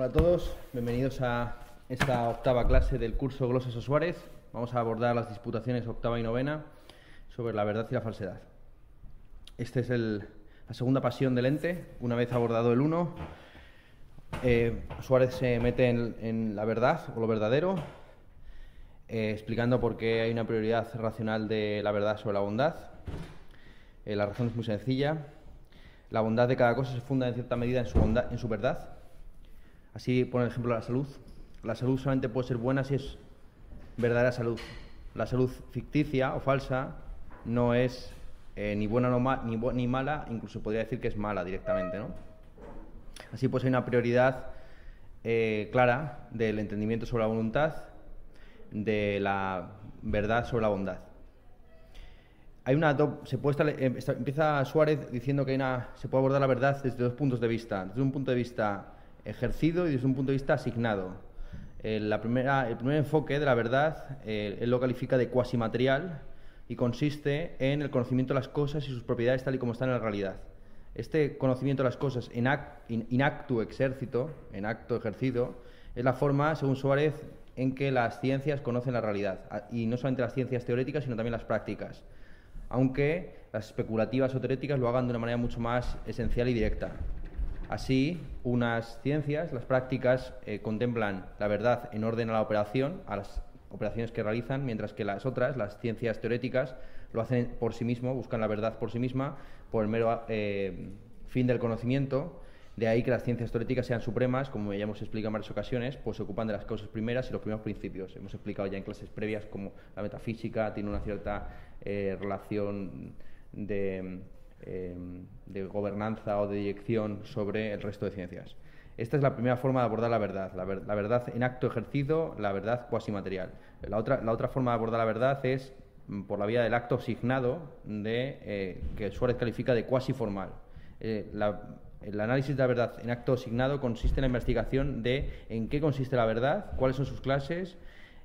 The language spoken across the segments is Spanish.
Hola a todos, bienvenidos a esta octava clase del curso Glosas o Suárez. Vamos a abordar las disputaciones octava y novena sobre la verdad y la falsedad. Esta es el, la segunda pasión del ente. Una vez abordado el uno, eh, Suárez se mete en, en, la verdad o lo verdadero, eh, explicando por qué hay una prioridad racional de la verdad sobre la bondad. Eh, la razón es muy sencilla. La bondad de cada cosa se funda en cierta medida en su, bondad, en su verdad. Así el ejemplo la salud. La salud solamente puede ser buena si es verdadera salud. La salud ficticia o falsa no es eh, ni buena ni, mala, incluso podría decir que es mala directamente. ¿no? Así pues hay una prioridad eh, clara del entendimiento sobre la voluntad, de la verdad sobre la bondad. Hay una se puede estar, eh, empieza Suárez diciendo que una, se puede abordar la verdad desde dos puntos de vista. Desde un punto de vista ejercido y desde un punto de vista asignado. La primera, el primer enfoque de la verdad, eh, él lo califica de cuasi material y consiste en el conocimiento de las cosas y sus propiedades tal y como están en la realidad. Este conocimiento de las cosas en, act, in, in actu en acto ejercido, es la forma, según Suárez, en que las ciencias conocen la realidad. Y no solamente las ciencias teóricas, sino también las prácticas. Aunque las especulativas o teóricas lo hagan de una manera mucho más esencial y directa. Así, unas ciencias, las prácticas, eh, contemplan la verdad en orden a la operación, a las operaciones que realizan, mientras que las otras, las ciencias teóricas, lo hacen por sí mismo, buscan la verdad por sí misma, por el mero eh, fin del conocimiento. De ahí que las ciencias teóricas sean supremas, como ya hemos explicado en varias ocasiones, pues se ocupan de las causas primeras y los primeros principios. Hemos explicado ya en clases previas cómo la metafísica tiene una cierta eh, relación de eh, de gobernanza o de dirección sobre el resto de ciencias. Esta es la primera forma de abordar la verdad, la, ver, la verdad en acto ejercido, la verdad cuasi material. La otra, la otra forma de abordar la verdad es mm, por la vía del acto asignado de, eh, que Suárez califica de cuasi formal. Eh, el análisis de la verdad en acto asignado consiste en la investigación de en qué consiste la verdad, cuáles son sus clases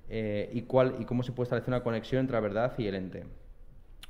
eh, y, cuál, y cómo se puede establecer una conexión entre la verdad y el ente.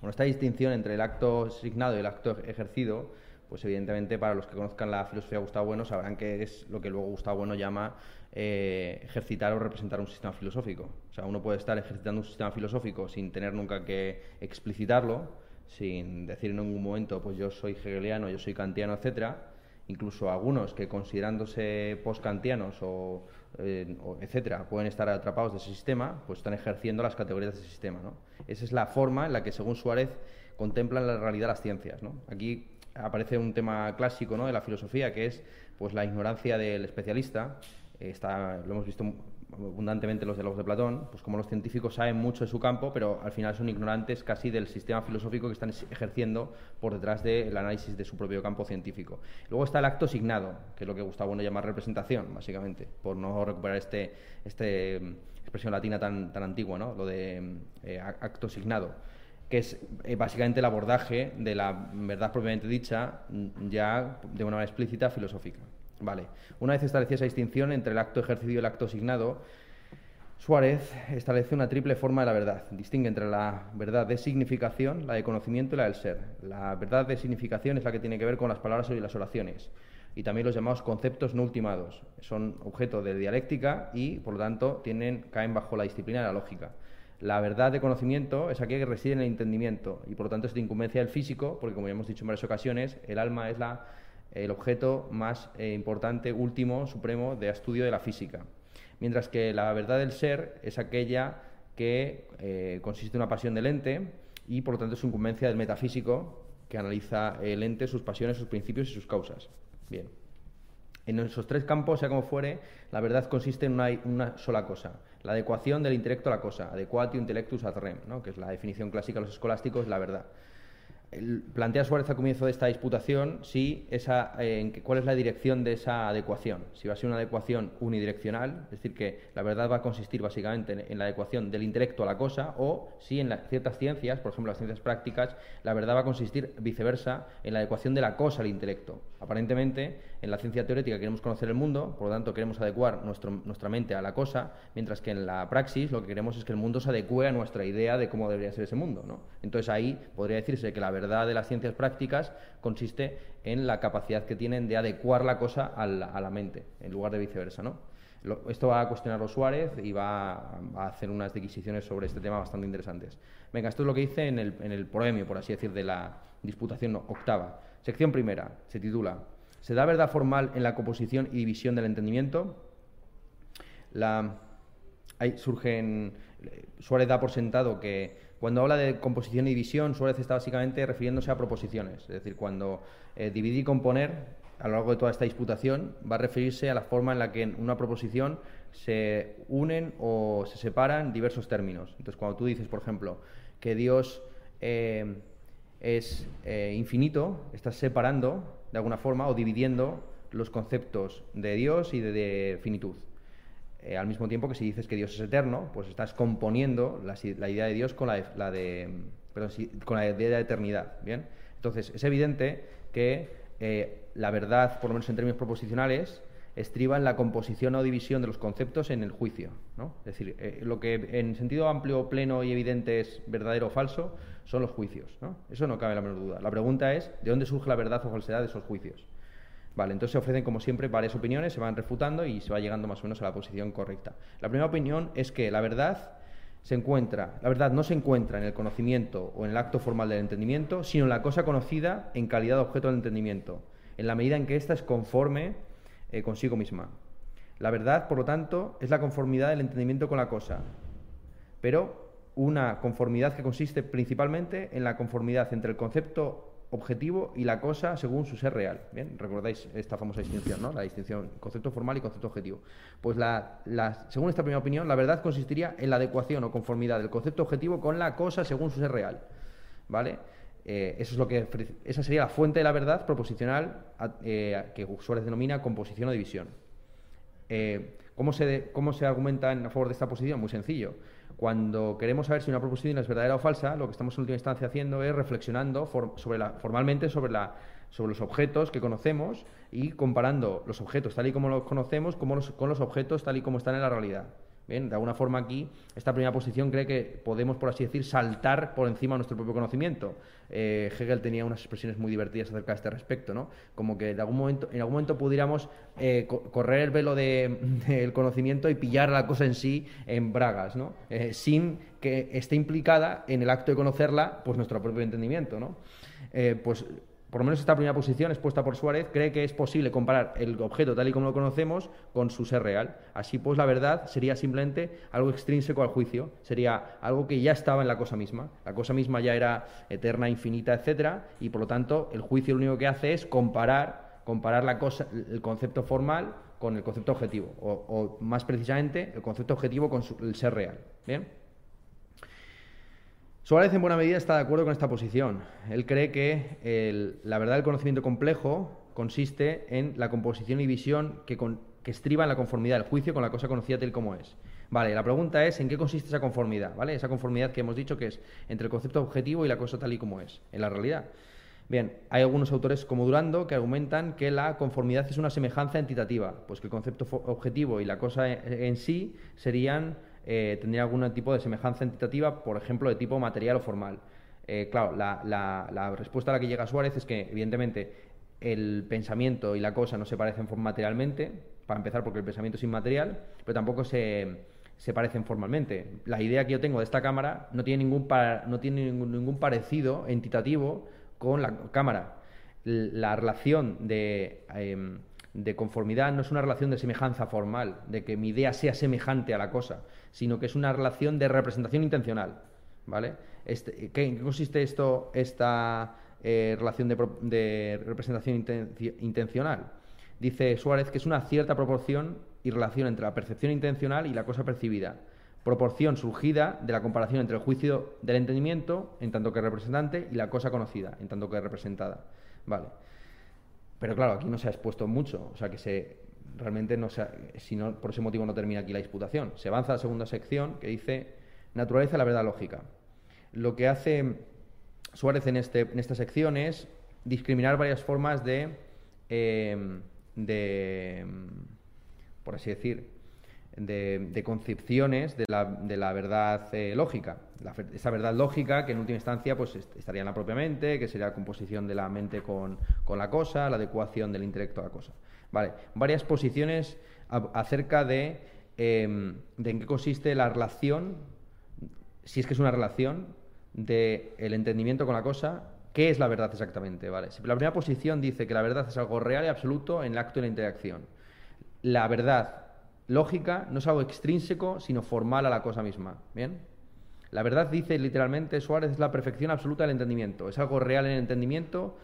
Bueno, esta distinción entre el acto asignado y el acto ejercido, pues evidentemente para los que conozcan la filosofía de Gustavo Bueno sabrán que es lo que luego Gustavo Bueno llama eh, ejercitar o representar un sistema filosófico. O sea, uno puede estar ejercitando un sistema filosófico sin tener nunca que explicitarlo, sin decir en ningún momento, pues yo soy hegeliano, yo soy kantiano, etcétera. Incluso algunos que considerándose post-kantianos o, eh, o, etcétera, pueden estar atrapados de ese sistema, pues están ejerciendo las categorías de ese sistema. ¿no? Esa es la forma en la que, según Suárez, contemplan la realidad las ciencias. ¿no? Aquí aparece un tema clásico ¿no? de la filosofía, que es pues, la ignorancia del especialista. Está, lo hemos visto abundantemente los diálogos de Platón, pues como los científicos saben mucho de su campo, pero al final son ignorantes casi del sistema filosófico que están ejerciendo por detrás del análisis de su propio campo científico. Luego está el acto signado, que es lo que Gustavo Bueno llama representación, básicamente, por no recuperar este, este expresión latina tan, tan antigua, ¿no? lo de eh, acto signado que es eh, básicamente el abordaje de la verdad propiamente dicha ya de una manera explícita filosófica. Vale. Una vez establecida esa distinción entre el acto ejercido y el acto asignado, Suárez establece una triple forma de la verdad. Distingue entre la verdad de significación, la de conocimiento y la del ser. La verdad de significación es la que tiene que ver con las palabras y las oraciones. Y también los llamados conceptos no ultimados. Son objeto de dialéctica y, por lo tanto, caen bajo la disciplina de la lógica. La verdad de conocimiento es aquella que reside en el entendimiento y, por lo tanto, es de incumbencia del físico, porque, como ya hemos dicho en varias ocasiones, el alma es la el objeto más eh, importante, último, supremo de estudio de la física. Mientras que la verdad del ser es aquella que eh, consiste en una pasión del ente y por lo tanto es incumbencia del metafísico que analiza el ente, sus pasiones, sus principios y sus causas. Bien. En esos tres campos, sea como fuere, la verdad consiste en una, sola cosa, la adecuación del intelecto a la cosa, adequatio intellectus ad rem, ¿no? que es la definición clásica de los escolásticos, la verdad plantea Suárez al comienzo de esta disputación si esa, eh, cuál es la dirección de esa adecuación. Si va a ser una adecuación unidireccional, es decir, que la verdad va a consistir básicamente en, en la adecuación del intelecto a la cosa, o si en la, ciertas ciencias, por ejemplo las ciencias prácticas, la verdad va a consistir viceversa en la adecuación de la cosa al intelecto. Aparentemente, en la ciencia teórica queremos conocer el mundo, por lo tanto queremos adecuar nuestra mente a la cosa, mientras que en la praxis lo que queremos es que el mundo se adecue a nuestra idea de cómo debería ser ese mundo. Entonces ahí podría decirse que la verdad de las ciencias prácticas consiste en la capacidad que tienen de adecuar la cosa a la, mente, en lugar de viceversa, ¿no? esto va a cuestionarlo Suárez y va a, hacer unas disquisiciones sobre este tema bastante interesantes. Venga, esto es lo que dice en el, en el proemio, por así decir, de la disputación octava. Sección primera, se titula ¿Se da verdad formal en la composición y división del entendimiento? La, ahí surgen, Suárez da por sentado que cuando habla de composición y división, Suárez está básicamente refiriéndose a proposiciones, es decir, cuando eh, dividir y componer a lo largo de toda esta disputación va a referirse a la forma en la que en una proposición se unen o se separan diversos términos. Entonces, cuando tú dices, por ejemplo, que Dios eh, es eh, infinito, estás separando de alguna forma o dividiendo los conceptos de Dios y de finitud. Eh, al mismo tiempo que si dices que Dios es eterno, pues estás componiendo la, idea de Dios con la, de, con la idea de eternidad. ¿bien? Entonces, es evidente que eh, la verdad, por lo menos en términos proposicionales, estriba en la composición o división de los conceptos en el juicio. ¿no? Es decir, lo que en sentido amplio, pleno y evidente es verdadero o falso son los juicios. ¿no? Eso no cabe la menor duda. La pregunta es, ¿de dónde surge la verdad o falsedad de esos juicios? Vale, entonces se ofrecen como siempre varias opiniones, se van refutando y se va llegando más o menos a la posición correcta. La primera opinión es que la verdad se encuentra, la verdad no se encuentra en el conocimiento o en el acto formal del entendimiento, sino en la cosa conocida en calidad de objeto del entendimiento, en la medida en que ésta es conforme eh, consigo misma. La verdad, por lo tanto, es la conformidad del entendimiento con la cosa, pero una conformidad que consiste principalmente en la conformidad entre el concepto objetivo y la cosa según su ser real. Bien, recordáis esta famosa distinción, ¿no? La distinción concepto formal y concepto objetivo. Pues la, según esta primera opinión, la verdad consistiría en la adecuación o conformidad del concepto objetivo con la cosa según su ser real. ¿Vale? Eh, eso es lo que, esa sería la fuente de la verdad proposicional eh, que Suárez denomina composición o división. Eh, ¿cómo, se, ¿Cómo se argumenta en favor de esta posición? Muy sencillo. Cuando queremos saber si una proposición es verdadera o falsa, lo que estamos en última instancia haciendo es reflexionando sobre la, formalmente sobre, los objetos que conocemos y comparando los objetos tal y como los conocemos con los objetos tal y como están en la realidad. Bien, de alguna forma aquí, esta primera posición cree que podemos, por así decir, saltar por encima de nuestro propio conocimiento. Eh, Hegel tenía unas expresiones muy divertidas acerca de este respecto, ¿no? Como que de en algún momento pudiéramos eh, correr el velo del conocimiento y pillar la cosa en sí en bragas, ¿no? Eh, sin que esté implicada en el acto de conocerla, pues nuestro propio entendimiento, ¿no? pues por lo menos esta primera posición expuesta por Suárez, cree que es posible comparar el objeto tal y como lo conocemos con su ser real. Así pues, la verdad sería simplemente algo extrínseco al juicio, sería algo que ya estaba en la cosa misma. La cosa misma ya era eterna, infinita, etcétera, y por lo tanto, el juicio lo único que hace es comparar, comparar la cosa, el concepto formal con el concepto objetivo, o, más precisamente, el concepto objetivo con el ser real. ¿Bien? Suárez en buena medida está de acuerdo con esta posición. Él cree que la verdad del conocimiento complejo consiste en la composición y visión que, estriba en la conformidad del juicio con la cosa conocida tal como es. Vale, la pregunta es en qué consiste esa conformidad, ¿vale? Esa conformidad que hemos dicho que es entre el concepto objetivo y la cosa tal y como es, en la realidad. Bien, hay algunos autores como Durando que argumentan que la conformidad es una semejanza entitativa, pues que el concepto objetivo y la cosa en sí serían eh, tendría algún tipo de semejanza entitativa, por ejemplo, de tipo material o formal. Eh, claro, la, respuesta a la que llega Suárez es que, evidentemente, el pensamiento y la cosa no se parecen materialmente, para empezar, porque el pensamiento es inmaterial, pero tampoco se, parecen formalmente. La idea que yo tengo de esta cámara no tiene ningún, no tiene ningún, parecido entitativo con la cámara. La relación. Em, de conformidad no es una relación de semejanza formal, de que mi idea sea semejante a la cosa, sino que es una relación de representación intencional. ¿Vale? Este, ¿En qué consiste esto, esta eh, relación de, representación intencional? Dice Suárez que es una cierta proporción y relación entre la percepción intencional y la cosa percibida. Proporción surgida de la comparación entre el juicio del entendimiento, en tanto que representante, y la cosa conocida, en tanto que representada. Vale. Pero claro, aquí no se ha expuesto mucho, o sea que se realmente no se si por ese motivo no termina aquí la disputación. Se avanza a la segunda sección que dice naturaleza de la verdad lógica. Lo que hace Suárez en, este, en esta sección es discriminar varias formas de, em, de por así decir, de, concepciones de la, de la verdad eh, lógica. esa verdad lógica que en última instancia pues, estaría en la propia mente, que sería la composición de la mente con, la cosa, la adecuación del intelecto a la cosa. Vale, varias posiciones acerca de, em, de en qué consiste la relación, si es que es una relación, del el entendimiento con la cosa ¿Qué es la verdad exactamente? ¿Vale? La primera posición dice que la verdad es algo real y absoluto en el acto de la interacción. La verdad lógica no es algo extrínseco, sino formal a la cosa misma. ¿Bien? La verdad, dice literalmente Suárez, es la perfección absoluta del entendimiento. Es algo real en el entendimiento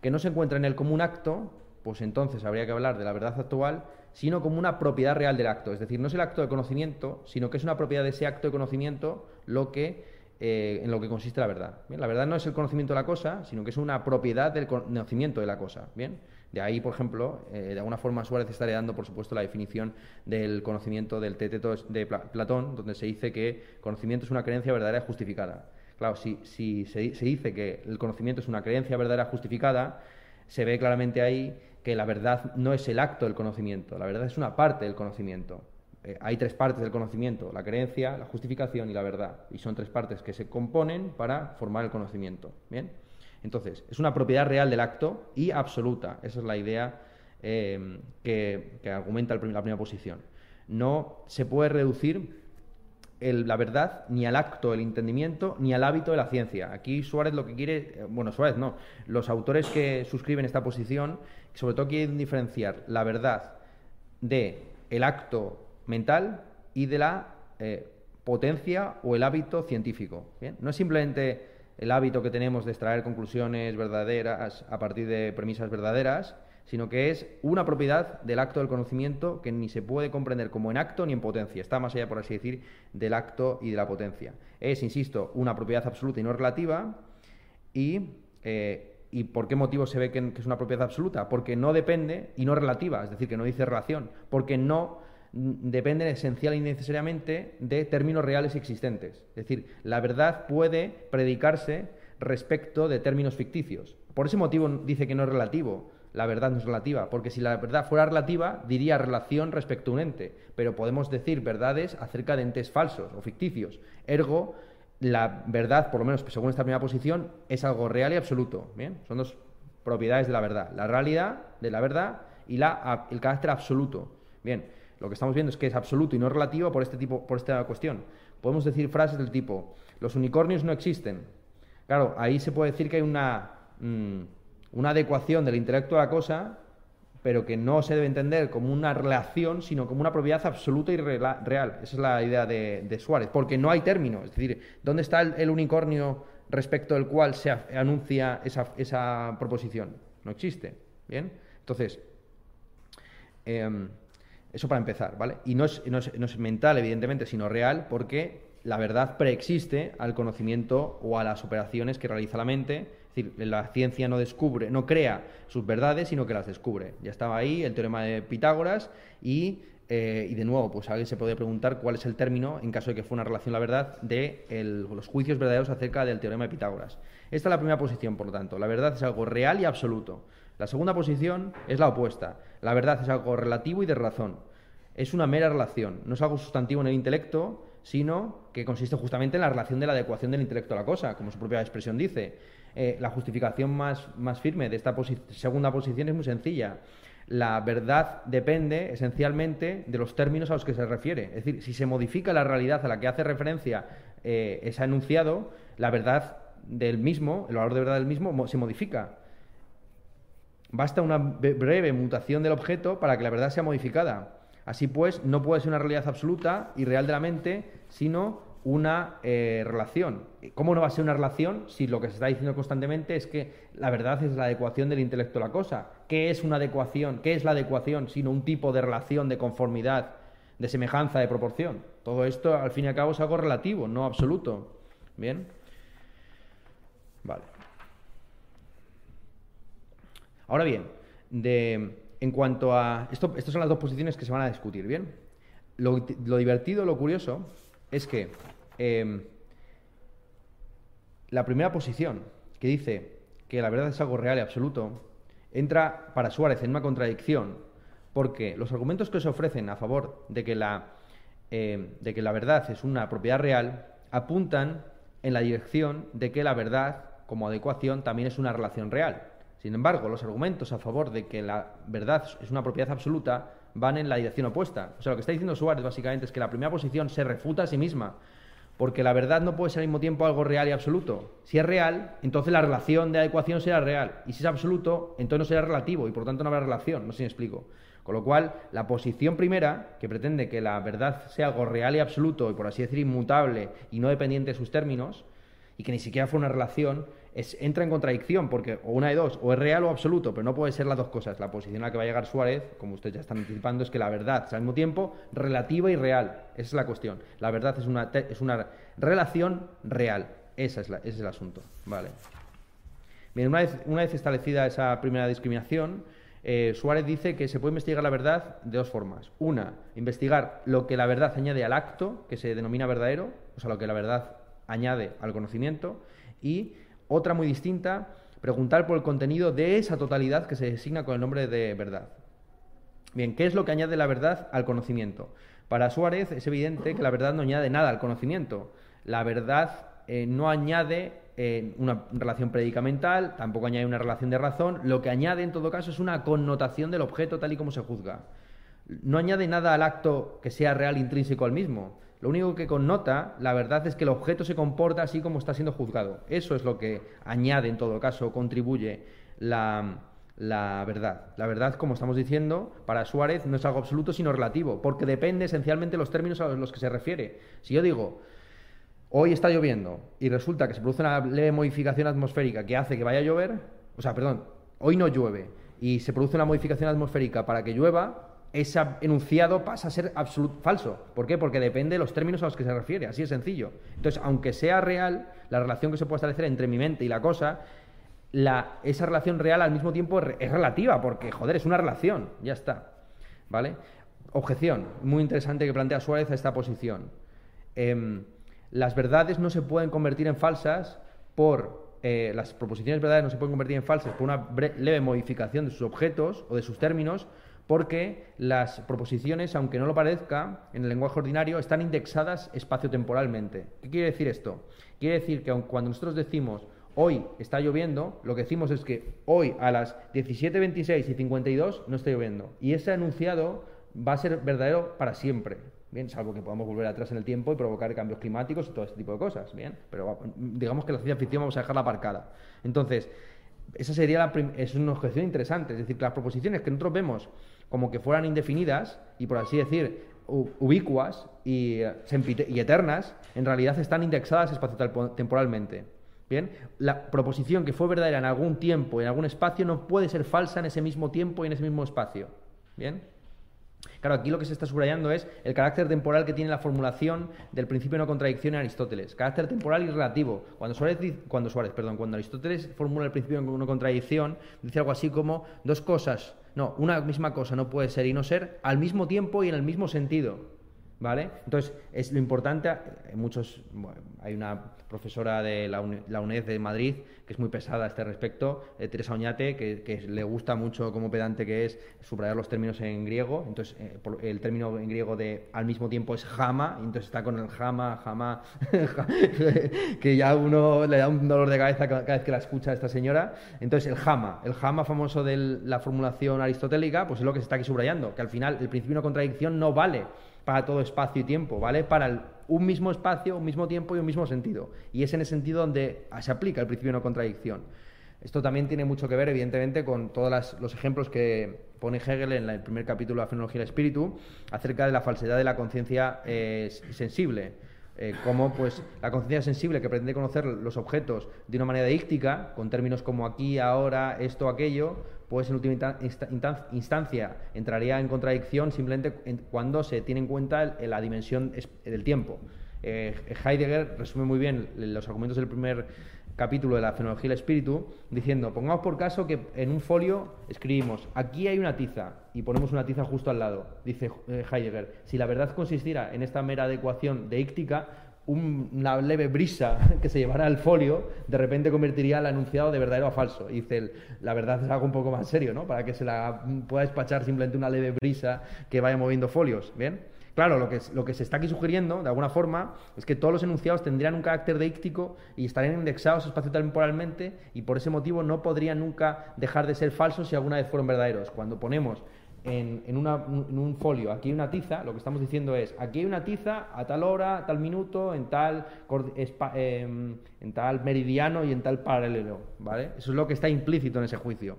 que no se encuentra en él como un acto, pues entonces habría que hablar de la verdad actual, sino como una propiedad real del acto. Es decir, no es el acto de conocimiento, sino que es una propiedad de ese acto de conocimiento lo que, eh, en lo que consiste la verdad. La verdad no es el conocimiento de la cosa, sino que es una propiedad del conocimiento de la cosa. ¿Bien? De ahí, por ejemplo, eh, de alguna forma Suárez estaría dando, por supuesto, la definición del conocimiento del teteto de Platón, donde se dice que conocimiento es una creencia verdadera justificada. Claro, si, se, dice que el conocimiento es una creencia verdadera justificada, se ve claramente ahí que la verdad no es el acto del conocimiento, la verdad es una parte del conocimiento. Eh, hay tres partes del conocimiento, la creencia, la justificación y la verdad. Y son tres partes que se componen para formar el conocimiento. ¿Bien? Entonces, es una propiedad real del acto y absoluta. Esa es la idea eh, que, argumenta la primera posición. No se puede reducir la verdad ni al acto del entendimiento ni al hábito de la ciencia. Aquí Suárez lo que quiere, eh, bueno, Suárez no, los autores que suscriben esta posición, sobre todo quieren diferenciar la verdad de el acto mental y de la eh, potencia o el hábito científico. No es simplemente el hábito que tenemos de extraer conclusiones verdaderas a partir de premisas verdaderas, sino que es una propiedad del acto del conocimiento que ni se puede comprender como en acto ni en potencia. Está más allá, por así decir, del acto y de la potencia. Es, insisto, una propiedad absoluta y no relativa. ¿Y, eh, ¿y por qué motivo se ve que, es una propiedad absoluta? Porque no depende y no relativa, es decir, que no dice relación, porque no dependen esencial y necesariamente de términos reales existentes. Es decir, la verdad puede predicarse respecto de términos ficticios. Por ese motivo dice que no es relativo. La verdad no es relativa, porque si la verdad fuera relativa, diría relación respecto a un ente, pero podemos decir verdades acerca de entes falsos o ficticios. Ergo, la verdad, por lo menos según esta primera posición, es algo real y absoluto. ¿bien? Son dos propiedades de la verdad, la realidad de la verdad y la, el carácter absoluto. Bien, lo que estamos viendo es que es absoluto y no relativo por, este tipo, por esta cuestión. Podemos decir frases del tipo, los unicornios no existen. Claro, ahí se puede decir que hay una, mm, una adecuación del intelecto a la cosa, pero que no se debe entender como una relación, sino como una propiedad absoluta y real. Esa es la idea de, Suárez, porque no hay término. Es decir, ¿dónde está el, unicornio respecto al cual se anuncia esa, proposición? No existe. ¿Bien? Entonces, em, eso para empezar, ¿vale? Y no, es, mental, evidentemente, sino real, porque la verdad preexiste al conocimiento o a las operaciones que realiza la mente. Es decir, la ciencia no descubre, no crea sus verdades, sino que las descubre. Ya estaba ahí el teorema de Pitágoras y, eh, y de nuevo, pues alguien se puede preguntar cuál es el término, en caso de que fuera una relación la verdad, de los juicios verdaderos acerca del teorema de Pitágoras. Esta es la primera posición, por lo tanto. La verdad es algo real y absoluto. La segunda posición es la opuesta. La verdad es algo relativo y de razón. Es una mera relación, no es algo sustantivo en el intelecto, sino que consiste justamente en la relación de la adecuación del intelecto a la cosa, como su propia expresión dice. Eh, la justificación más, más firme de esta segunda posición es muy sencilla. La verdad depende esencialmente de los términos a los que se refiere. Es decir, si se modifica la realidad a la que hace referencia eh, ese enunciado, la verdad del mismo, el valor de verdad del mismo, se modifica. Basta una breve mutación del objeto para que la verdad sea modificada. Así pues, no puede ser una realidad absoluta y real de la mente, sino una eh, relación. ¿Cómo no va a ser una relación si lo que se está diciendo constantemente es que la verdad es la adecuación del intelecto a la cosa? ¿Qué es una adecuación? ¿Qué es la adecuación sino un tipo de relación, de conformidad, de semejanza, de proporción? Todo esto, al fin y al cabo, es algo relativo, no absoluto. ¿Bien? Vale. Ahora bien, de, en cuanto a... Esto, estas son las dos posiciones que se van a discutir, ¿bien? Lo, divertido, lo curioso, es que em, la primera posición, que dice que la verdad es algo real y absoluto, entra para Suárez en una contradicción, porque los argumentos que se ofrecen a favor de que la eh, de que la verdad es una propiedad real, apuntan en la dirección de que la verdad, como adecuación, también es una relación real. Sin embargo, los argumentos a favor de que la verdad es una propiedad absoluta van en la dirección opuesta. O sea, lo que está diciendo Suárez básicamente es que la primera posición se refuta a sí misma, porque la verdad no puede ser al mismo tiempo algo real y absoluto. Si es real, entonces la relación de adecuación será real, y si es absoluto, entonces no será relativo, y por tanto no habrá relación, no sé si me explico. Con lo cual, la posición primera, que pretende que la verdad sea algo real y absoluto, y por así decir inmutable, y no dependiente de sus términos, y que ni siquiera fue una relación, entra en contradicción, porque o una de dos, o es real o absoluto, pero no puede ser las dos cosas. La posición a la que va a llegar Suárez, como ustedes ya están anticipando, es que la verdad es al mismo tiempo relativa y real. Esa es la cuestión. La verdad es una, es una relación real. Esa es ese es el asunto. Vale. Bien, una vez, una vez establecida esa primera discriminación, eh, Suárez dice que se puede investigar la verdad de dos formas. Una, investigar lo que la verdad añade al acto, que se denomina verdadero, o sea, lo que la verdad añade al conocimiento, y otra muy distinta, preguntar por el contenido de esa totalidad que se designa con el nombre de verdad. Bien, ¿qué es lo que añade la verdad al conocimiento? Para Suárez es evidente que la verdad no añade nada al conocimiento. La verdad eh, no añade eh, una relación predicamental, tampoco añade una relación de razón. Lo que añade en todo caso es una connotación del objeto tal y como se juzga. No añade nada al acto que sea real intrínseco al mismo. Lo único que connota, la verdad, es que el objeto se comporta así como está siendo juzgado. Eso es lo que añade, en todo caso, contribuye la, verdad. La verdad, como estamos diciendo, para Suárez no es algo absoluto, sino relativo, porque depende esencialmente de los términos a los que se refiere. Si yo digo, hoy está lloviendo y resulta que se produce una leve modificación atmosférica que hace que vaya a llover, o sea, perdón, hoy no llueve y se produce una modificación atmosférica para que llueva, ese enunciado pasa a ser falso. ¿Por qué? Porque depende de los términos a los que se refiere, así de sencillo. Entonces, aunque sea real, la relación que se puede establecer entre mi mente y la cosa, esa relación real al mismo tiempo es relativa, porque, joder, es una relación, ya está. ¿Vale? Objeción, muy interesante que plantea Suárez a esta posición. Em, las verdades no se pueden convertir en falsas por eh, las proposiciones verdades no se pueden convertir en falsas por una leve modificación de sus objetos o de sus términos, porque las proposiciones, aunque no lo parezca, en el lenguaje ordinario están indexadas espacio-temporalmente. ¿Qué quiere decir esto? Quiere decir que cuando nosotros decimos hoy está lloviendo, lo que decimos es que hoy a las 17.26 y 52 no está lloviendo. Y ese enunciado va a ser verdadero para siempre. Bien, salvo que podamos volver atrás en el tiempo y provocar cambios climáticos y todo este tipo de cosas. Bien, pero digamos que la ciencia ficción vamos a dejarla aparcada. Entonces, esa sería la es una objeción interesante. Es decir, que las proposiciones que nosotros vemos como que fueran indefinidas y, por así decir, ubicuas y, eh, y eternas, en realidad están indexadas espacio-temporalmente. Bien, la proposición que fue verdadera en algún tiempo, en algún espacio, no puede ser falsa en ese mismo tiempo y en ese mismo espacio. Bien. Claro, aquí lo que se está subrayando es el carácter temporal que tiene la formulación del principio de no contradicción en Aristóteles. Carácter temporal y relativo. Cuando Suárez, cuando perdón, cuando Aristóteles formula el principio de no contradicción, dice algo así como dos cosas, no, una misma cosa no puede ser y no ser al mismo tiempo y en el mismo sentido. ¿Vale? Entonces, es lo importante, muchos, hay una profesora de la, UNED de Madrid que es muy pesada a este respecto, eh, Teresa Oñate, que, le gusta mucho como pedante que es subrayar los términos en griego, entonces eh, el término en griego de al mismo tiempo es jama, entonces está con el jama, jama, que ya uno le da un dolor de cabeza cada vez que la escucha esta señora, entonces el jama, el jama famoso de la formulación aristotélica, pues es lo que se está aquí subrayando, que al final el principio de contradicción no vale para todo espacio y tiempo, ¿vale? Para un mismo espacio, un mismo tiempo y un mismo sentido. Y es en ese sentido donde se aplica el principio de no contradicción. Esto también tiene mucho que ver, evidentemente, con todos los ejemplos que pone Hegel en el primer capítulo de la Fenomenología del Espíritu acerca de la falsedad de la conciencia eh, sensible. Eh, como pues la conciencia sensible que pretende conocer los objetos de una manera díctica, con términos como aquí, ahora, esto, aquello, pues en última instancia entraría en contradicción simplemente cuando se tiene en cuenta la dimensión del tiempo. Eh, Heidegger resume muy bien los argumentos del primer capítulo de la fenomenología del espíritu, diciendo, pongamos por caso que en un folio escribimos, aquí hay una tiza, y ponemos una tiza justo al lado, dice eh, Heidegger, si la verdad consistiera en esta mera adecuación deíctica, una leve brisa que se llevara al folio, de repente convertiría el anunciado de verdadero a falso. Y dice, la verdad es algo un poco más serio, ¿no? Para que se la pueda despachar simplemente una leve brisa que vaya moviendo folios, ¿bien? Claro, lo que, lo que se está aquí sugiriendo, de alguna forma, es que todos los enunciados tendrían un carácter deíctico y estarían indexados espacio-temporalmente y por ese motivo no podrían nunca dejar de ser falsos si alguna vez fueron verdaderos. Cuando ponemos en, un folio, aquí hay una tiza, lo que estamos diciendo es, aquí hay una tiza a tal hora, tal minuto, en tal, em, en tal meridiano y en tal paralelo, ¿vale? Eso es lo que está implícito en ese juicio.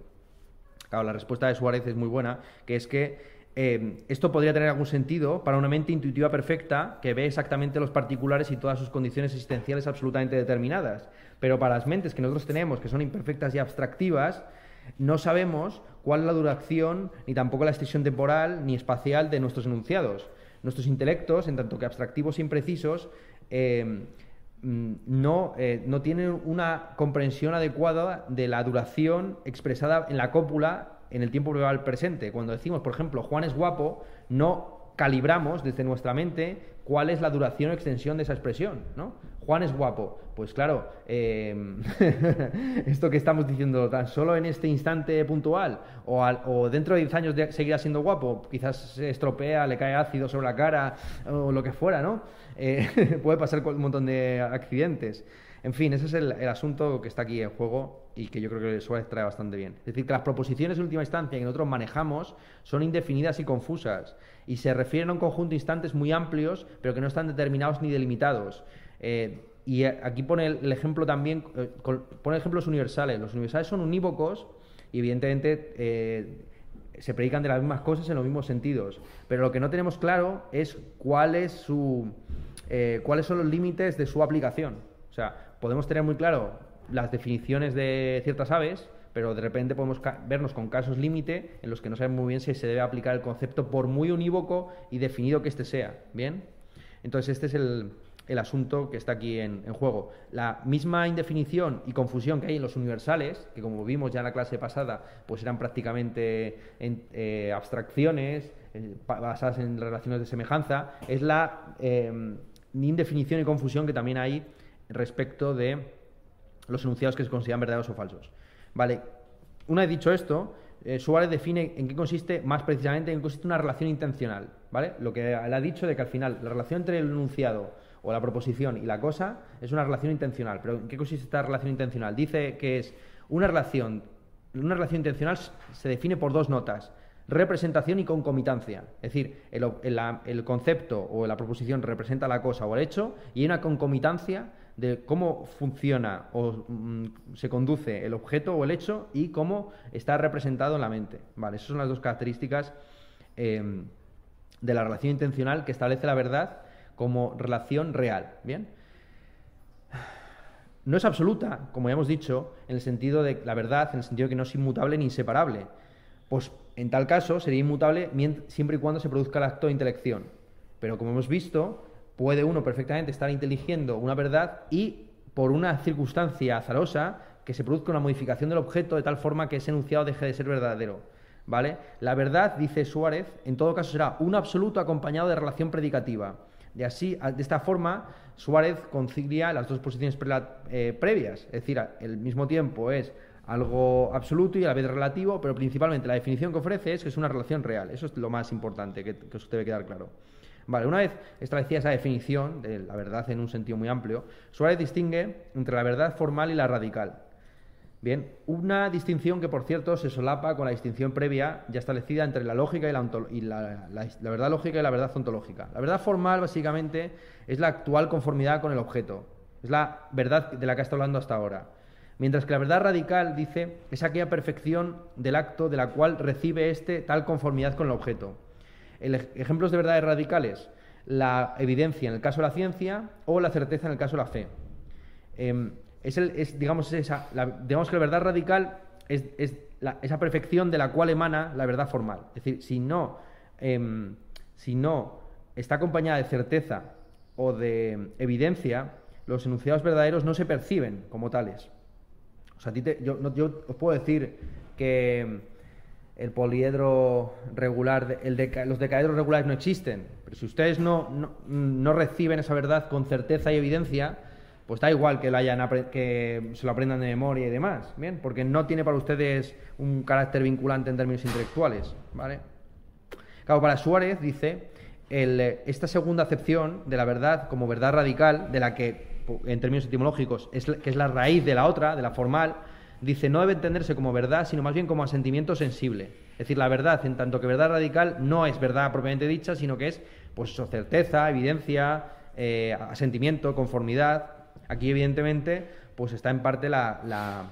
Claro, la respuesta de Suárez es muy buena, que es que eh, esto podría tener algún sentido para una mente intuitiva perfecta que ve exactamente los particulares y todas sus condiciones existenciales absolutamente determinadas. Pero para las mentes que nosotros tenemos, que son imperfectas y abstractivas, no sabemos cuál es la duración ni tampoco la extensión temporal ni espacial de nuestros enunciados. Nuestros intelectos, en tanto que abstractivos e imprecisos, eh, mm, no, eh, no tienen una comprensión adecuada de la duración expresada en la cópula en el tiempo verbal presente. Cuando decimos, por ejemplo, Juan es guapo, no calibramos desde nuestra mente cuál es la duración o extensión de esa expresión, ¿no? Juan es guapo. Pues claro, em, esto que estamos diciendo, tan solo en este instante puntual, o, dentro de 10 años seguirá siendo guapo, quizás se estropea, le cae ácido sobre la cara, o lo que fuera, ¿no? Eh, puede pasar un montón de accidentes. En fin, ese es el, asunto que está aquí en juego y que yo creo que Suárez trae bastante bien. Es decir, que las proposiciones de última instancia que nosotros manejamos son indefinidas y confusas y se refieren a un conjunto de instantes muy amplios, pero que no están determinados ni delimitados. Eh, y aquí pone el, ejemplo también, eh, pone ejemplos universales. Los universales son unívocos y evidentemente eh, se predican de las mismas cosas en los mismos sentidos. Pero lo que no tenemos claro es cuál es su, cuáles son los límites de su aplicación. O sea, podemos tener muy claro las definiciones de ciertas aves, pero de repente podemos vernos con casos límite en los que no sabemos muy bien si se debe aplicar el concepto por muy unívoco y definido que éste sea. ¿Bien? Entonces este es el, asunto que está aquí en, juego. La misma indefinición y confusión que hay en los universales, que como vimos ya en la clase pasada, pues eran prácticamente eh, abstracciones eh, basadas en relaciones de semejanza, es la eh, indefinición y confusión que también hay respecto de los enunciados que se consideran verdaderos o falsos. Vale, una vez dicho esto, eh, Suárez define en qué consiste, más precisamente, en qué consiste una relación intencional, ¿vale? Lo que él ha dicho de que al final la relación entre el enunciado o la proposición y la cosa es una relación intencional. Pero ¿en qué consiste esta relación intencional? Dice que es una relación, una relación intencional se define por dos notas, representación y concomitancia. Es decir, el, concepto o la proposición representa la cosa o el hecho y hay una concomitancia de cómo funciona o mm, se conduce el objeto o el hecho y cómo está representado en la mente. Vale, esas son las dos características em, de la relación intencional que establece la verdad como relación real. Bien. No es absoluta, como ya hemos dicho, en el sentido de la verdad, en el sentido de que no es inmutable ni inseparable. Pues en tal caso sería inmutable siempre y cuando se produzca el acto de intelección. Pero como hemos visto, puede uno perfectamente estar inteligiendo una verdad y por una circunstancia azarosa que se produzca una modificación del objeto de tal forma que ese enunciado deje de ser verdadero. ¿Vale? La verdad, dice Suárez, en todo caso será un absoluto acompañado de relación predicativa. De, así, de esta forma, Suárez concilia las dos posiciones eh, previas, es decir, al mismo tiempo es algo absoluto y a la vez relativo, pero principalmente la definición que ofrece es que es una relación real. Eso es lo más importante que, que os debe quedar claro. Vale, una vez establecida esa definición de la verdad en un sentido muy amplio, Suárez distingue entre la verdad formal y la radical. Bien, una distinción que, por cierto, se solapa con la distinción previa ya establecida entre la lógica y, la, la, verdad lógica y la verdad ontológica. La verdad formal, básicamente, es la actual conformidad con el objeto. Es la verdad de la que está hablando hasta ahora. Mientras que la verdad radical, dice, es aquella perfección del acto de la cual recibe éste tal conformidad con el objeto ejemplos de verdades radicales, la evidencia en el caso de la ciencia o la certeza en el caso de la fe. Em, es, digamos, esa, digamos que la verdad radical es, esa perfección de la cual emana la verdad formal. Es decir, si no, em, si no está acompañada de certeza o de evidencia, los enunciados verdaderos no se perciben como tales. O sea, yo, yo os puedo decir que el poliedro regular, el los decaedros regulares no existen. Pero si ustedes no, no, reciben esa verdad con certeza y evidencia, pues da igual que, hayan que se lo aprendan de memoria y demás, ¿bien? Porque no tiene para ustedes un carácter vinculante en términos intelectuales, ¿vale? Claro, para Suárez dice, esta segunda acepción de la verdad como verdad radical, de la que, en términos etimológicos, es, que es la raíz de la otra, de la formal, dice no debe entenderse como verdad, sino más bien como asentimiento sensible. Es decir, la verdad, en tanto que verdad radical, no es verdad propiamente dicha, sino que es pues certeza, evidencia, eh, asentimiento, conformidad. Aquí, evidentemente, pues está en parte la,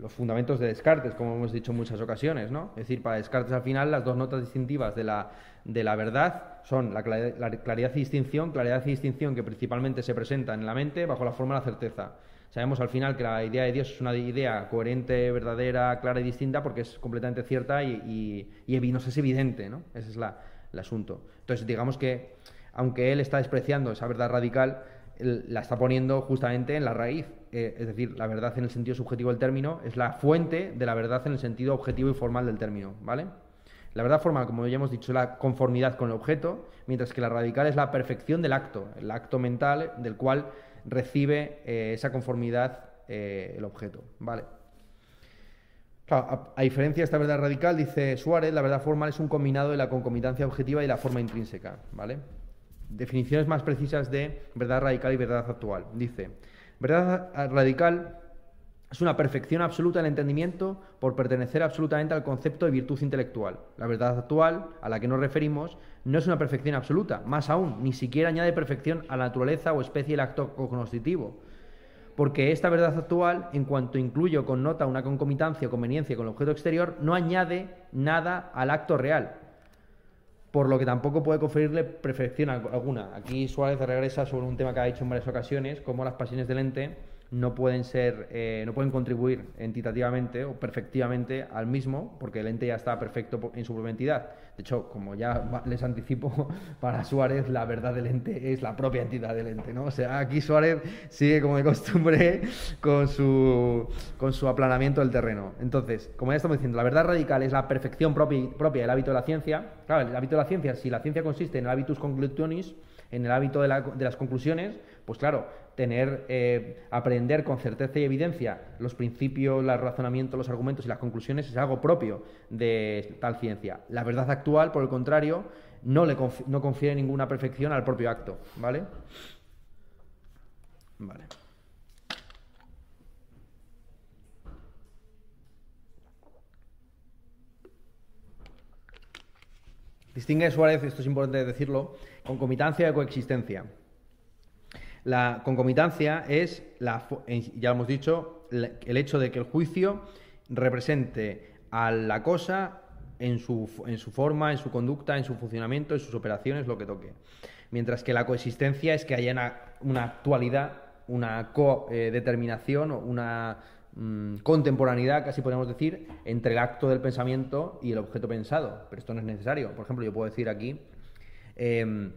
los fundamentos de Descartes, como hemos dicho en muchas ocasiones, ¿no? Es decir, para Descartes al final las dos notas distintivas de la, de la verdad son la, claridad y distinción, claridad y distinción que principalmente se presentan en la mente bajo la forma de la certeza. Sabemos al final que la idea de Dios es una idea coherente, verdadera, clara y distinta porque es completamente cierta y, y, nos es evidente, ¿no? Ese es el asunto. Entonces, digamos que, aunque él está despreciando esa verdad radical, la está poniendo justamente en la raíz. Eh, es decir, la verdad en el sentido subjetivo del término es la fuente de la verdad en el sentido objetivo y formal del término, ¿vale? La verdad formal, como ya hemos dicho, es la conformidad con el objeto, mientras que la radical es la perfección del acto, el acto mental del cual recibe eh, esa conformidad eh, el objeto. ¿vale? a, diferencia de esta verdad radical, dice Suárez, la verdad formal es un combinado de la concomitancia objetiva y la forma intrínseca. ¿vale? Definiciones más precisas de verdad radical y verdad actual. Dice, verdad radical es una perfección absoluta del entendimiento por pertenecer absolutamente al concepto de virtud intelectual. La verdad actual, a la que nos referimos, no es una perfección absoluta, más aún, ni siquiera añade perfección a la naturaleza o especie del acto cognoscitivo. Porque esta verdad actual, en cuanto incluye o connota una concomitancia o conveniencia con el objeto exterior, no añade nada al acto real, por lo que tampoco puede conferirle perfección alguna. Aquí Suárez regresa sobre un tema que ha dicho en varias ocasiones, como las pasiones del ente no pueden ser, eh, no pueden contribuir entitativamente o perfectivamente al mismo, porque el ente ya está perfecto en su propia entidad. De hecho, como ya les anticipo, para Suárez la verdad del ente es la propia entidad del ente, ¿no? O sea, aquí Suárez sigue como de costumbre con su, con su aplanamiento del terreno. Entonces, como ya estamos diciendo, la verdad radical es la perfección propia, propia del hábito de la ciencia. Claro, el hábito de la ciencia, si la ciencia consiste en el habitus conclusionis, en el hábito de, de las conclusiones, pues claro, tener, eh, aprender con certeza y evidencia los principios, el razonamiento, los argumentos y las conclusiones es algo propio de tal ciencia. La verdad actual, por el contrario, no, le no confiere ninguna perfección al propio acto, ¿vale? Vale. Distingue Suárez, esto es importante decirlo, concomitancia y coexistencia. La concomitancia es, la, ya lo hemos dicho, el hecho de que el juicio represente a la cosa en su, en su forma, en su conducta, en su funcionamiento, en sus operaciones, lo que toque. Mientras que la coexistencia es que haya una, actualidad, una codeterminación, una mm, contemporaneidad, casi podemos decir, entre el acto del pensamiento y el objeto pensado. Pero esto no es necesario. Por ejemplo, yo puedo decir aquí, em,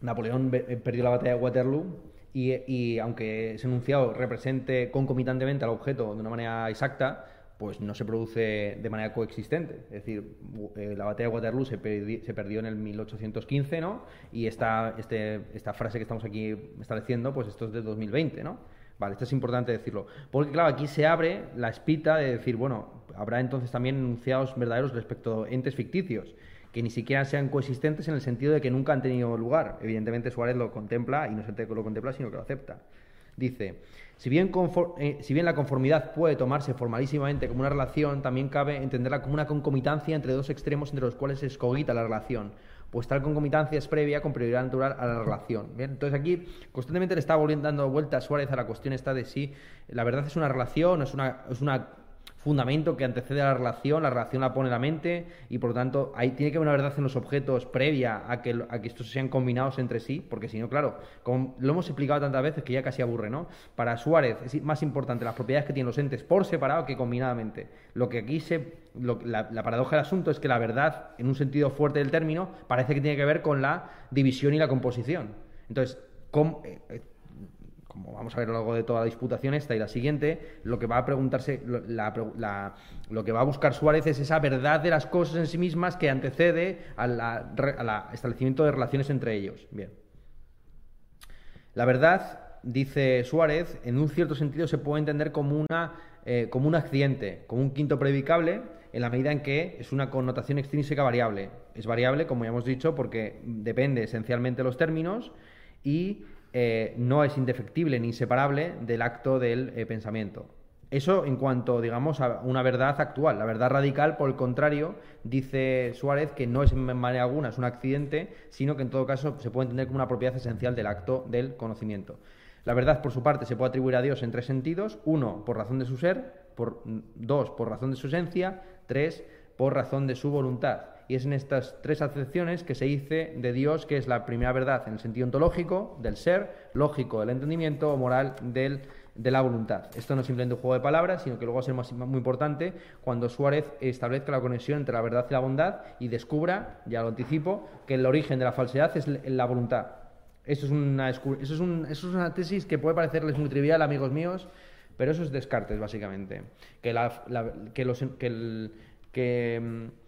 Napoleón perdió la batalla de Waterloo y, aunque ese enunciado represente concomitantemente al objeto de una manera exacta, pues no se produce de manera coexistente. Es decir, eh, la batalla de Waterloo se, perdió en el 1815, ¿no? Y esta, este, esta frase que estamos aquí estableciendo, pues esto es de 2020, ¿no? Vale, esto es importante decirlo. Porque, claro, aquí se abre la espita de decir, bueno, habrá entonces también enunciados verdaderos respecto a entes ficticios que ni siquiera sean coexistentes en el sentido de que nunca han tenido lugar. Evidentemente Suárez lo contempla y no que lo contempla, sino que lo acepta. Dice, si bien, eh, si bien la conformidad puede tomarse formalísimamente como una relación, también cabe entenderla como una concomitancia entre dos extremos entre los cuales se escogita la relación, pues tal concomitancia es previa con prioridad natural a la relación. ¿bien? Entonces aquí constantemente le está volviendo dando vuelta a Suárez a la cuestión esta de si la verdad es una relación, es una, es una fundamento que antecede a la relación, la relación la pone la mente y por lo tanto ahí tiene que haber una verdad en los objetos previa a que, a que estos sean combinados entre sí, porque si no, claro, como lo hemos explicado tantas veces que ya casi aburre, ¿no? Para Suárez es más importante las propiedades que tienen los entes por separado que combinadamente. Lo que aquí se... la, paradoja del asunto es que la verdad, en un sentido fuerte del término, parece que tiene que ver con la división y la composición. Entonces, ¿cómo, eh, como vamos a ver a lo largo de toda la disputación esta y la siguiente, lo que va a preguntarse, lo que va a buscar Suárez es esa verdad de las cosas en sí mismas que antecede al establecimiento de relaciones entre ellos. Bien. La verdad, dice Suárez, en un cierto sentido se puede entender como, una, eh, como un accidente, como un quinto predicable en la medida en que es una connotación extrínseca variable. Es variable, como ya hemos dicho, porque depende esencialmente de los términos y eh, no es indefectible ni inseparable del acto del eh, pensamiento. Eso en cuanto, digamos, a una verdad actual. La verdad radical, por el contrario, dice Suárez que no es en manera alguna, es un accidente, sino que en todo caso se puede entender como una propiedad esencial del acto del conocimiento. La verdad, por su parte, se puede atribuir a Dios en tres sentidos. Uno, por razón de su ser. Por, dos, por razón de su esencia. Tres, por razón de su voluntad. Y es en estas tres acepciones que se dice de Dios que es la primera verdad en el sentido ontológico, del ser, lógico del entendimiento o moral del de la voluntad. Esto no es simplemente un juego de palabras, sino que luego va a ser muy importante cuando Suárez establezca la conexión entre la verdad y la bondad y descubra, ya lo anticipo, que el origen de la falsedad es la voluntad. Eso es una, eso es eso es una tesis que puede parecerles muy trivial, amigos míos, pero eso es Descartes, básicamente. Que la, que los, que mm,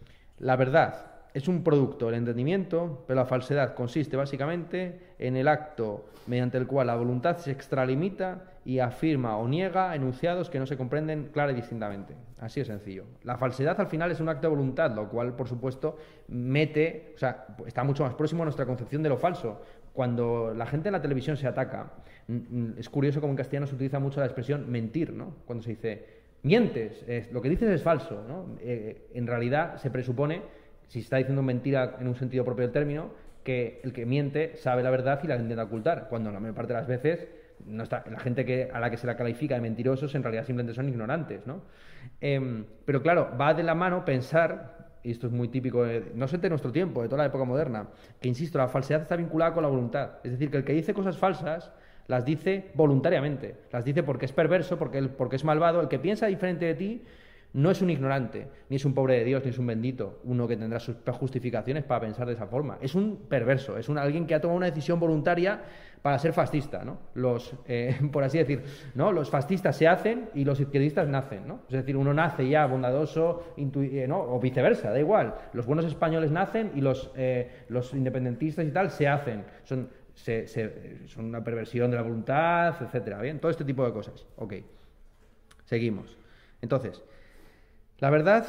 la verdad es un producto del entendimiento, pero la falsedad consiste básicamente en el acto mediante el cual la voluntad se extralimita y afirma o niega enunciados que no se comprenden clara y distintamente. Así de sencillo. La falsedad al final es un acto de voluntad, lo cual, por supuesto, mete, o sea, está mucho más próximo a nuestra concepción de lo falso. Cuando la gente en la televisión se ataca, es curioso como en castellano se utiliza mucho la expresión mentir, ¿no? Cuando se dice, mientes, lo que dices es falso, ¿no? Eh, en realidad se presupone si se está diciendo mentira en un sentido propio del término, que el que miente sabe la verdad y la intenta ocultar, cuando la mayor parte de las veces no está, la gente que, a la que se la califica de mentirosos en realidad simplemente son ignorantes. ¿no? Em, pero claro, va de la mano pensar, y esto es muy típico, no sé de nuestro tiempo, de toda la época moderna, que insisto, la falsedad está vinculada con la voluntad. Es decir, que el que dice cosas falsas las dice voluntariamente, las dice porque es perverso, porque, porque es malvado, el que piensa diferente de ti no es un ignorante, ni es un pobre de Dios, ni es un bendito, uno que tendrá sus justificaciones para pensar de esa forma. Es un perverso, es un, alguien que ha tomado una decisión voluntaria para ser fascista, ¿no? Los, eh, por así decir, ¿no? Los fascistas se hacen y los izquierdistas nacen, ¿no? Es decir, uno nace ya bondadoso, eh, ¿no? O viceversa, da igual. Los buenos españoles nacen y los, eh, los independentistas y tal se hacen. Son, son una perversión de la voluntad, etcétera, ¿bien? Todo este tipo de cosas. Ok. Seguimos. Entonces, la verdad,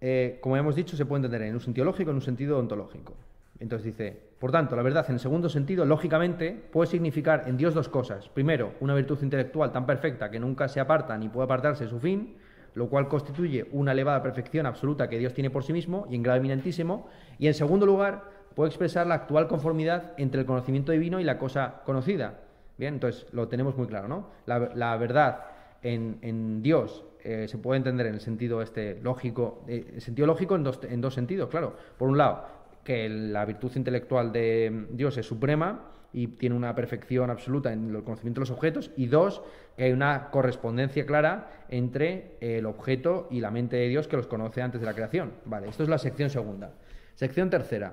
eh, como hemos dicho, se puede entender en un sentido lógico en un sentido ontológico. Entonces dice, por tanto, la verdad en el segundo sentido, lógicamente, puede significar en Dios dos cosas. Primero, una virtud intelectual tan perfecta que nunca se aparta ni puede apartarse de su fin, lo cual constituye una elevada perfección absoluta que Dios tiene por sí mismo y en grado eminentísimo. Y en segundo lugar, puede expresar la actual conformidad entre el conocimiento divino y la cosa conocida. Bien, entonces lo tenemos muy claro, ¿no? La, verdad en, en Dios eh, se puede entender en el sentido este lógico, eh, sentido lógico en dos, en dos sentidos, claro. Por un lado, que la virtud intelectual de Dios es suprema y tiene una perfección absoluta en el conocimiento de los objetos, y dos, que hay una correspondencia clara entre el objeto y la mente de Dios que los conoce antes de la creación. Vale, esto es la sección segunda. Sección tercera,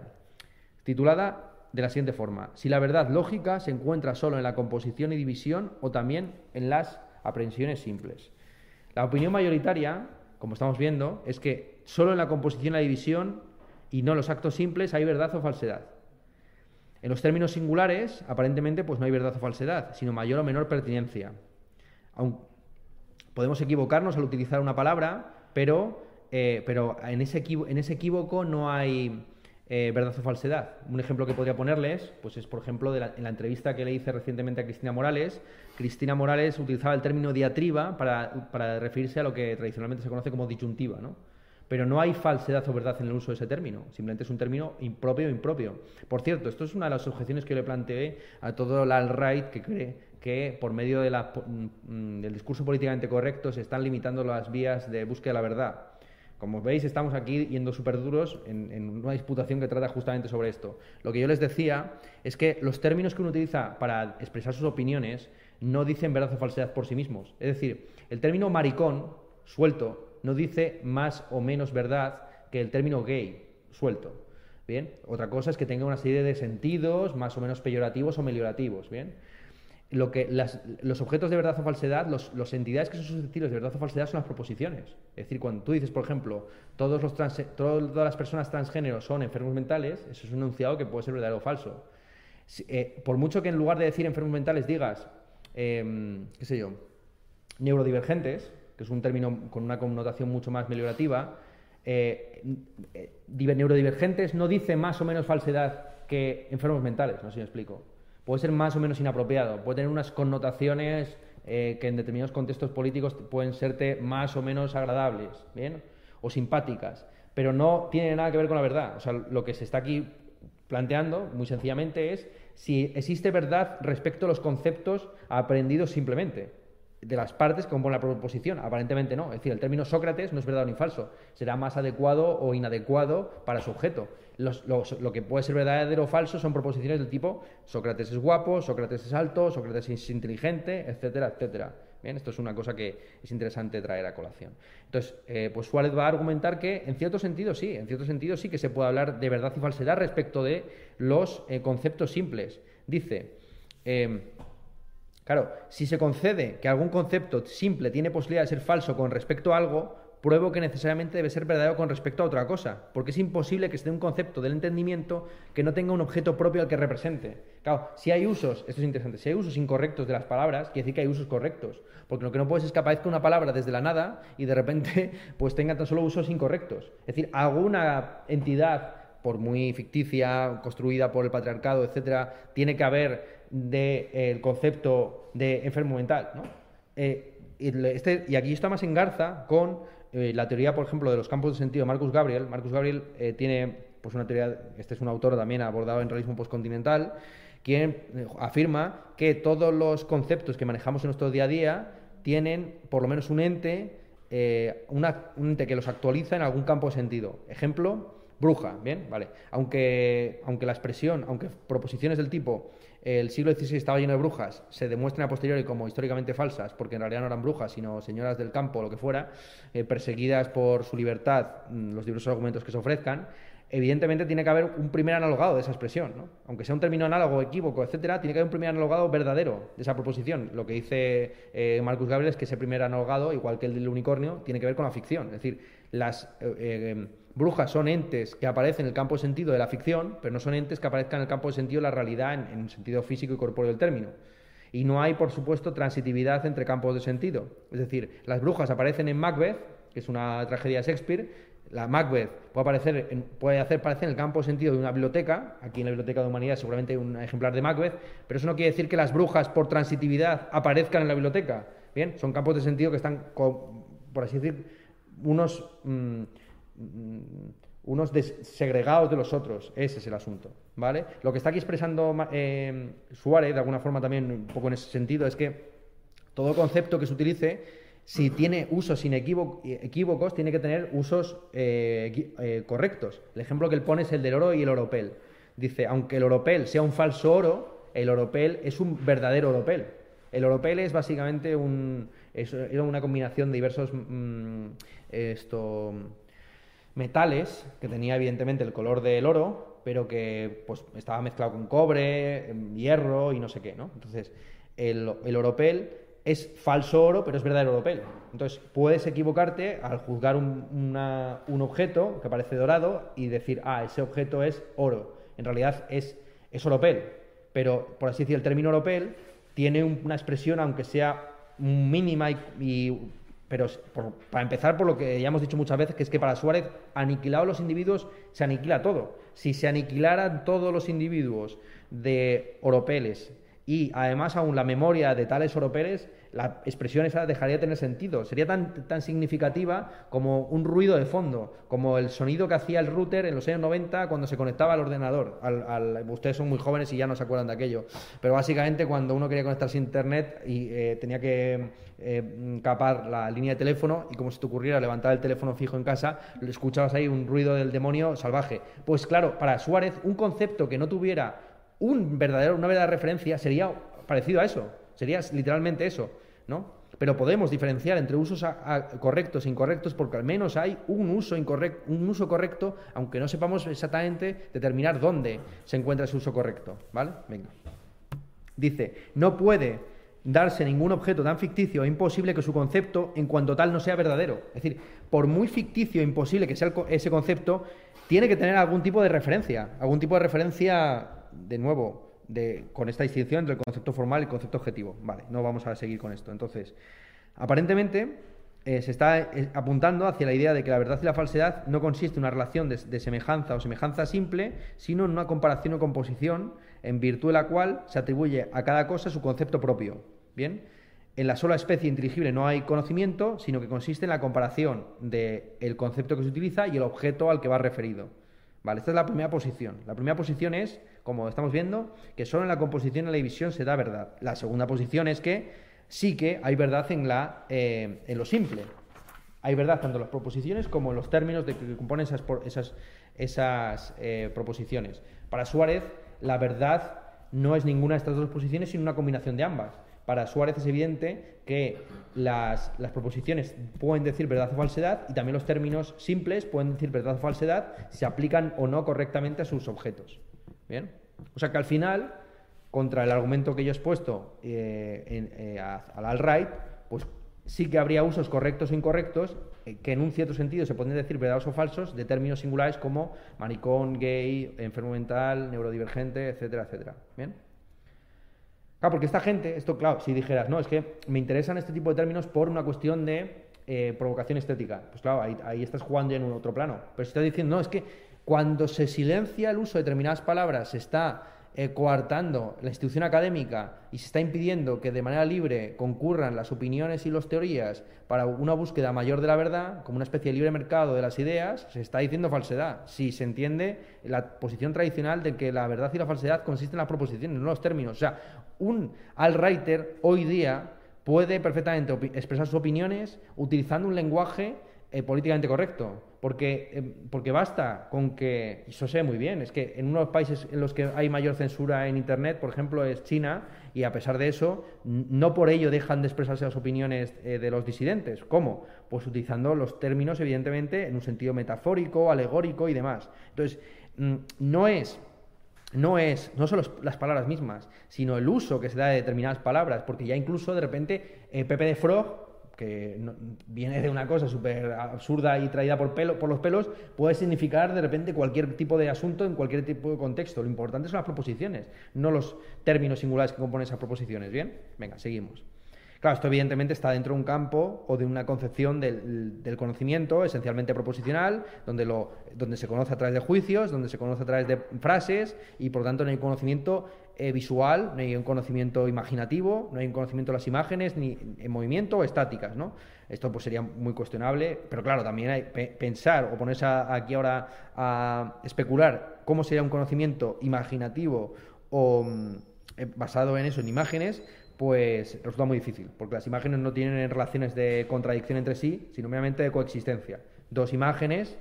titulada de la siguiente forma: Si la verdad lógica se encuentra solo en la composición y división o también en las aprehensiones simples. La opinión mayoritaria, como estamos viendo, es que solo en la composición y la división y no en los actos simples hay verdad o falsedad. En los términos singulares, aparentemente, pues no hay verdad o falsedad, sino mayor o menor pertinencia. Podemos equivocarnos al utilizar una palabra, pero, eh, pero en, ese en ese equívoco no hay eh, verdad o falsedad. Un ejemplo que podría ponerles, pues es por ejemplo en la entrevista que le hice recientemente a Cristina Morales. Cristina Morales utilizaba el término diatriba para, referirse a lo que tradicionalmente se conoce como disyuntiva, ¿no? Pero no hay falsedad o verdad en el uso de ese término, simplemente es un término impropio o impropio. Por cierto, esto es una de las objeciones que yo le planteé a todo el alt-right que cree que por medio de mm, del discurso políticamente correcto se están limitando las vías de búsqueda de la verdad. Como veis, estamos aquí yendo súper duros en, una disputación que trata justamente sobre esto. Lo que yo les decía es que los términos que uno utiliza para expresar sus opiniones no dicen verdad o falsedad por sí mismos. Es decir, el término maricón, suelto, no dice más o menos verdad que el término gay, suelto. Bien, otra cosa es que tenga una serie de sentidos más o menos peyorativos o meliorativos. Bien, lo que los objetos de verdad o falsedad, los, entidades que son susceptibles de verdad o falsedad son las proposiciones. Es decir, cuando tú dices, por ejemplo, todos los todas las personas transgénero son enfermos mentales, eso es un enunciado que puede ser verdadero o falso. Eh, por mucho que en lugar de decir enfermos mentales digas, em, qué sé yo, neurodivergentes, que es un término con una connotación mucho más meliorativa, eh, neurodivergentes no dice más o menos falsedad que enfermos mentales, no sé si me explico. Puede ser más o menos inapropiado, puede tener unas connotaciones que en determinados contextos políticos pueden serte más o menos agradables, ¿bien? O simpáticas, pero no tiene nada que ver con la verdad. O sea, lo que se está aquí planteando, muy sencillamente, es si existe verdad respecto a los conceptos aprendidos simplemente de las partes que componen la proposición. Aparentemente no. Es decir, el término Sócrates no es verdad ni falso. Será más adecuado o inadecuado para su objeto. Lo que puede ser verdadero o falso son proposiciones del tipo Sócrates es guapo, Sócrates es alto, Sócrates es inteligente, etcétera, etcétera. Bien, esto es una cosa que es interesante traer a colación. Entonces, eh, pues Suárez va a argumentar que en cierto sentido sí, en cierto sentido sí que se puede hablar de verdad y falsedad respecto de los eh, conceptos simples. Dice, em, claro, si se concede que algún concepto simple tiene posibilidad de ser falso con respecto a algo, pruebo que necesariamente debe ser verdadero con respecto a otra cosa, porque es imposible que esté un concepto del entendimiento que no tenga un objeto propio al que represente. Claro, si hay usos, esto es interesante, si hay usos incorrectos de las palabras, quiere decir que hay usos correctos, porque lo que no puedes es que aparezca una palabra desde la nada y de repente pues tenga tan solo usos incorrectos. Es decir, alguna entidad por muy ficticia, construida por el patriarcado, etcétera, tiene que haber del de, concepto de enfermo mental, ¿no? Eh, este, y aquí está más en garza con eh, la teoría, por ejemplo, de los campos de sentido Marcus Gabriel. Marcus Gabriel eh, tiene pues una teoría, este es un autor también abordado en realismo postcontinental, quien eh, afirma que todos los conceptos que manejamos en nuestro día a día tienen por lo menos un ente, un ente que los actualiza en algún campo de sentido. Ejemplo, bruja, ¿bien? Vale. Aunque, aunque la expresión, aunque proposiciones del tipo el siglo XVI estaba lleno de brujas, se demuestran a posteriori como históricamente falsas, porque en realidad no eran brujas, sino señoras del campo o lo que fuera, eh, perseguidas por su libertad, mm, los diversos argumentos que se ofrezcan, evidentemente tiene que haber un primer analogado de esa expresión, ¿no? Aunque sea un término análogo, equívoco, etcétera, tiene que haber un primer analogado verdadero de esa proposición. Lo que dice eh, Marcus Gabriel es que ese primer analogado, igual que el del unicornio, tiene que ver con la ficción. Es decir, las eh, brujas son entes que aparecen en el campo de sentido de la ficción, pero no son entes que aparezcan en el campo de sentido de la realidad en, en sentido físico y corpóreo del término. Y no hay, por supuesto, transitividad entre campos de sentido. Es decir, las brujas aparecen en Macbeth, que es una tragedia de Shakespeare, la Macbeth puede, aparecer puede hacer parecer en el campo de sentido de una biblioteca, aquí en la Biblioteca de Humanidad seguramente hay un ejemplar de Macbeth, pero eso no quiere decir que las brujas por transitividad aparezcan en la biblioteca. Bien, son campos de sentido que están, por así decir, unos... Mm, unos segregados de los otros. Ese es el asunto, ¿vale? Lo que está aquí expresando eh, Suárez, de alguna forma también un poco en ese sentido, es que todo concepto que se utilice, si tiene usos inequívocos, tiene que tener usos eh, eh, correctos. El ejemplo que él pone es el del oro y el oropel. Dice, aunque el oropel sea un falso oro, el oropel es un verdadero oropel. El oropel es básicamente un, es, una combinación de diversos mm, esto, metales, que tenía evidentemente el color del oro, pero que pues, estaba mezclado con cobre, em, hierro y no sé qué, ¿no? Entonces, el, el oropel es falso oro, pero es verdadero oropel. Entonces, puedes equivocarte al juzgar un, un, objeto que parece dorado y decir, ah, ese objeto es oro. En realidad es, es oropel. Pero, por así decir, el término oropel tiene una expresión, aunque sea mínima y pero para empezar por lo que ya hemos dicho muchas veces, que es que para Suárez, aniquilados los individuos, se aniquila todo. Si se aniquilaran todos los individuos de oropeles y además aún la memoria de tales oropeles, la expresión esa dejaría de tener sentido. Sería tan, tan significativa como un ruido de fondo, como el sonido que hacía el router en los años 90 cuando se conectaba al ordenador. Ustedes son muy jóvenes y ya no se acuerdan de aquello. Pero básicamente cuando uno quería conectarse a Internet y eh, tenía que eh, capar la línea de teléfono y como si te ocurriera levantar el teléfono fijo en casa, escuchabas ahí un ruido del demonio salvaje. Pues claro, para Suárez, un concepto que no tuviera un verdadero, una verdadera referencia sería parecido a eso. Sería literalmente eso. ¿No? Pero podemos diferenciar entre usos correctos e incorrectos porque al menos hay un uso, incorrecto, un uso correcto, aunque no sepamos exactamente determinar dónde se encuentra ese uso correcto. ¿Vale? Venga. Dice, no puede darse ningún objeto tan ficticio e imposible que su concepto en cuanto tal no sea verdadero. Es decir, por muy ficticio e imposible que sea ese concepto, tiene que tener algún tipo de referencia, algún tipo de referencia, de nuevo, con esta distinción entre el concepto formal y el concepto objetivo. Vale, no vamos a seguir con esto. Entonces, aparentemente, eh, se está eh, apuntando hacia la idea de que la verdad y la falsedad no consiste en una relación de, semejanza o semejanza simple, sino en una comparación o composición en virtud de la cual se atribuye a cada cosa su concepto propio. Bien, en la sola especie inteligible no hay conocimiento, sino que consiste en la comparación del concepto que se utiliza y el objeto al que va referido. Vale, esta es la primera posición. La primera posición es, como estamos viendo, que solo en la composición y la división se da verdad. La segunda posición es que sí que hay verdad en, la, eh, en lo simple. Hay verdad tanto en las proposiciones como en los términos de que componen esas, esas, esas eh, proposiciones. Para Suárez, la verdad no es ninguna de estas dos posiciones, sino una combinación de ambas. Para Suárez es evidente que las, las, proposiciones pueden decir verdad o falsedad y también los términos simples pueden decir verdad o falsedad si se aplican o no correctamente a sus objetos. ¿Bien? O sea que al final contra el argumento que yo he expuesto eh, eh, al alt-right, pues sí que habría usos correctos o incorrectos eh, que en un cierto sentido se pueden decir verdaderos o falsos de términos singulares como maricón, gay, enfermo mental, neurodivergente, etcétera, etcétera. ¿Bien? Claro, porque esta gente, esto claro, si dijeras, no, es que me interesan este tipo de términos por una cuestión de provocación estética, pues claro, ahí, ahí, estás jugando en un otro plano. Pero si estás diciendo, no, es que cuando se silencia el uso de determinadas palabras, se está eh, coartando la institución académica y se está impidiendo que de manera libre concurran las opiniones y las teorías para una búsqueda mayor de la verdad, como una especie de libre mercado de las ideas, se está diciendo falsedad. Si se entiende la posición tradicional de que la verdad y la falsedad consisten en las proposiciones, no en los términos. O sea, un alt-writer hoy día puede perfectamente expresar sus opiniones utilizando un lenguaje eh, políticamente correcto porque, em, porque basta con que, eso sé muy bien, es que en uno de los países en los que hay mayor censura en Internet, por ejemplo, es China, y a pesar de eso, no por ello dejan de expresarse las opiniones eh, de los disidentes. ¿Cómo? Pues utilizando los términos, evidentemente, en un sentido metafórico, alegórico y demás. Entonces, mm, no es no es no son las palabras mismas, sino el uso que se da de determinadas palabras, porque ya incluso de repente eh, Pepe de Frog que viene de una cosa súper absurda y traída por, por los pelos, puede significar de repente cualquier tipo de asunto en cualquier tipo de contexto. Lo importante son las proposiciones, no los términos singulares que componen esas proposiciones. ¿Bien? Venga, seguimos. Claro, esto evidentemente está dentro de un campo o de una concepción del, conocimiento esencialmente proposicional, donde, lo, donde se conoce a través de juicios, donde se conoce a través de frases y por tanto no hay conocimiento eh, visual, no hay un conocimiento imaginativo, no hay un conocimiento de las imágenes ni en movimiento o estáticas, ¿no? Esto pues sería muy cuestionable, pero claro, también hay pensar o ponerse aquí ahora a especular cómo sería un conocimiento imaginativo o mm, eh, basado en eso, en imágenes, pues resulta muy difícil, porque las imágenes no tienen relaciones de contradicción entre sí, sino meramente de coexistencia. Dos imágenes,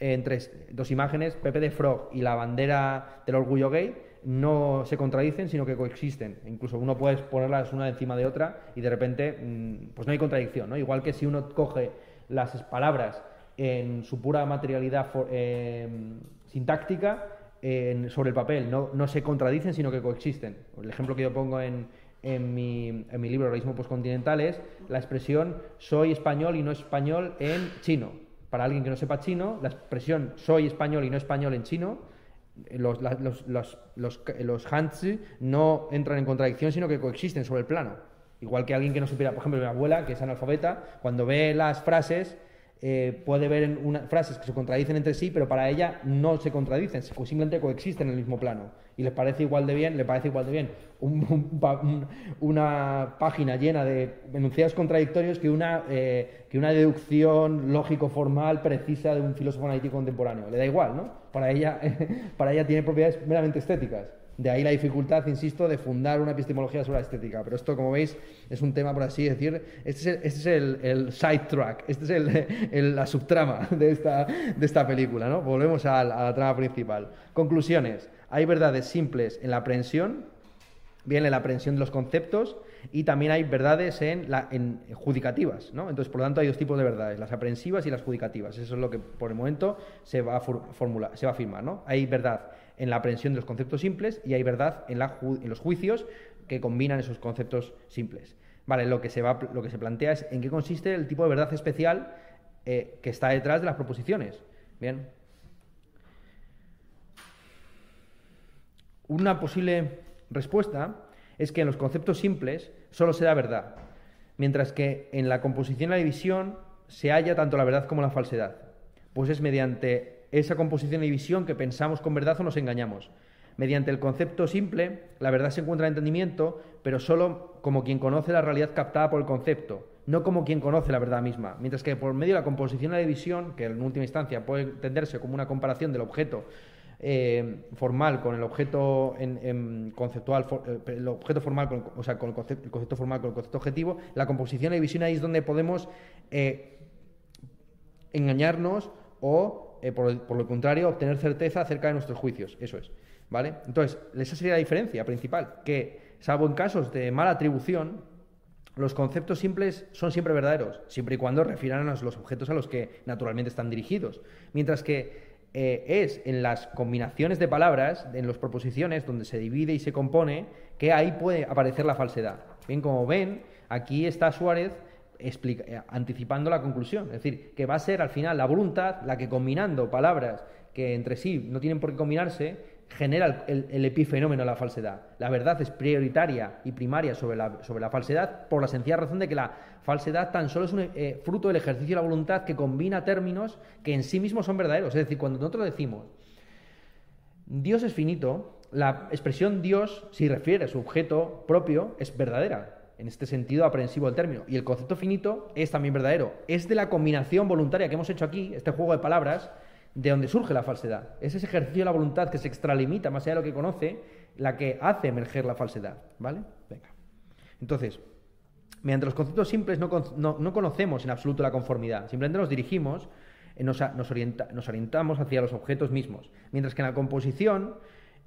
entre, dos imágenes, Pepe de Frog y la bandera del orgullo gay, no se contradicen, sino que coexisten. Incluso uno puede ponerlas una encima de otra y de repente mm, pues no hay contradicción. ¿no? Igual que si uno coge las palabras en su pura materialidad eh, sintáctica, sobre el papel no, no se contradicen, sino que coexisten. El ejemplo que yo pongo en, en mi, en mi libro Realismo Postcontinental es la expresión soy español y no español en chino. Para alguien que no sepa chino, la expresión soy español y no español en chino, los, los, los, los, los no entran en contradicción, sino que coexisten sobre el plano. Igual que alguien que no supiera, por ejemplo, mi abuela, que es analfabeta, cuando ve las frases, eh, puede ver una, frases que se contradicen entre sí, pero para ella no se contradicen, simplemente coexisten en el mismo plano. Y les parece igual de bien, le parece igual de bien una página llena de enunciados contradictorios que una, eh, que una deducción lógico-formal precisa de un filósofo analítico contemporáneo. Le da igual, ¿no? Para ella, para ella tiene propiedades meramente estéticas. De ahí la dificultad, insisto, de fundar una epistemología sobre la estética. Pero esto, como veis, es un tema, por así decir, este es el, este el, sidetrack, este es la subtrama de esta, de esta película. ¿no? Volvemos a a la trama principal. Conclusiones. Hay verdades simples en la aprehensión, bien en la aprehensión de los conceptos, y también hay verdades en, la, en judicativas. ¿no? Entonces, por lo tanto, hay dos tipos de verdades, las aprehensivas y las judicativas. Eso es lo que por el momento se va a, formular, se va a afirmar. ¿no? Hay verdad en la aprehensión de los conceptos simples y hay verdad en, los juicios que combinan esos conceptos simples. Vale, lo que, se va, lo que se plantea es en qué consiste el tipo de verdad especial eh, que está detrás de las proposiciones. Bien. Una posible respuesta es que en los conceptos simples solo se da verdad. mientras que en la composición y la división se halla tanto la verdad como la falsedad. Pues es mediante esa composición y división que pensamos con verdad o nos engañamos. Mediante el concepto simple, la verdad se encuentra en entendimiento, pero solo como quien conoce la realidad captada por el concepto, no como quien conoce la verdad misma. Mientras que por medio de la composición y la división, que en última instancia puede entenderse como una comparación del objeto eh, formal con el objeto conceptual, eh, el objeto formal, con, o sea, con el concepto, formal con el concepto objetivo, la composición y división ahí es donde podemos eh, engañarnos o, por, por, lo contrario, obtener certeza acerca de nuestros juicios. Eso es. ¿Vale? Entonces, esa sería la diferencia principal, que, salvo en casos de mala atribución, los conceptos simples son siempre verdaderos, siempre y cuando refieran a los objetos a los que naturalmente están dirigidos. Mientras que eh, es en las combinaciones de palabras, en las proposiciones, donde se divide y se compone, que ahí puede aparecer la falsedad. Bien, como ven, aquí está Suárez eh, anticipando la conclusión. Es decir, que va a ser al final la voluntad la que combinando palabras que entre sí no tienen por qué combinarse, genera el, epifenómeno de la falsedad. La verdad es prioritaria y primaria sobre la, sobre la falsedad por la sencilla razón de que la falsedad tan solo es un eh, fruto del ejercicio de la voluntad que combina términos que en sí mismos son verdaderos. Es decir, cuando nosotros decimos Dios es finito, la expresión Dios, si refiere a su objeto propio, es verdadera. En este sentido aprensivo del término. Y el concepto finito es también verdadero. Es de la combinación voluntaria que hemos hecho aquí, este juego de palabras, de donde surge la falsedad. Es ese ejercicio de la voluntad que se extralimita más allá de lo que conoce, la que hace emerger la falsedad. ¿Vale? Venga. Entonces, mediante los conceptos simples no, conocemos en absoluto la conformidad, simplemente nos dirigimos, eh, nos, orientamos hacia los objetos mismos. Mientras que en la composición,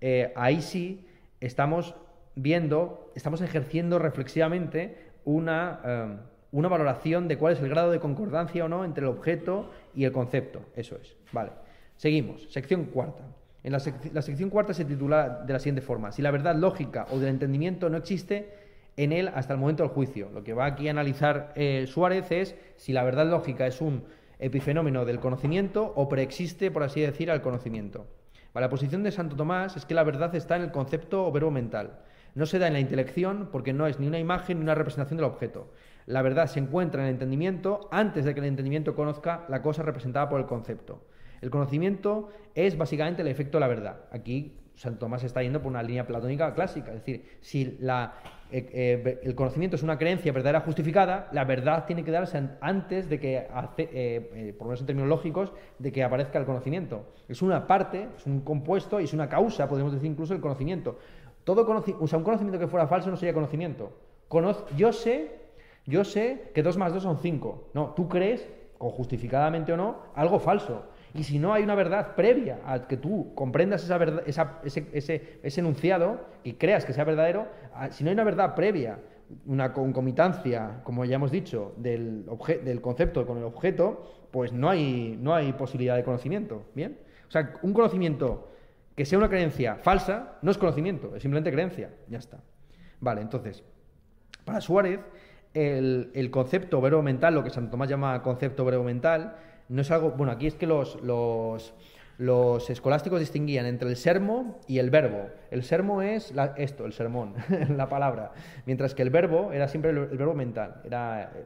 eh, ahí sí estamos viendo, estamos ejerciendo reflexivamente una. Eh, una valoración de cuál es el grado de concordancia o no entre el objeto y el concepto. Eso es. Vale. Seguimos. Sección cuarta. En la, sección cuarta se titula de la siguiente forma. Si la verdad lógica o del entendimiento no existe en él hasta el momento del juicio. Lo que va aquí a analizar eh, Suárez es si la verdad lógica es un epifenómeno del conocimiento o preexiste, por así decir, al conocimiento. la posición de Santo Tomás es que la verdad está en el concepto o verbo mental. No se da en la intelección porque no es ni una imagen ni una representación del objeto. La verdad se encuentra en el entendimiento antes de que el entendimiento conozca la cosa representada por el concepto. El conocimiento es básicamente el efecto de la verdad. Aquí Santo Tomás está yendo por una línea platónica clásica, es decir, si eh, eh, el conocimiento es una creencia verdadera justificada, la verdad tiene que darse antes de que, eh, por lo menos en de que aparezca el conocimiento. Es una parte, es un compuesto y es una causa, podemos decir incluso, el conocimiento. Todo o sea, un conocimiento que fuera falso no sería conocimiento. yo sé yo sé que 2 más 2 son 5. No, tú crees, o justificadamente o no, algo falso. Y si no hay una verdad previa a que tú comprendas esa verdad, ese, ese, enunciado y creas que sea verdadero, si no hay una verdad previa, una concomitancia, como ya hemos dicho, del, del concepto con el objeto, pues no hay, no hay posibilidad de conocimiento. ¿Bien? O sea, un conocimiento que sea una creencia falsa no es conocimiento, es simplemente creencia. Ya está. Vale, entonces, para Suárez, el, concepto verbo mental, lo que Santo Tomás llama concepto verbo mental, no es algo. Bueno, aquí es que los, los, los escolásticos distinguían entre el sermo y el verbo. El sermo es esto, el sermón, la palabra, mientras que el verbo era siempre el, verbo mental. Era eh,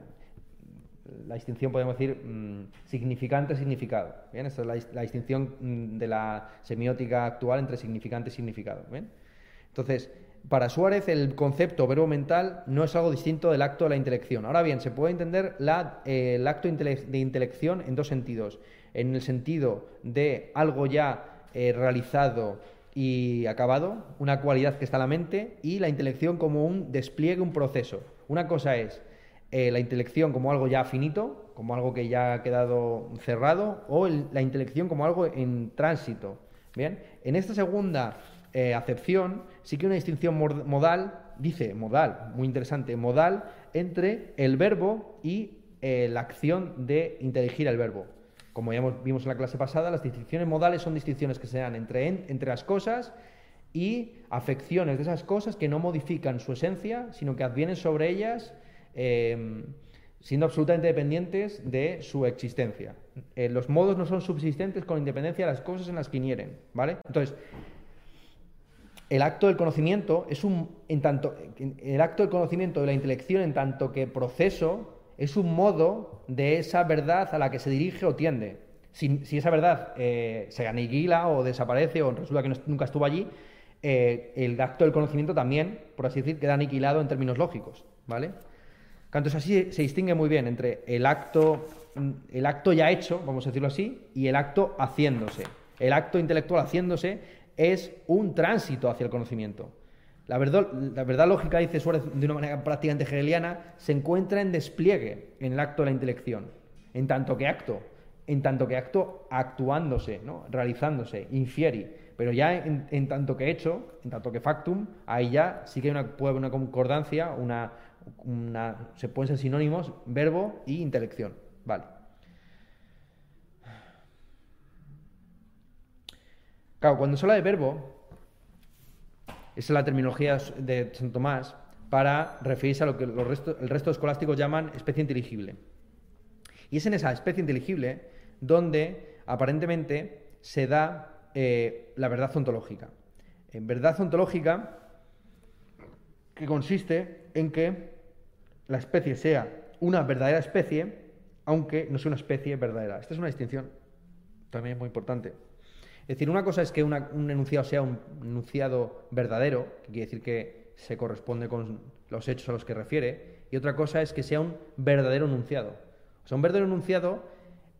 la distinción, podemos decir, mm, significante-significado. ¿bien? Esta es la, la, distinción mm, de la semiótica actual entre significante y significado. ¿bien? Entonces, para Suárez el concepto verbo mental no es algo distinto del acto de la intelección. Ahora bien, se puede entender eh, el acto de intelección en dos sentidos. En el sentido de algo ya eh, realizado y acabado, una cualidad que está en la mente, y la intelección como un despliegue, un proceso. Una cosa es eh, la intelección como algo ya finito, como algo que ya ha quedado cerrado, o la intelección como algo en tránsito. Bien, en esta segunda eh, acepción, sí que una distinción modal, dice modal, muy interesante, modal entre el verbo y eh, la acción de inteligir el verbo. Como ya vimos en la clase pasada, las distinciones modales son distinciones que se dan entre, entre las cosas y afecciones de esas cosas que no modifican su esencia, sino que advienen sobre ellas em, siendo absolutamente dependientes de su existencia. Eh, los modos no son subsistentes con independencia de las cosas en las que inhieren, ¿vale? Entonces, el acto del conocimiento es un, en tanto, el acto del conocimiento de la intelección en tanto que proceso es un modo de esa verdad a la que se dirige o tiende. Si, esa verdad eh, se aniquila o desaparece o resulta que nunca estuvo allí, eh, el acto del conocimiento también, por así decir, queda aniquilado en términos lógicos, ¿vale? Entonces así se distingue muy bien entre el acto, el acto ya hecho, vamos a decirlo así, y el acto haciéndose. El acto intelectual haciéndose es un tránsito hacia el conocimiento. La verdad, la verdad lógica, dice Suárez de una manera prácticamente hegeliana, se encuentra en despliegue en el acto de la intelección, en tanto que acto, en tanto que acto actuándose, ¿no? realizándose, infieri. Pero ya en, tanto que hecho, en tanto que factum, ahí ya sí que hay una, puede haber una concordancia, una, se pueden ser sinónimos verbo y intelección. Vale. Claro, cuando se habla de verbo, esa es la terminología de Santo Tomás para referirse a lo que el resto de los escolásticos llaman especie inteligible. Y es en esa especie inteligible donde aparentemente se da eh, la verdad ontológica. En verdad ontológica que consiste en que la especie sea una verdadera especie, aunque no sea una especie verdadera. Esta es una distinción también muy importante. Es decir, una cosa es que un enunciado sea un enunciado verdadero, que quiere decir que se corresponde con los hechos a los que refiere, y otra cosa es que sea un verdadero enunciado. O sea, un verdadero enunciado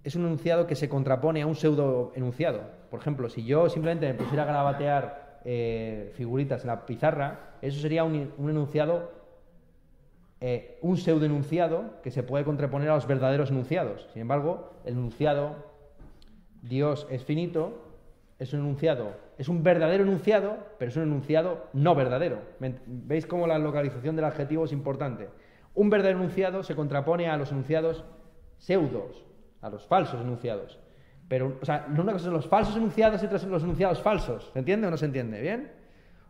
es un enunciado que se contrapone a un pseudo enunciado. Por ejemplo, si yo simplemente me pusiera a grabatear eh, figuritas en la pizarra, eso sería un, enunciado, eh, un pseudo enunciado que se puede contraponer a los verdaderos enunciados. Sin embargo, el enunciado Dios es finito es un enunciado, es un verdadero enunciado, pero es un enunciado no verdadero. ¿Veis cómo la localización del adjetivo es importante? Un verdadero enunciado se contrapone a los enunciados pseudos, a los falsos enunciados. Pero, o sea, una cosa son los falsos enunciados y otra son los enunciados falsos. ¿Se entiende o no se entiende? ¿Bien?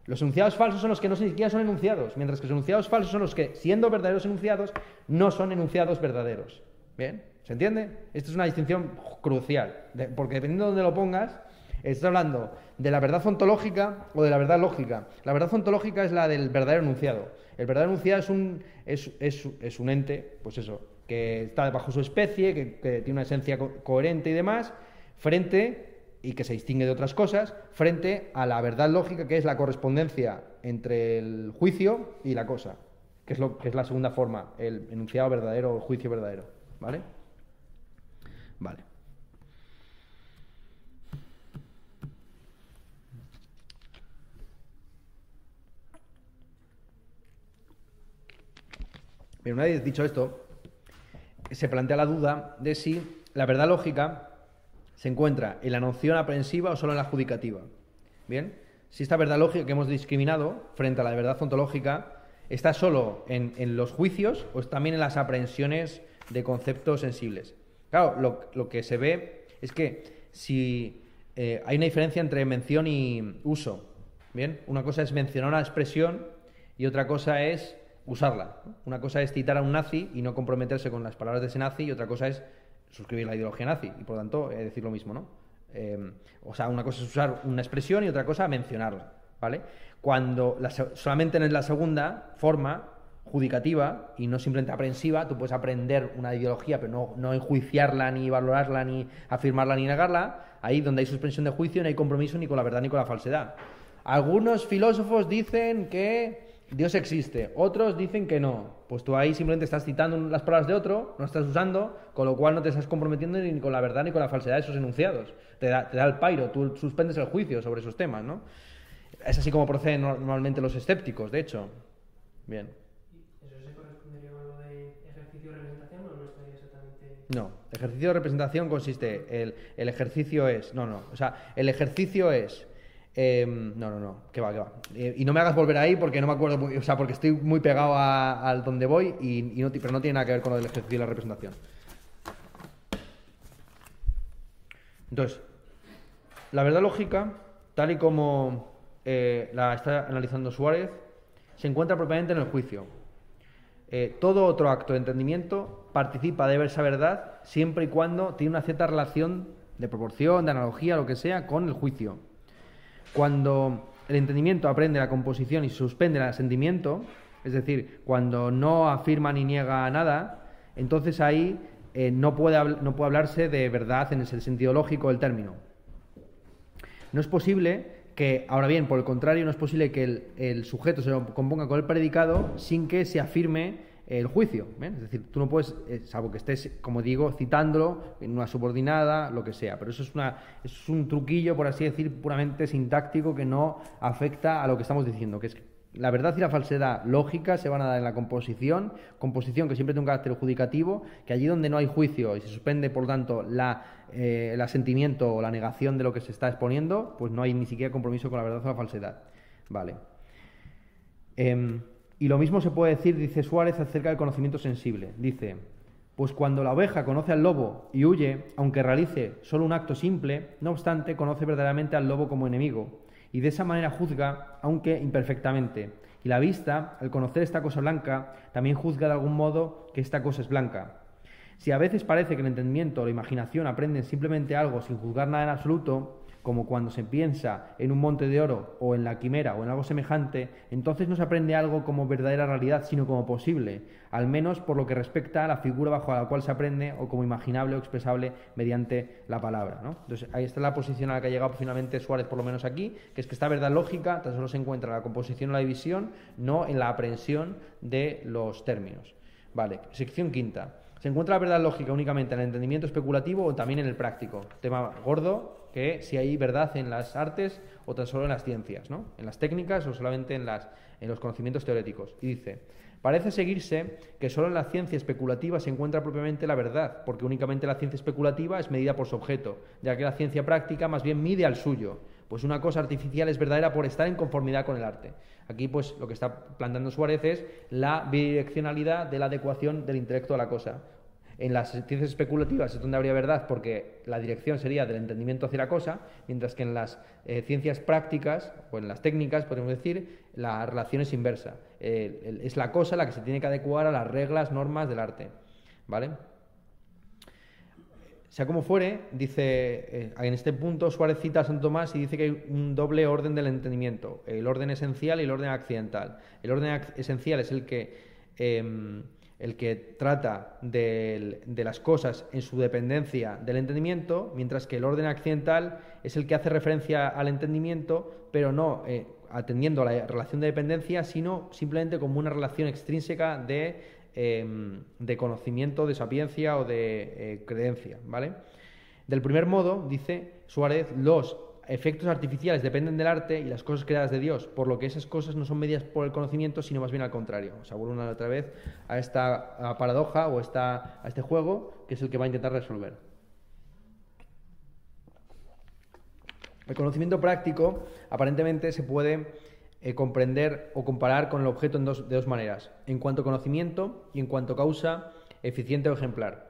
Los enunciados falsos son los que no siquiera son enunciados, mientras que los enunciados falsos son los que, siendo verdaderos enunciados, no son enunciados verdaderos. ¿Bien? ¿Se entiende? Esta es una distinción crucial, porque dependiendo de dónde lo pongas, Estás hablando de la verdad ontológica o de la verdad lógica. La verdad ontológica es la del verdadero enunciado. El verdadero enunciado es un, es, un ente, pues eso, que está bajo su especie, que, tiene una esencia coherente y demás, frente, y que se distingue de otras cosas, frente a la verdad lógica, que es la correspondencia entre el juicio y la cosa, que es, lo, que es la segunda forma, el enunciado verdadero o el juicio verdadero. ¿Vale? Vale. Pero una vez dicho esto, se plantea la duda de si la verdad lógica se encuentra en la noción aprehensiva o solo en la adjudicativa. Bien, si esta verdad lógica que hemos discriminado frente a la verdad ontológica está solo en, los juicios o también en las aprehensiones de conceptos sensibles. Claro, lo, que se ve es que si eh, hay una diferencia entre mención y uso. Bien, una cosa es mencionar una expresión y otra cosa es usarla. Una cosa es citar a un nazi y no comprometerse con las palabras de ese nazi y otra cosa es suscribir la ideología nazi y por lo tanto eh, decir lo mismo, ¿no? Em, o sea, una cosa es usar una expresión y otra cosa mencionarla, ¿vale? Cuando solamente en la segunda forma judicativa y no simplemente aprensiva, tú puedes aprender una ideología, pero no, no enjuiciarla, ni valorarla, ni afirmarla, ni negarla. Ahí donde hay suspensión de juicio no hay compromiso ni con la verdad ni con la falsedad. Algunos filósofos dicen que Dios existe. Otros dicen que no. Pues tú ahí simplemente estás citando las palabras de otro, no estás usando, con lo cual no te estás comprometiendo ni con la verdad ni con la falsedad de esos enunciados. Te da, te da el pairo, tú suspendes el juicio sobre esos temas, ¿no? Es así como proceden normalmente los escépticos, de hecho. Bien. ¿Eso se correspondería con lo de ejercicio de representación o no estaría exactamente.? No, ejercicio de representación consiste. El, el ejercicio es. No, no. O sea, el ejercicio es Em, no, no, no, que va, que va. Eh, y no me hagas volver ahí porque no me acuerdo, o sea, porque estoy muy pegado al donde voy, y, no, pero no tiene nada que ver con lo del ejercicio y la representación. Entonces, la verdad lógica, tal y como eh, la está analizando Suárez, se encuentra propiamente en el juicio. Eh, todo otro acto de entendimiento participa de esa verdad siempre y cuando tiene una cierta relación de proporción, de analogía, lo que sea, con el juicio. Cuando el entendimiento aprende la composición y suspende el asentimiento, es decir, cuando no afirma ni niega nada, entonces ahí eh, no, puede, no puede hablarse de verdad en el sentido lógico del término. No es posible que, ahora bien, por el contrario, no es posible que el, el sujeto se componga con el predicado sin que se afirme el juicio. Es decir, tú no puedes, eh, salvo que estés, como digo, citándolo en una subordinada, lo que sea. Pero eso es, una, es un truquillo, por así decir, puramente sintáctico que no afecta a lo que estamos diciendo, que es la verdad y la falsedad lógica se van a dar en la composición, composición que siempre tiene un carácter adjudicativo, que allí donde no hay juicio y se suspende, por tanto, la, eh, el asentimiento o la negación de lo que se está exponiendo, pues no hay ni siquiera compromiso con la verdad o la falsedad. Vale. Em, y lo mismo se puede decir, dice Suárez, acerca del conocimiento sensible. Dice, pues cuando la oveja conoce al lobo y huye, aunque realice solo un acto simple, no obstante conoce verdaderamente al lobo como enemigo, y de esa manera juzga, aunque imperfectamente. Y la vista, al conocer esta cosa blanca, también juzga de algún modo que esta cosa es blanca. Si a veces parece que el entendimiento o la imaginación aprenden simplemente algo sin juzgar nada en absoluto, como cuando se piensa en un monte de oro o en la quimera o en algo semejante, entonces no se aprende algo como verdadera realidad, sino como posible, al menos por lo que respecta a la figura bajo la cual se aprende o como imaginable o expresable mediante la palabra. Entonces ahí está la posición a la que ha llegado finalmente Suárez, por lo menos aquí, que es que esta verdad lógica tan solo se encuentra en la composición o la división, no en la aprehensión de los términos. Vale, sección quinta. ¿Se encuentra la verdad lógica únicamente en el entendimiento especulativo o también en el práctico? Tema gordo, que si hay verdad en las artes o tan solo en las ciencias, ¿no? En las técnicas o solamente en, las, en los conocimientos teóricos. Y dice, parece seguirse que solo en la ciencia especulativa se encuentra propiamente la verdad, porque únicamente la ciencia especulativa es medida por su objeto, ya que la ciencia práctica más bien mide al suyo. Pues una cosa artificial es verdadera por estar en conformidad con el arte. Aquí, pues, lo que está planteando Suárez es la bidireccionalidad de la adecuación del intelecto a la cosa. En las ciencias especulativas es donde habría verdad porque la dirección sería del entendimiento hacia la cosa, mientras que en las eh, ciencias prácticas o en las técnicas, podemos decir, la relación es inversa. es la cosa la que se tiene que adecuar a las reglas, normas del arte. ¿Vale? Sea como fuere, dice eh, en este punto Suárez cita a Santo Tomás y dice que hay un doble orden del entendimiento, el orden esencial y el orden accidental. El orden esencial es el que em, el que trata de, las cosas en su dependencia del entendimiento, mientras que el orden accidental es el que hace referencia al entendimiento, pero no eh, atendiendo a la relación de dependencia, sino simplemente como una relación extrínseca de, em, conocimiento, de sapiencia o de eh, creencia. ¿vale? Del primer modo, dice Suárez, los efectos artificiales dependen del arte y las cosas creadas de Dios, por lo que esas cosas no son medidas por el conocimiento, sino más bien al contrario. O sea, vuelvo una otra vez a esta paradoja o a este juego que es el que va a intentar resolver. El conocimiento práctico aparentemente se puede eh, comprender o comparar con el objeto en dos, de dos maneras, en cuanto conocimiento y en cuanto causa eficiente o ejemplar.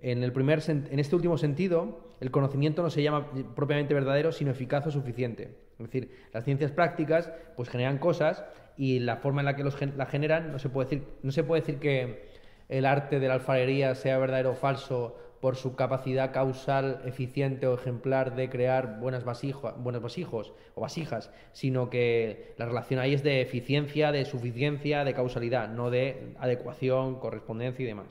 En, el primer, en este último sentido, el conocimiento no se llama propiamente verdadero, sino eficaz o suficiente. Es decir, las ciencias prácticas pues generan cosas y la forma en la que los la generan no se puede decir, no se puede decir que el arte de la alfarería sea verdadero o falso por su capacidad causal, eficiente o ejemplar de crear buenas buenos vasijos o vasijas, sino que la relación ahí es de eficiencia, de suficiencia, de causalidad, no de adecuación, correspondencia y demás.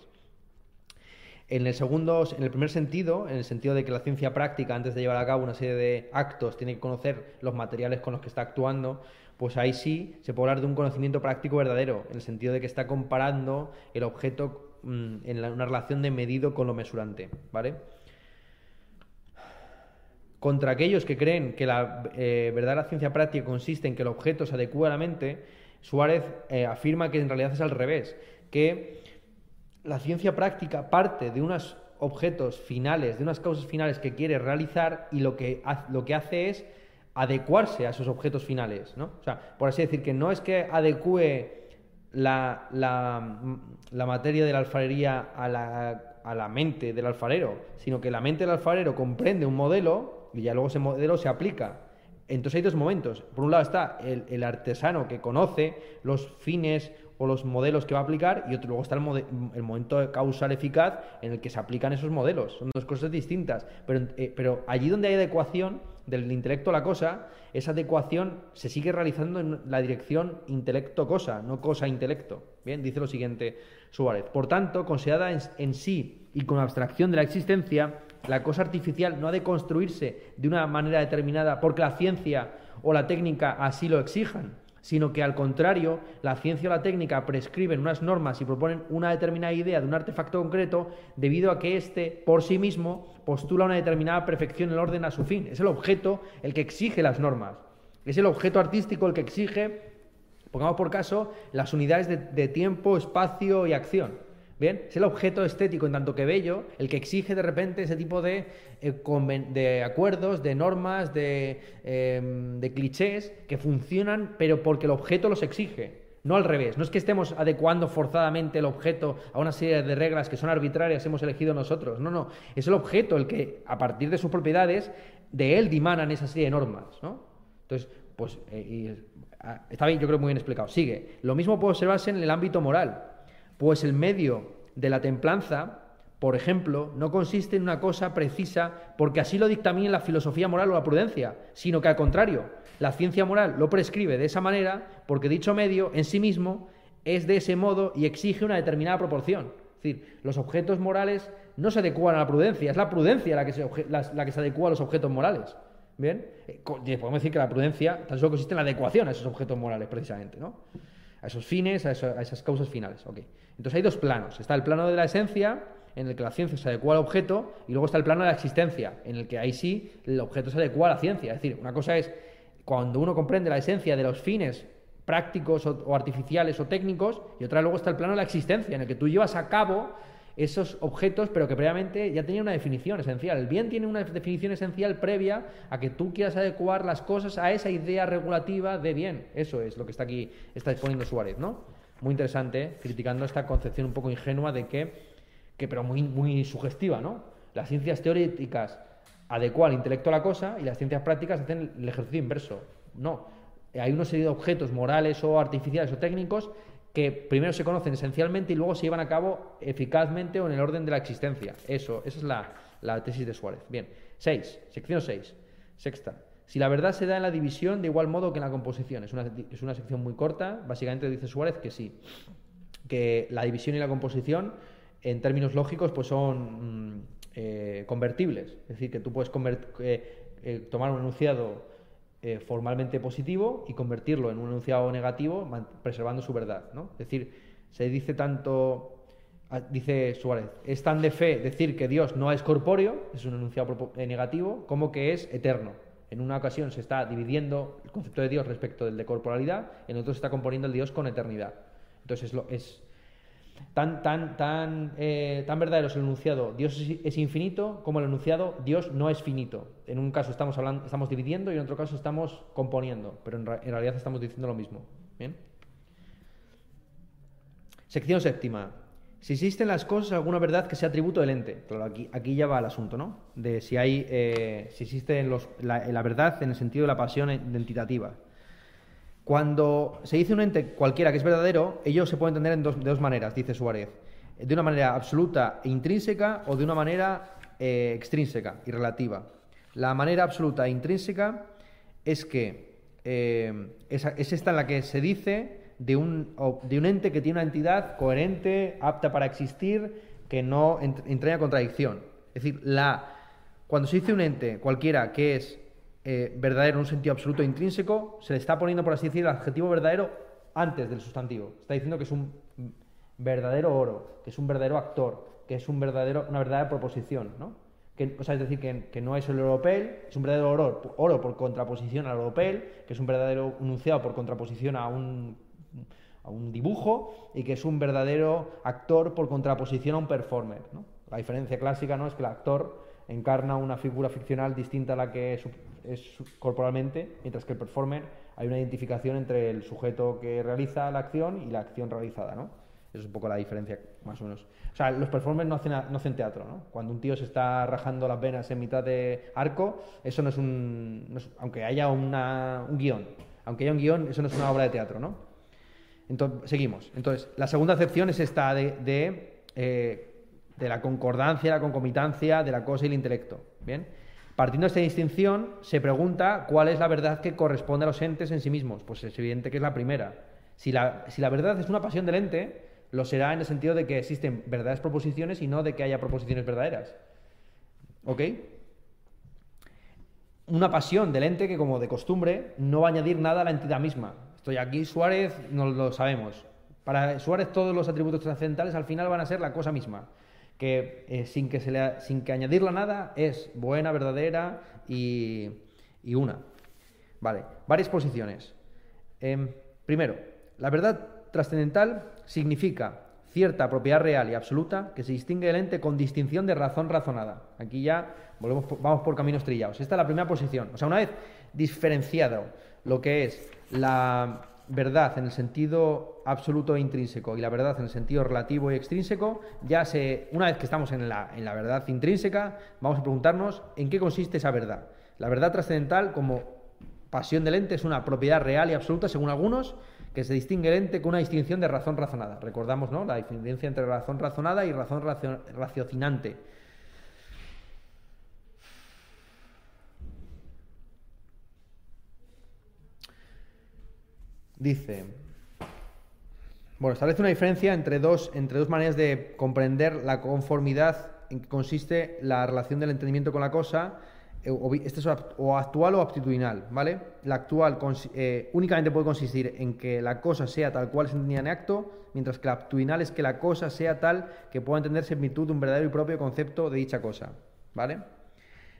En el segundo, en el primer sentido, en el sentido de que la ciencia práctica, antes de llevar a cabo una serie de actos, tiene que conocer los materiales con los que está actuando, pues ahí sí se puede hablar de un conocimiento práctico verdadero, en el sentido de que está comparando el objeto mm, en una relación de medido con lo mesurante, ¿vale? Contra aquellos que creen que la eh, verdadera ciencia práctica consiste en que el objeto se adecue a la mente, Suárez eh, afirma que en realidad es al revés, que la ciencia práctica parte de unos objetos finales, de unas causas finales que quiere realizar y lo que, lo que hace es adecuarse a esos objetos finales, ¿no? O sea, por así decir, que no es que adecue la, la, materia de la alfarería a la, a la, mente del alfarero, sino que la mente del alfarero comprende un modelo y ya luego ese modelo se aplica. Entonces hay dos momentos. Por un lado está el, el artesano que conoce los fines o los modelos que va a aplicar y otro, luego está el, el, momento causal eficaz en el que se aplican esos modelos. Son dos cosas distintas, pero, eh, pero allí donde hay adecuación del intelecto a la cosa, esa adecuación se sigue realizando en la dirección intelecto-cosa, no cosa-intelecto. Bien, dice lo siguiente Suárez. Por tanto, considerada en, en sí y con abstracción de la existencia, la cosa artificial no ha de construirse de una manera determinada porque la ciencia o la técnica así lo exijan, sino que al contrario, la ciencia o la técnica prescriben unas normas y proponen una determinada idea de un artefacto concreto debido a que éste, por sí mismo, postula una determinada perfección en el orden a su fin. Es el objeto el que exige las normas. Es el objeto artístico el que exige, pongamos por caso, las unidades de, de tiempo, espacio y acción. Bien, es el objeto estético en tanto que bello el que exige de repente ese tipo de, eh, de acuerdos, de normas, de, em, de clichés que funcionan, pero porque el objeto los exige. No al revés, no es que estemos adecuando forzadamente el objeto a una serie de reglas que son arbitrarias, hemos elegido nosotros. No, no, es el objeto el que, a partir de sus propiedades, de él dimanan esa serie de normas. ¿no? Entonces, pues, eh, ah, está bien, yo creo muy bien explicado. Sigue. Lo mismo puede observarse en el ámbito moral. Pues el medio de la templanza, por ejemplo, no consiste en una cosa precisa porque así lo dictamina la filosofía moral o la prudencia, sino que al contrario, la ciencia moral lo prescribe de esa manera porque dicho medio en sí mismo es de ese modo y exige una determinada proporción. Es decir, los objetos morales no se adecuan a la prudencia, es la prudencia la que se, la, que se adecua a los objetos morales. ¿Bien? Eh, podemos decir que la prudencia tan solo consiste en la adecuación a esos objetos morales, precisamente, ¿no? a esos fines, a, esas causas finales. Entonces hay dos planos. Está el plano de la esencia, en el que la ciencia se adecua al objeto, y luego está el plano de la existencia, en el que ahí sí el objeto se adecua a la ciencia. Es decir, una cosa es cuando uno comprende la esencia de los fines prácticos o artificiales o técnicos, y otra luego está el plano de la existencia, en el que tú llevas a cabo esos objetos, pero que previamente ya tenía una definición esencial. El bien tiene una definición esencial previa a que tú quieras adecuar las cosas a esa idea regulativa de bien. Eso es lo que está aquí, está exponiendo Suárez, ¿no? Muy interesante, criticando esta concepción un poco ingenua de que, que pero muy, muy sugestiva, ¿no? Las ciencias teóricas adecuan el intelecto a la cosa y las ciencias prácticas hacen el ejercicio inverso. No, hay una serie de objetos morales o artificiales o técnicos que primero se conocen esencialmente y luego se llevan a cabo eficazmente o en el orden de la existencia. Eso, esa es la, tesis de Suárez. Bien, 6, sección 6, sexta. Si la verdad se da en la división de igual modo que en la composición, es una, es una sección muy corta, básicamente dice Suárez que sí, que la división y la composición en términos lógicos pues son mm, eh, convertibles, es decir, que tú puedes eh, eh, tomar un enunciado eh, formalmente positivo y convertirlo en un enunciado negativo preservando su verdad. ¿no? Es decir, se dice tanto, ah, dice Suárez, es tan de fe decir que Dios no es corpóreo, es un enunciado eh, negativo, como que es eterno. En una ocasión se está dividiendo el concepto de Dios respecto del de corporalidad, en otro se está componiendo el Dios con eternidad. Entonces es, lo, Tan, tan, tan, eh, tan verdadero el enunciado Dios es, infinito como el enunciado Dios no es finito. En un caso estamos, hablando, estamos dividiendo y en otro caso estamos componiendo, pero en, realidad estamos diciendo lo mismo. ¿Bien? Sección séptima. Si existen las cosas, alguna verdad que sea atributo del ente. Claro, aquí, aquí ya va el asunto, ¿no? De si hay, eh, si existe los, la, verdad en el sentido de la pasión identitativa. Cuando se dice un ente cualquiera que es verdadero, ello se puede entender de dos maneras, dice Suárez. De una manera absoluta e intrínseca o de una manera eh, extrínseca y relativa. La manera absoluta e intrínseca es que eh, es, esta en la que se dice de un, de un ente que tiene una entidad coherente, apta para existir, que no entra en contradicción. Es decir, la, cuando se dice un ente cualquiera que es eh, verdadero en un sentido absoluto e intrínseco, se le está poniendo, por así decir, el adjetivo verdadero antes del sustantivo. Está diciendo que es un verdadero oro, que es un verdadero actor, que es un verdadero, una verdadera proposición, ¿no? Que, o sea, es decir, que, no es el europel, es un verdadero oro, oro por contraposición al europel, que es un verdadero enunciado por contraposición a un, a un dibujo, y que es un verdadero actor por contraposición a un performer, ¿no? La diferencia clásica ¿no? es que el actor encarna una figura ficcional distinta a la que es, corporalmente, mientras que el performer hay una identificación entre el sujeto que realiza la acción y la acción realizada, ¿no? Esa es un poco la diferencia, más o menos. O sea, los performers no hacen, no teatro, ¿no? Cuando un tío se está rajando las venas en mitad de arco, eso no es un... aunque haya un guion, aunque haya un guion, eso no es una obra de teatro, ¿no? Entonces, seguimos. Entonces, la segunda acepción es esta de, eh, de la concordancia, la concomitancia de la cosa y el intelecto. ¿Bien? Partiendo de esta distinción, se pregunta cuál es la verdad que corresponde a los entes en sí mismos. Pues es evidente que es la primera. Si la, si la verdad es una pasión del ente, lo será en el sentido de que existen verdades proposiciones y no de que haya proposiciones verdaderas. ¿Ok? Una pasión del ente que, como de costumbre, no va a añadir nada a la entidad misma. Estoy aquí, Suárez, no lo sabemos. Para Suárez todos los atributos trascendentales al final van a ser la cosa misma, que eh, sin, que se le, sin que nada es buena, verdadera y, y una. Vale, varias posiciones. Em, primero, la verdad trascendental significa cierta propiedad real y absoluta que se distingue del ente con distinción de razón razonada. Aquí ya volvemos, vamos por caminos trillados. Esta es la primera posición. O sea, una vez diferenciado lo que es la verdad en el sentido absoluto e intrínseco y la verdad en el sentido relativo y extrínseco, ya se, una vez que estamos en la, en la verdad intrínseca, vamos a preguntarnos en qué consiste esa verdad. La verdad trascendental, como pasión del ente, es una propiedad real y absoluta, según algunos, que se distingue el ente con una distinción de razón razonada. Recordamos ¿no? la diferencia entre razón razonada y razón raciocinante. Dice, bueno, establece una diferencia entre dos, entre dos maneras de comprender la conformidad en que consiste la relación del entendimiento con la cosa, eh, este es o actual o aptitudinal, ¿vale? La actual eh, únicamente puede consistir en que la cosa sea tal cual se entendía en acto, mientras que la aptitudinal es que la cosa sea tal que pueda entenderse en virtud de un verdadero y propio concepto de dicha cosa, ¿vale?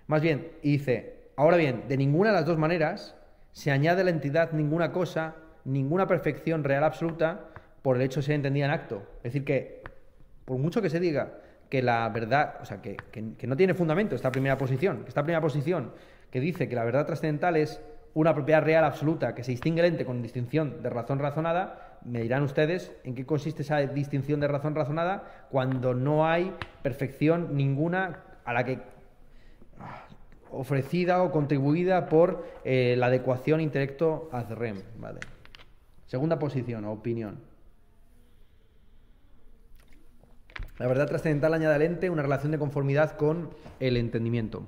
Más bien, dice, ahora bien, de ninguna de las dos maneras se añade a la entidad ninguna cosa ninguna perfección real absoluta por el hecho de ser entendida en acto. Es decir, que por mucho que se diga que la verdad, o sea, que, no tiene fundamento esta primera posición, esta primera posición que dice que la verdad trascendental es una propiedad real absoluta que se distingue el ente con distinción de razón razonada, me dirán ustedes en qué consiste esa distinción de razón razonada cuando no hay perfección ninguna a la que ah, ofrecida o contribuida por eh, la adecuación intelecto ad rem, ¿vale? Segunda posición opinión. La verdad trascendental añade al ente una relación de conformidad con el entendimiento.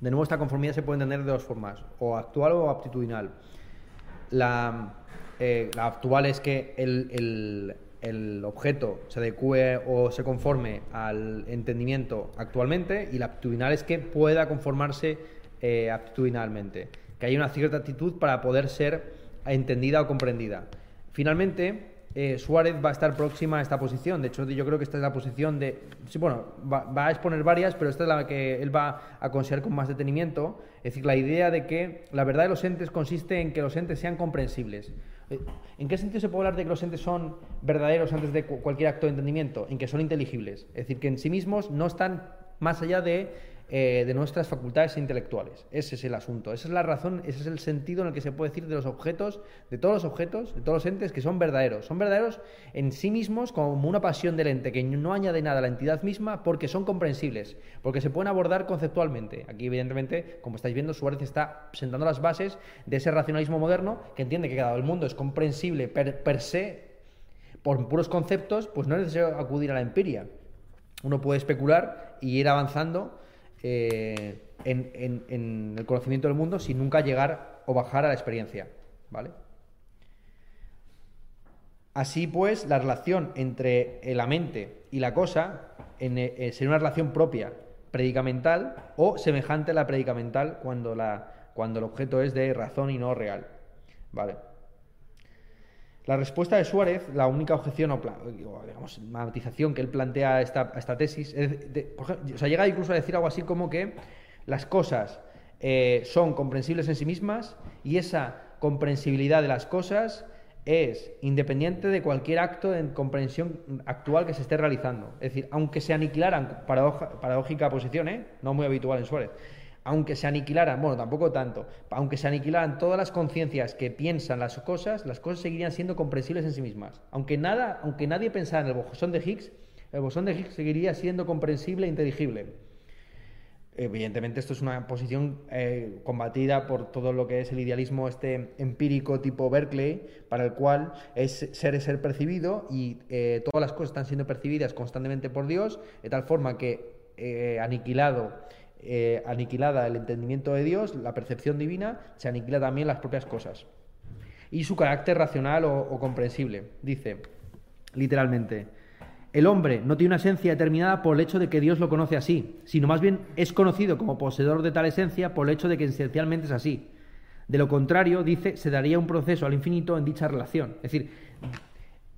De nuevo, esta conformidad se puede entender de dos formas, o actual o aptitudinal. La, eh, actual es que el, objeto se adecue o se conforme al entendimiento actualmente, y la aptitudinal es que pueda conformarse eh, aptitudinalmente, que haya una cierta actitud para poder ser entendida o comprendida. Finalmente, eh, Suárez va a estar próxima a esta posición. De hecho, yo creo que esta es la posición de. Sí, bueno, va, a exponer varias, pero esta es la que él va a considerar con más detenimiento. Es decir, la idea de que la verdad de los entes consiste en que los entes sean comprensibles. Eh, ¿En qué sentido se puede hablar de que los entes son verdaderos antes de cualquier acto de entendimiento? En que son inteligibles. Es decir, que en sí mismos no están más allá de eh, de nuestras facultades intelectuales. Ese es el asunto, esa es la razón, ese es el sentido en el que se puede decir de los objetos, de todos los objetos, de todos los entes que son verdaderos. Son verdaderos en sí mismos como una pasión del ente que no añade nada a la entidad misma porque son comprensibles, porque se pueden abordar conceptualmente. Aquí, evidentemente, como estáis viendo, Suárez está sentando las bases de ese racionalismo moderno que entiende que cada el mundo es comprensible per, per se por puros conceptos, pues no es necesario acudir a la empiria. Uno puede especular y ir avanzando eh, en, el conocimiento del mundo sin nunca llegar o bajar a la experiencia. ¿Vale? Así pues, la relación entre la mente y la cosa en, eh, sería una relación propia, predicamental o semejante a la predicamental cuando, la, cuando el objeto es de razón y no real. ¿Vale? La respuesta de Suárez, la única objeción o, digamos, matización que él plantea a esta, esta tesis, es o sea, llega incluso a decir algo así como que las cosas eh, son comprensibles en sí mismas y esa comprensibilidad de las cosas es independiente de cualquier acto de comprensión actual que se esté realizando. Es decir, aunque se aniquilaran, paradójica posición, ¿eh? no muy habitual en Suárez, aunque se aniquilaran, bueno, tampoco tanto, aunque se aniquilaran todas las conciencias que piensan las cosas, las cosas seguirían siendo comprensibles en sí mismas. Aunque, nada, aunque nadie pensara en el bosón de Higgs, el bosón de Higgs seguiría siendo comprensible e inteligible. Evidentemente esto es una posición eh, combatida por todo lo que es el idealismo este empírico tipo Berkeley, para el cual es ser es ser percibido y eh, todas las cosas están siendo percibidas constantemente por Dios, de tal forma que eh, aniquilado eh, aniquilada el entendimiento de Dios, la percepción divina, se aniquila también las propias cosas. Y su carácter racional o, o comprensible. Dice, literalmente, el hombre no tiene una esencia determinada por el hecho de que Dios lo conoce así, sino más bien es conocido como poseedor de tal esencia por el hecho de que esencialmente es así. De lo contrario, dice, se daría un proceso al infinito en dicha relación. Es decir,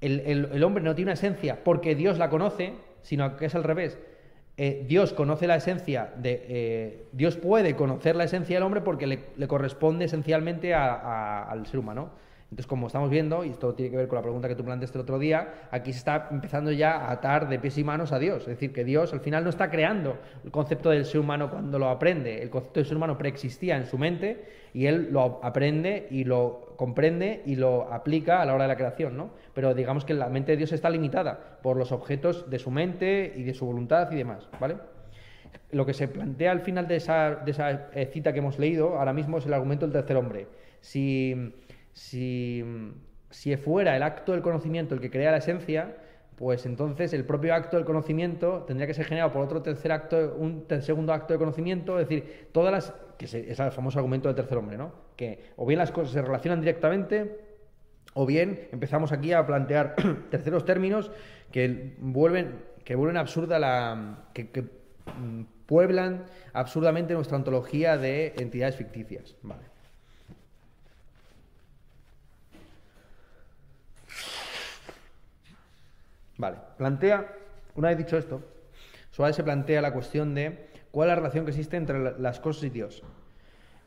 el, el- el hombre no tiene una esencia porque Dios la conoce, sino que es al revés. Eh, Dios conoce la esencia de. eh, Dios puede conocer la esencia del hombre porque le, corresponde esencialmente al ser humano. Entonces, como estamos viendo, y esto tiene que ver con la pregunta que tú planteaste el otro día, aquí se está empezando ya a atar de pies y manos a Dios. Es decir, que Dios al final no está creando el concepto del ser humano cuando lo aprende. El concepto del ser humano preexistía en su mente y él lo aprende y lo comprende y lo aplica a la hora de la creación, ¿no? Pero digamos que la mente de Dios está limitada por los objetos de su mente y de su voluntad y demás, ¿vale? Lo que se plantea al final de esa, de esa eh, cita que hemos leído ahora mismo es el argumento del tercer hombre. Si, si, si fuera el acto del conocimiento el que crea la esencia, pues entonces el propio acto del conocimiento tendría que ser generado por otro tercer acto, un segundo acto de conocimiento, es decir, todas las, que es el famoso argumento del tercer hombre, ¿no? Que o bien las cosas se relacionan directamente o bien empezamos aquí a plantear terceros términos que vuelven, que vuelven absurda la. que, que, mm, pueblan absurdamente nuestra ontología de entidades ficticias. Vale. Vale. Plantea, una vez dicho esto, Suárez se plantea la cuestión de cuál es la relación que existe entre la- las cosas y Dios.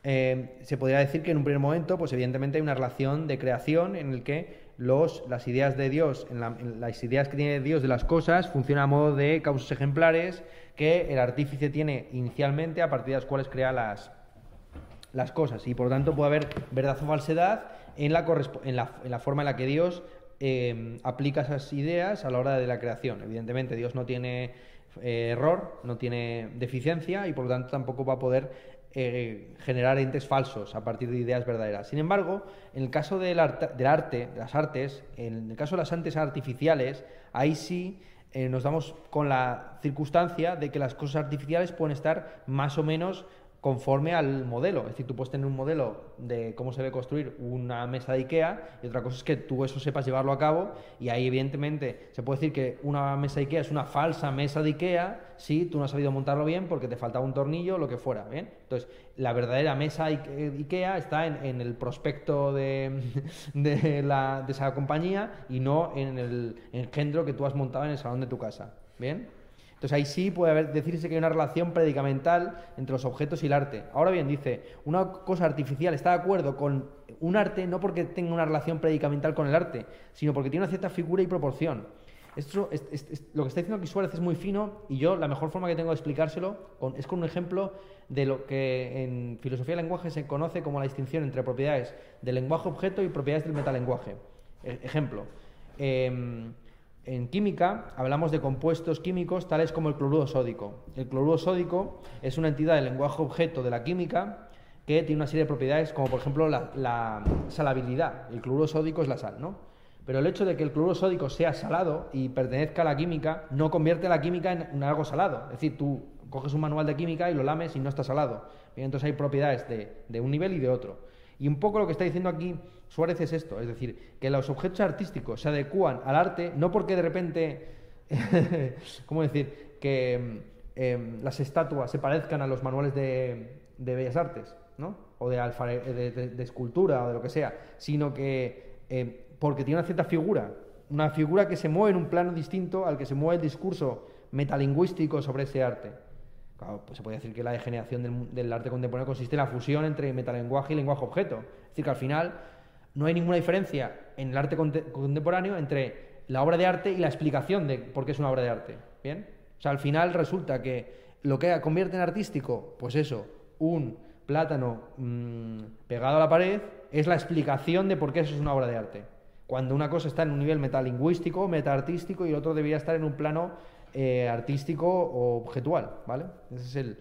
Eh, se podría decir que en un primer momento, pues evidentemente hay una relación de creación en el que las ideas de Dios, las ideas que tiene Dios de las cosas, funcionan a modo de causas ejemplares que el artífice tiene inicialmente, a partir de las cuales crea las, las cosas. Y por lo tanto puede haber verdad o falsedad en la, correspo- en la, en la forma en la que Dios eh, aplica esas ideas a la hora de la creación. Evidentemente Dios no tiene eh, error, no tiene deficiencia y por lo tanto tampoco va a poder eh, generar entes falsos a partir de ideas verdaderas. Sin embargo, en el caso del, arte, del arte, de las artes, en el caso de las artes artificiales, ahí sí eh, nos damos con la circunstancia de que las cosas artificiales pueden estar más o menos conforme al modelo. Es decir, tú puedes tener un modelo de cómo se debe construir una mesa de IKEA y otra cosa es que tú eso sepas llevarlo a cabo y ahí evidentemente se puede decir que una mesa IKEA es una falsa mesa de IKEA si tú no has sabido montarlo bien porque te faltaba un tornillo lo que fuera, ¿bien? Entonces, la verdadera mesa Ike- IKEA está en, el prospecto de, de, de esa compañía y no en el engendro que tú has montado en el salón de tu casa, ¿bien? Entonces ahí sí puede haber, decirse que hay una relación predicamental entre los objetos y el arte. Ahora bien, dice, una cosa artificial está de acuerdo con un arte no porque tenga una relación predicamental con el arte, sino porque tiene una cierta figura y proporción. Esto, es- es- lo que está diciendo aquí Suárez es muy fino y yo la mejor forma que tengo de explicárselo es con un ejemplo de lo que en filosofía del lenguaje se conoce como la distinción entre propiedades del lenguaje objeto y propiedades del metalenguaje. E- ejemplo, em, en química hablamos de compuestos químicos tales como el cloruro sódico. El cloruro sódico es una entidad del lenguaje objeto de la química que tiene una serie de propiedades como por ejemplo la, la salabilidad. El cloruro sódico es la sal, ¿no? Pero el hecho de que el cloruro sódico sea salado y pertenezca a la química no convierte la química en, algo salado. Es decir, tú coges un manual de química y lo lames y no está salado. Entonces hay propiedades de, de un nivel y de otro. Y un poco lo que está diciendo aquí Suárez es esto, es decir, que los objetos artísticos se adecúan al arte no porque de repente, ¿cómo decir?, que mm, em, las estatuas se parezcan a los manuales de, bellas artes, ¿no? O de, alfare- de, de- escultura o de lo que sea, sino que eh, porque tiene una cierta figura, una figura que se mueve en un plano distinto al que se mueve el discurso metalingüístico sobre ese arte. Claro, pues se puede decir que la degeneración del, del arte contemporáneo consiste en la fusión entre metalenguaje y lenguaje objeto. Es decir, que al final no hay ninguna diferencia en el arte conte- contemporáneo entre la obra de arte y la explicación de por qué es una obra de arte. ¿Bien? O sea, al final resulta que lo que convierte en artístico, pues eso, un plátano mm, pegado a la pared, es la explicación de por qué eso es una obra de arte. Cuando una cosa está en un nivel metalingüístico, metaartístico, y el otro debería estar en un plano eh, artístico o objetual, ¿vale? Ese es el,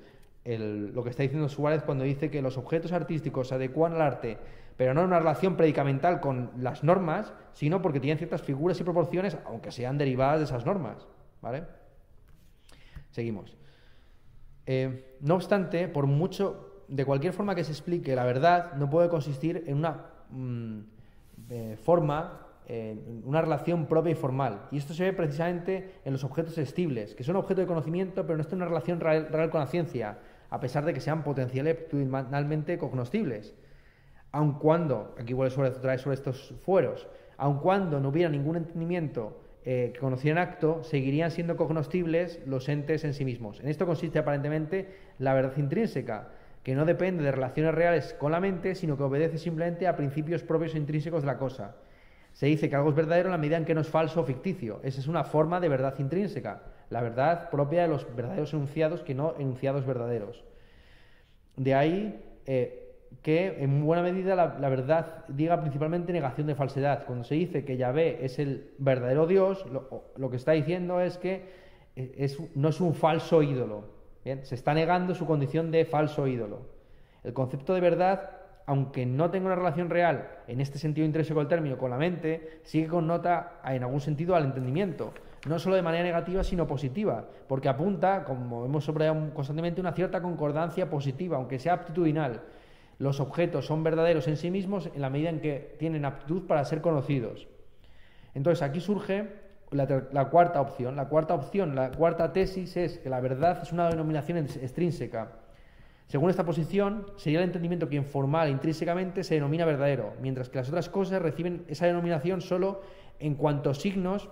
lo que está diciendo Suárez cuando dice que los objetos artísticos se adecuan al arte, pero no en una relación predicamental con las normas, sino porque tienen ciertas figuras y proporciones, aunque sean derivadas de esas normas, ¿vale? Seguimos. Eh, no obstante, por mucho, de cualquier forma que se explique, la verdad no puede consistir en una mm, eh, forma, en una relación propia y formal. Y esto se ve precisamente en los objetos estibles, que son objeto de conocimiento, pero no están en una relación real con la ciencia, a pesar de que sean potencialmente cognoscibles. Aun cuando, aquí vuelve sobre, otra sobre estos fueros, aun cuando no hubiera ningún entendimiento eh, que conocieran acto, seguirían siendo cognoscibles los entes en sí mismos. En esto consiste aparentemente la verdad intrínseca, que no depende de relaciones reales con la mente, sino que obedece simplemente a principios propios e intrínsecos de la cosa. Se dice que algo es verdadero en la medida en que no es falso o ficticio. Esa es una forma de verdad intrínseca, la verdad propia de los verdaderos enunciados que no enunciados verdaderos. De ahí eh, que en buena medida la, verdad diga principalmente negación de falsedad. Cuando se dice que Yahvé es el verdadero Dios, lo, que está diciendo es que eh, no es un falso ídolo. Se está negando su condición de falso ídolo. El concepto de verdad, aunque no tenga una relación real en este sentido intrínseco del término con la mente, sigue con nota en algún sentido al entendimiento. No solo de manera negativa, sino positiva, porque apunta, como hemos subrayado constantemente, una cierta concordancia positiva, aunque sea aptitudinal los objetos son verdaderos en sí mismos en la medida en que tienen aptitud para ser conocidos. Entonces aquí surge la, cuarta opción. La cuarta opción, la cuarta tesis es que la verdad es una denominación extrínseca. Según esta posición, sería el entendimiento quien formal e intrínsecamente se denomina verdadero, mientras que las otras cosas reciben esa denominación solo en cuanto signos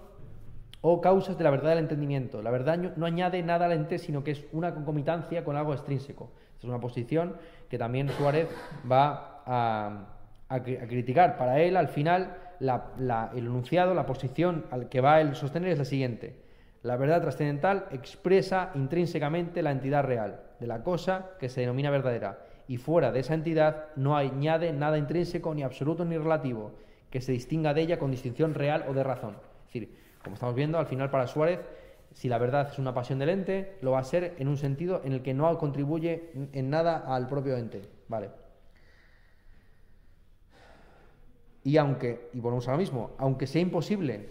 o causas de la verdad del entendimiento. La verdad no añade nada al ente, sino que es una concomitancia con algo extrínseco. es una posición que también Suárez va a, criticar. Para él, al final, el enunciado, la posición al que va a sostener es la siguiente. La verdad trascendental expresa intrínsecamente la entidad real de la cosa que se denomina verdadera y fuera de esa entidad no añade nada intrínseco, ni absoluto, ni relativo, que se distinga de ella con distinción real o de razón. Es decir, como estamos viendo, al final para Suárez si la verdad es una pasión del ente, lo va a ser en un sentido en el que no contribuye en nada al propio ente. Vale. Y aunque, y volvemos a lo mismo, aunque sea imposible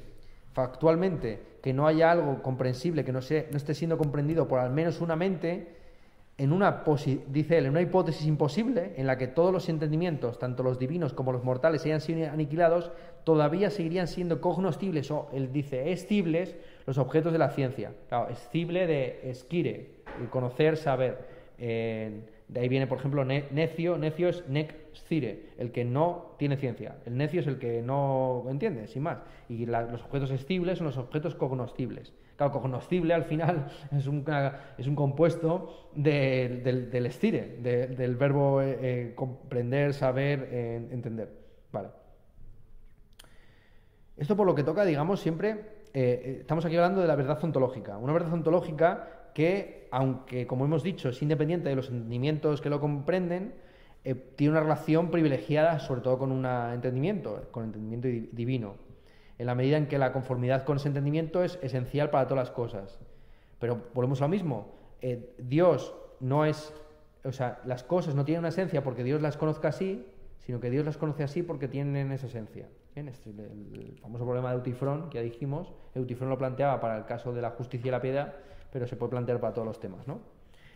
factualmente que no haya algo comprensible que no, no esté siendo comprendido por al menos una mente, en una, dice él, en una hipótesis imposible en la que todos los entendimientos, tanto los divinos como los mortales, hayan sido aniquilados, todavía seguirían siendo cognoscibles o, él dice, estibles los objetos de la ciencia. Claro, escible de esquire, conocer, saber. de ahí viene, por ejemplo, necio, necio es nec el que no tiene ciencia. El necio es el que no entiende, sin más. Y los objetos escibles son los objetos cognoscibles. Claro, cognoscible al final es un, es un compuesto del, del estire, del verbo eh, eh, comprender, saber, entender. Vale. Esto por lo que toca, digamos, siempre eh, estamos aquí hablando de la verdad ontológica. Una verdad ontológica que, aunque, como hemos dicho, es independiente de los entendimientos que lo comprenden, eh, tiene una relación privilegiada, sobre todo con un entendimiento, con entendimiento divino, en la medida en que la conformidad con ese entendimiento es esencial para todas las cosas. Pero volvemos a lo mismo, eh, Dios no es, o sea, las cosas no tienen una esencia porque Dios las conozca así, sino que Dios las conoce así porque tienen esa esencia. Este el, famoso problema de Eutifrón que ya dijimos, Eutifrón lo planteaba para el caso de la justicia y la piedad, pero se puede plantear para todos los temas, ¿no?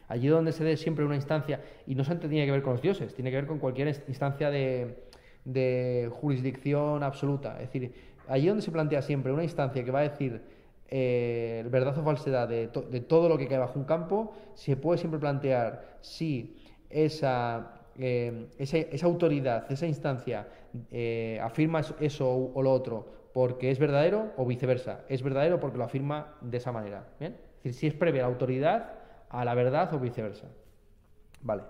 Allí donde se dé siempre una instancia, y no solamente tiene que ver con los dioses, tiene que ver con cualquier instancia de, jurisdicción absoluta. Es decir, allí donde se plantea siempre una instancia que va a decir eh, verdad o falsedad de, de, todo lo que cae bajo un campo, se puede siempre plantear si esa eh, esa, autoridad, esa instancia, eh, afirma eso o lo otro porque es verdadero o viceversa. Es verdadero porque lo afirma de esa manera. Es decir, si es previa la autoridad a la verdad o viceversa. Vale.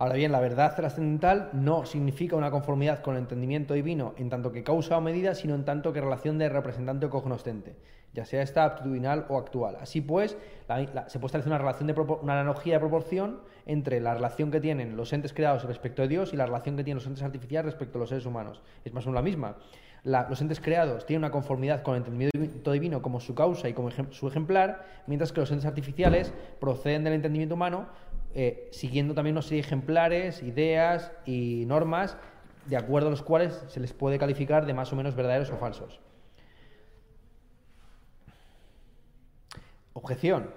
Ahora bien, la verdad trascendental no significa una conformidad con el entendimiento divino en tanto que causa o medida, sino en tanto que relación de representante o cognoscente, ya sea esta aptitudinal o actual. Así pues, se puede establecer una, relación de una analogía de proporción entre la relación que tienen los entes creados respecto a Dios y la relación que tienen los entes artificiales respecto a los seres humanos. Es más o menos la misma. los entes creados tienen una conformidad con el entendimiento divino como su causa y como su ejemplar, mientras que los entes artificiales proceden del entendimiento humano eh, siguiendo también una serie de ejemplares, ideas y normas de acuerdo a los cuales se les puede calificar de más o menos verdaderos o falsos. Objeción.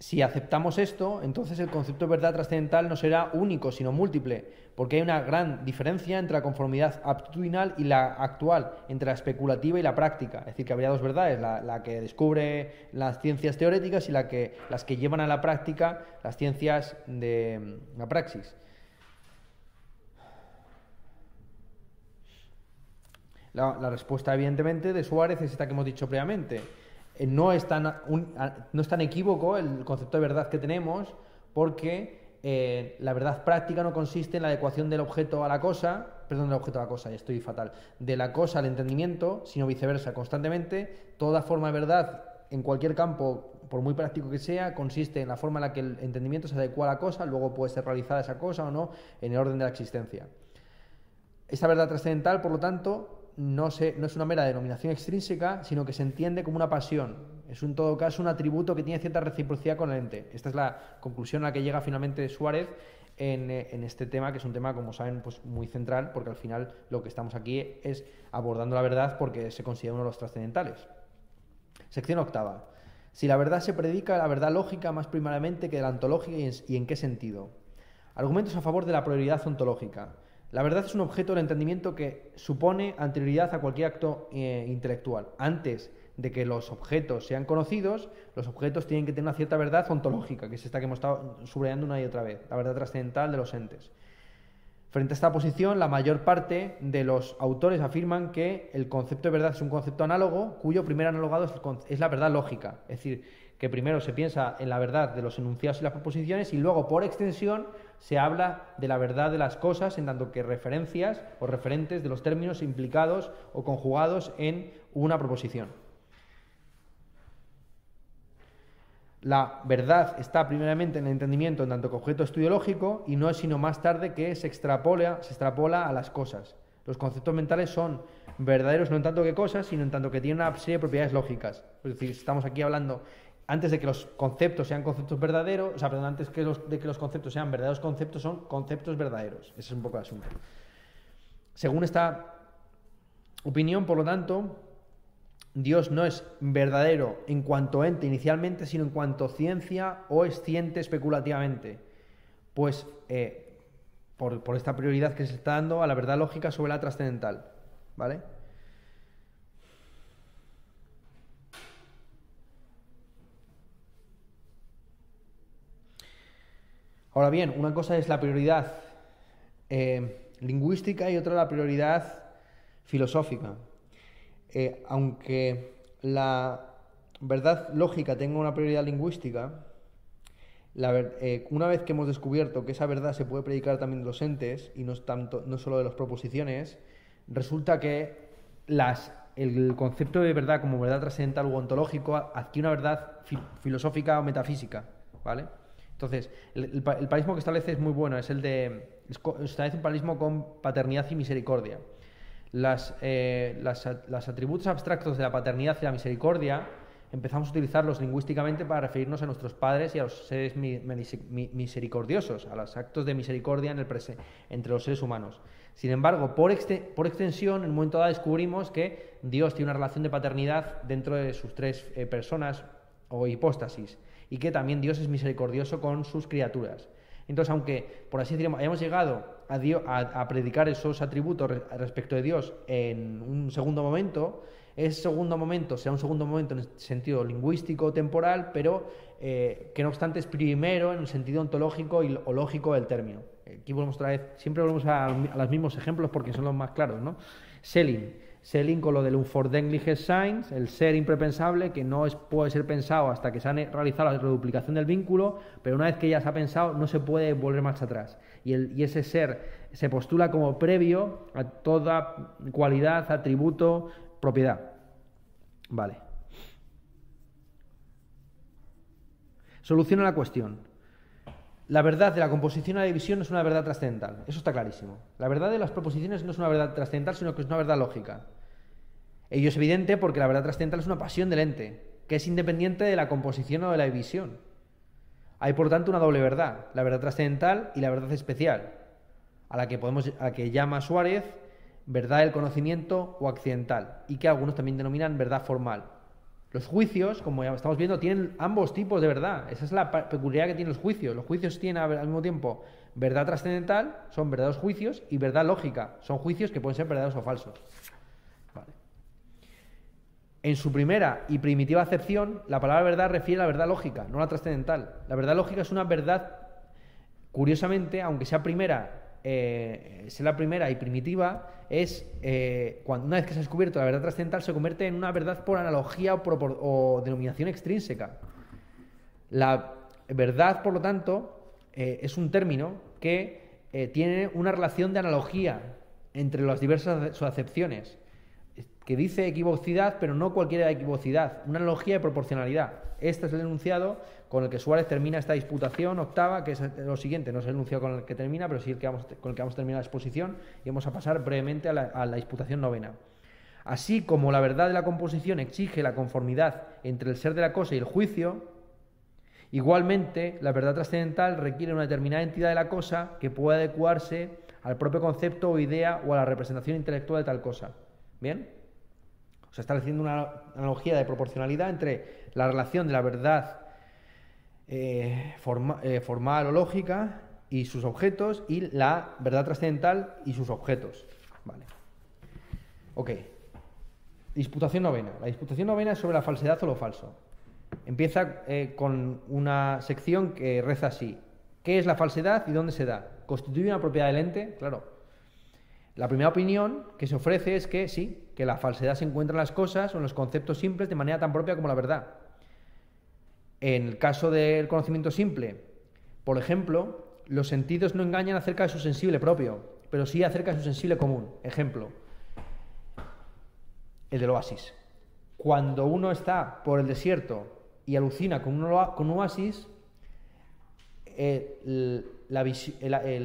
Si aceptamos esto, entonces el concepto de verdad trascendental no será único, sino múltiple, porque hay una gran diferencia entre la conformidad aptitudinal y la actual, entre la especulativa y la práctica. Es decir, que habría dos verdades, la, que descubre las ciencias teoréticas y la que, las que llevan a la práctica las ciencias de la praxis. La, respuesta, evidentemente, de Suárez es esta que hemos dicho previamente. Eh, no, es tan, no es tan equívoco el concepto de verdad que tenemos, porque eh, la verdad práctica no consiste en la adecuación del objeto a la cosa, perdón, del objeto a la cosa, ya estoy fatal, de la cosa al entendimiento, sino viceversa. Constantemente, toda forma de verdad en cualquier campo, por muy práctico que sea, consiste en la forma en la que el entendimiento se adecua a la cosa, luego puede ser realizada esa cosa o no en el orden de la existencia. Esta verdad trascendental, por lo tanto, no, no es una mera denominación extrínseca, sino que se entiende como una pasión. Es en todo caso un atributo que tiene cierta reciprocidad con el ente. Esta es la conclusión a la que llega finalmente Suárez en, eh, este tema, que es un tema, como saben, pues muy central, porque al final lo que estamos aquí es abordando la verdad porque se considera uno de los trascendentales. Sección octava. Si la verdad se predica, la verdad lógica más primariamente que la ontológica y en qué sentido. Argumentos a favor de la prioridad ontológica. La verdad es un objeto del entendimiento que supone anterioridad a cualquier acto eh, intelectual. Antes de que los objetos sean conocidos, los objetos tienen que tener una cierta verdad ontológica, que es esta que hemos estado subrayando una y otra vez, la verdad trascendental de los entes. Frente a esta posición, la mayor parte de los autores afirman que el concepto de verdad es un concepto análogo, cuyo primer analogado es la verdad lógica. Es decir, que primero se piensa en la verdad de los enunciados y las proposiciones y luego, por extensión, se habla de la verdad de las cosas en tanto que referencias o referentes de los términos implicados o conjugados en una proposición. La verdad está primeramente en el entendimiento en tanto que objeto estudiológico y no es sino más tarde que se extrapola, se extrapola a las cosas. Los conceptos mentales son verdaderos no en tanto que cosas, sino en tanto que tienen una serie de propiedades lógicas. Es decir, estamos aquí hablando antes de que los conceptos sean conceptos verdaderos, o sea, perdón, antes de que los conceptos sean verdaderos conceptos, son conceptos verdaderos. Ese es un poco el asunto. Según esta opinión, por lo tanto, Dios no es verdadero en cuanto ente inicialmente, sino en cuanto ciencia o es ciente especulativamente. Pues eh, por, por esta prioridad que se está dando a la verdad lógica sobre la trascendental. ¿Vale? Ahora bien, una cosa es la prioridad eh, lingüística y otra la prioridad filosófica. Eh, aunque la verdad lógica tenga una prioridad lingüística, eh, una vez que hemos descubierto que esa verdad se puede predicar también de los entes y no, tanto, no solo de las proposiciones, resulta que el concepto de verdad como verdad trascendental o ontológico adquiere una verdad filosófica o metafísica, ¿vale? Entonces, el, el, que establece es muy bueno, es el de. establece un paralismo con paternidad y misericordia. Las, eh, las, atributos abstractos de la paternidad y la misericordia empezamos a utilizarlos lingüísticamente para referirnos a nuestros padres y a los seres misericordiosos, a los actos de misericordia en el entre los seres humanos. Sin embargo, por, por, extensión, en un momento dado descubrimos que Dios tiene una relación de paternidad dentro de sus tres eh, personas o hipóstasis y que también Dios es misericordioso con sus criaturas. Entonces, aunque, por así decirlo, hayamos llegado a, predicar esos atributos respecto de Dios en un segundo momento, ese segundo momento sea un segundo momento en el sentido lingüístico, temporal, pero eh, que no obstante es primero en el sentido ontológico y, o lógico del término. Aquí volvemos otra vez, siempre volvemos a, los mismos ejemplos porque son los más claros, ¿no? Selling Selling con lo del Unfordengliche Signs, el ser imprepensable, que no es, puede ser pensado hasta que se ha realizado la reduplicación del vínculo, pero una vez que ya se ha pensado no se puede volver más atrás. Y, el, y ese ser se postula como previo a toda cualidad, atributo, propiedad. Vale. Soluciona la cuestión. La verdad de la composición y la división no es una verdad trascendental, eso está clarísimo. La verdad de las proposiciones no es una verdad trascendental, sino que es una verdad lógica. Ello es evidente porque la verdad trascendental es una pasión del ente, que es independiente de la composición o de la división. Hay por tanto una doble verdad, la verdad trascendental y la verdad especial, a la que podemos a la que llama Suárez verdad del conocimiento o accidental, y que algunos también denominan verdad formal. Los juicios, como ya estamos viendo, tienen ambos tipos de verdad. Esa es la peculiaridad que tienen los juicios. Los juicios tienen al mismo tiempo verdad trascendental, son verdaderos juicios, y verdad lógica, son juicios que pueden ser verdaderos o falsos. En su primera y primitiva acepción, la palabra verdad refiere a la verdad lógica, no a la trascendental. La verdad lógica es una verdad, curiosamente, aunque sea primera, eh, la primera y primitiva, es eh, cuando una vez que se ha descubierto la verdad trascendental se convierte en una verdad por analogía o, denominación extrínseca. La verdad, por lo tanto, eh, es un término que tiene una relación de analogía entre las diversas acepciones que dice equivocidad, pero no cualquier equivocidad, una analogía de proporcionalidad. Este es el enunciado con el que Suárez termina esta disputación octava, que es lo siguiente, no es el enunciado con el que termina, pero sí que con el que vamos a terminar la exposición, y vamos a pasar brevemente a la, a la disputación novena. Así como la verdad de la composición exige la conformidad entre el ser de la cosa y el juicio, igualmente la verdad trascendental requiere una determinada entidad de la cosa que pueda adecuarse al propio concepto o idea o a la representación intelectual de tal cosa. ¿Bien? O sea, está haciendo una analogía de proporcionalidad entre la relación de la verdad eh, eh, formal o lógica y sus objetos y la verdad trascendental y sus objetos. Vale. Ok. Disputación novena. La disputación novena es sobre la falsedad o lo falso. Empieza eh, con una sección que reza así. ¿Qué es la falsedad y dónde se da? ¿Constituye una propiedad del ente? Claro. La primera opinión que se ofrece es que sí, que la falsedad se encuentra en las cosas o en los conceptos simples de manera tan propia como la verdad. En el caso del conocimiento simple, por ejemplo, los sentidos no engañan acerca de su sensible propio, pero sí acerca de su sensible común. Ejemplo, el del oasis. Cuando uno está por el desierto y alucina con un, oasis, el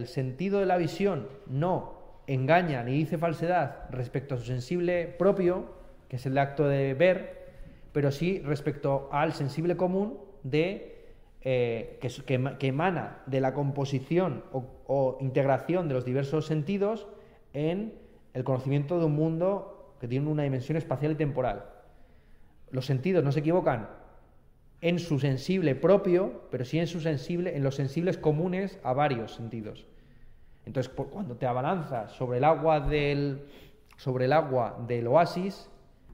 sentido de la visión no engaña ni dice falsedad respecto a su sensible propio, que es el acto de ver, pero sí respecto al sensible común de eh, que, emana de la composición o, integración de los diversos sentidos en el conocimiento de un mundo que tiene una dimensión espacial y temporal. Los sentidos no se equivocan en su sensible propio, pero sí en su sensible, en los sensibles comunes a varios sentidos. Entonces, cuando te abalanzas sobre el agua del, sobre el agua del oasis,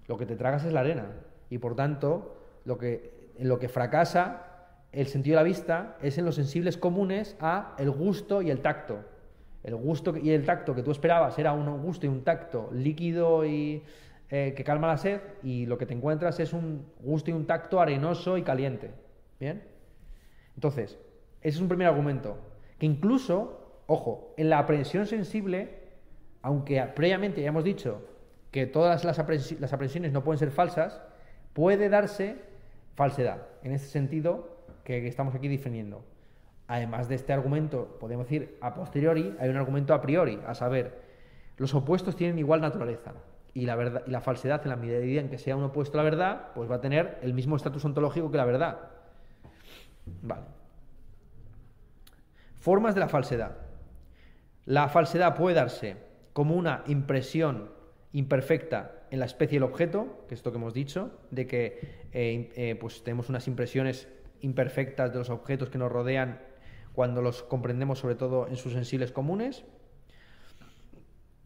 lo que te tragas es la arena. Y por tanto, lo que, en lo que fracasa el sentido de la vista es en los sensibles comunes a el gusto y el tacto. El gusto y el tacto que tú esperabas era un gusto y un tacto líquido y eh, que calma la sed, y lo que te encuentras es un gusto y un tacto arenoso y caliente. ¿Bien? Entonces, ese es un primer argumento. Que incluso Ojo, en la aprehensión sensible, aunque previamente ya hemos dicho que todas las, aprehensiones no pueden ser falsas, puede darse falsedad. En ese sentido que estamos aquí definiendo. Además de este argumento, podemos decir a posteriori, hay un argumento a priori, a saber, los opuestos tienen igual naturaleza. Y la, verdad, y la falsedad, en la medida en que sea un opuesto a la verdad, pues va a tener el mismo estatus ontológico que la verdad. Vale. Formas de la falsedad. La falsedad puede darse como una impresión imperfecta en la especie del objeto, que es esto que hemos dicho, de que eh, eh, pues tenemos unas impresiones imperfectas de los objetos que nos rodean cuando los comprendemos sobre todo en sus sensibles comunes.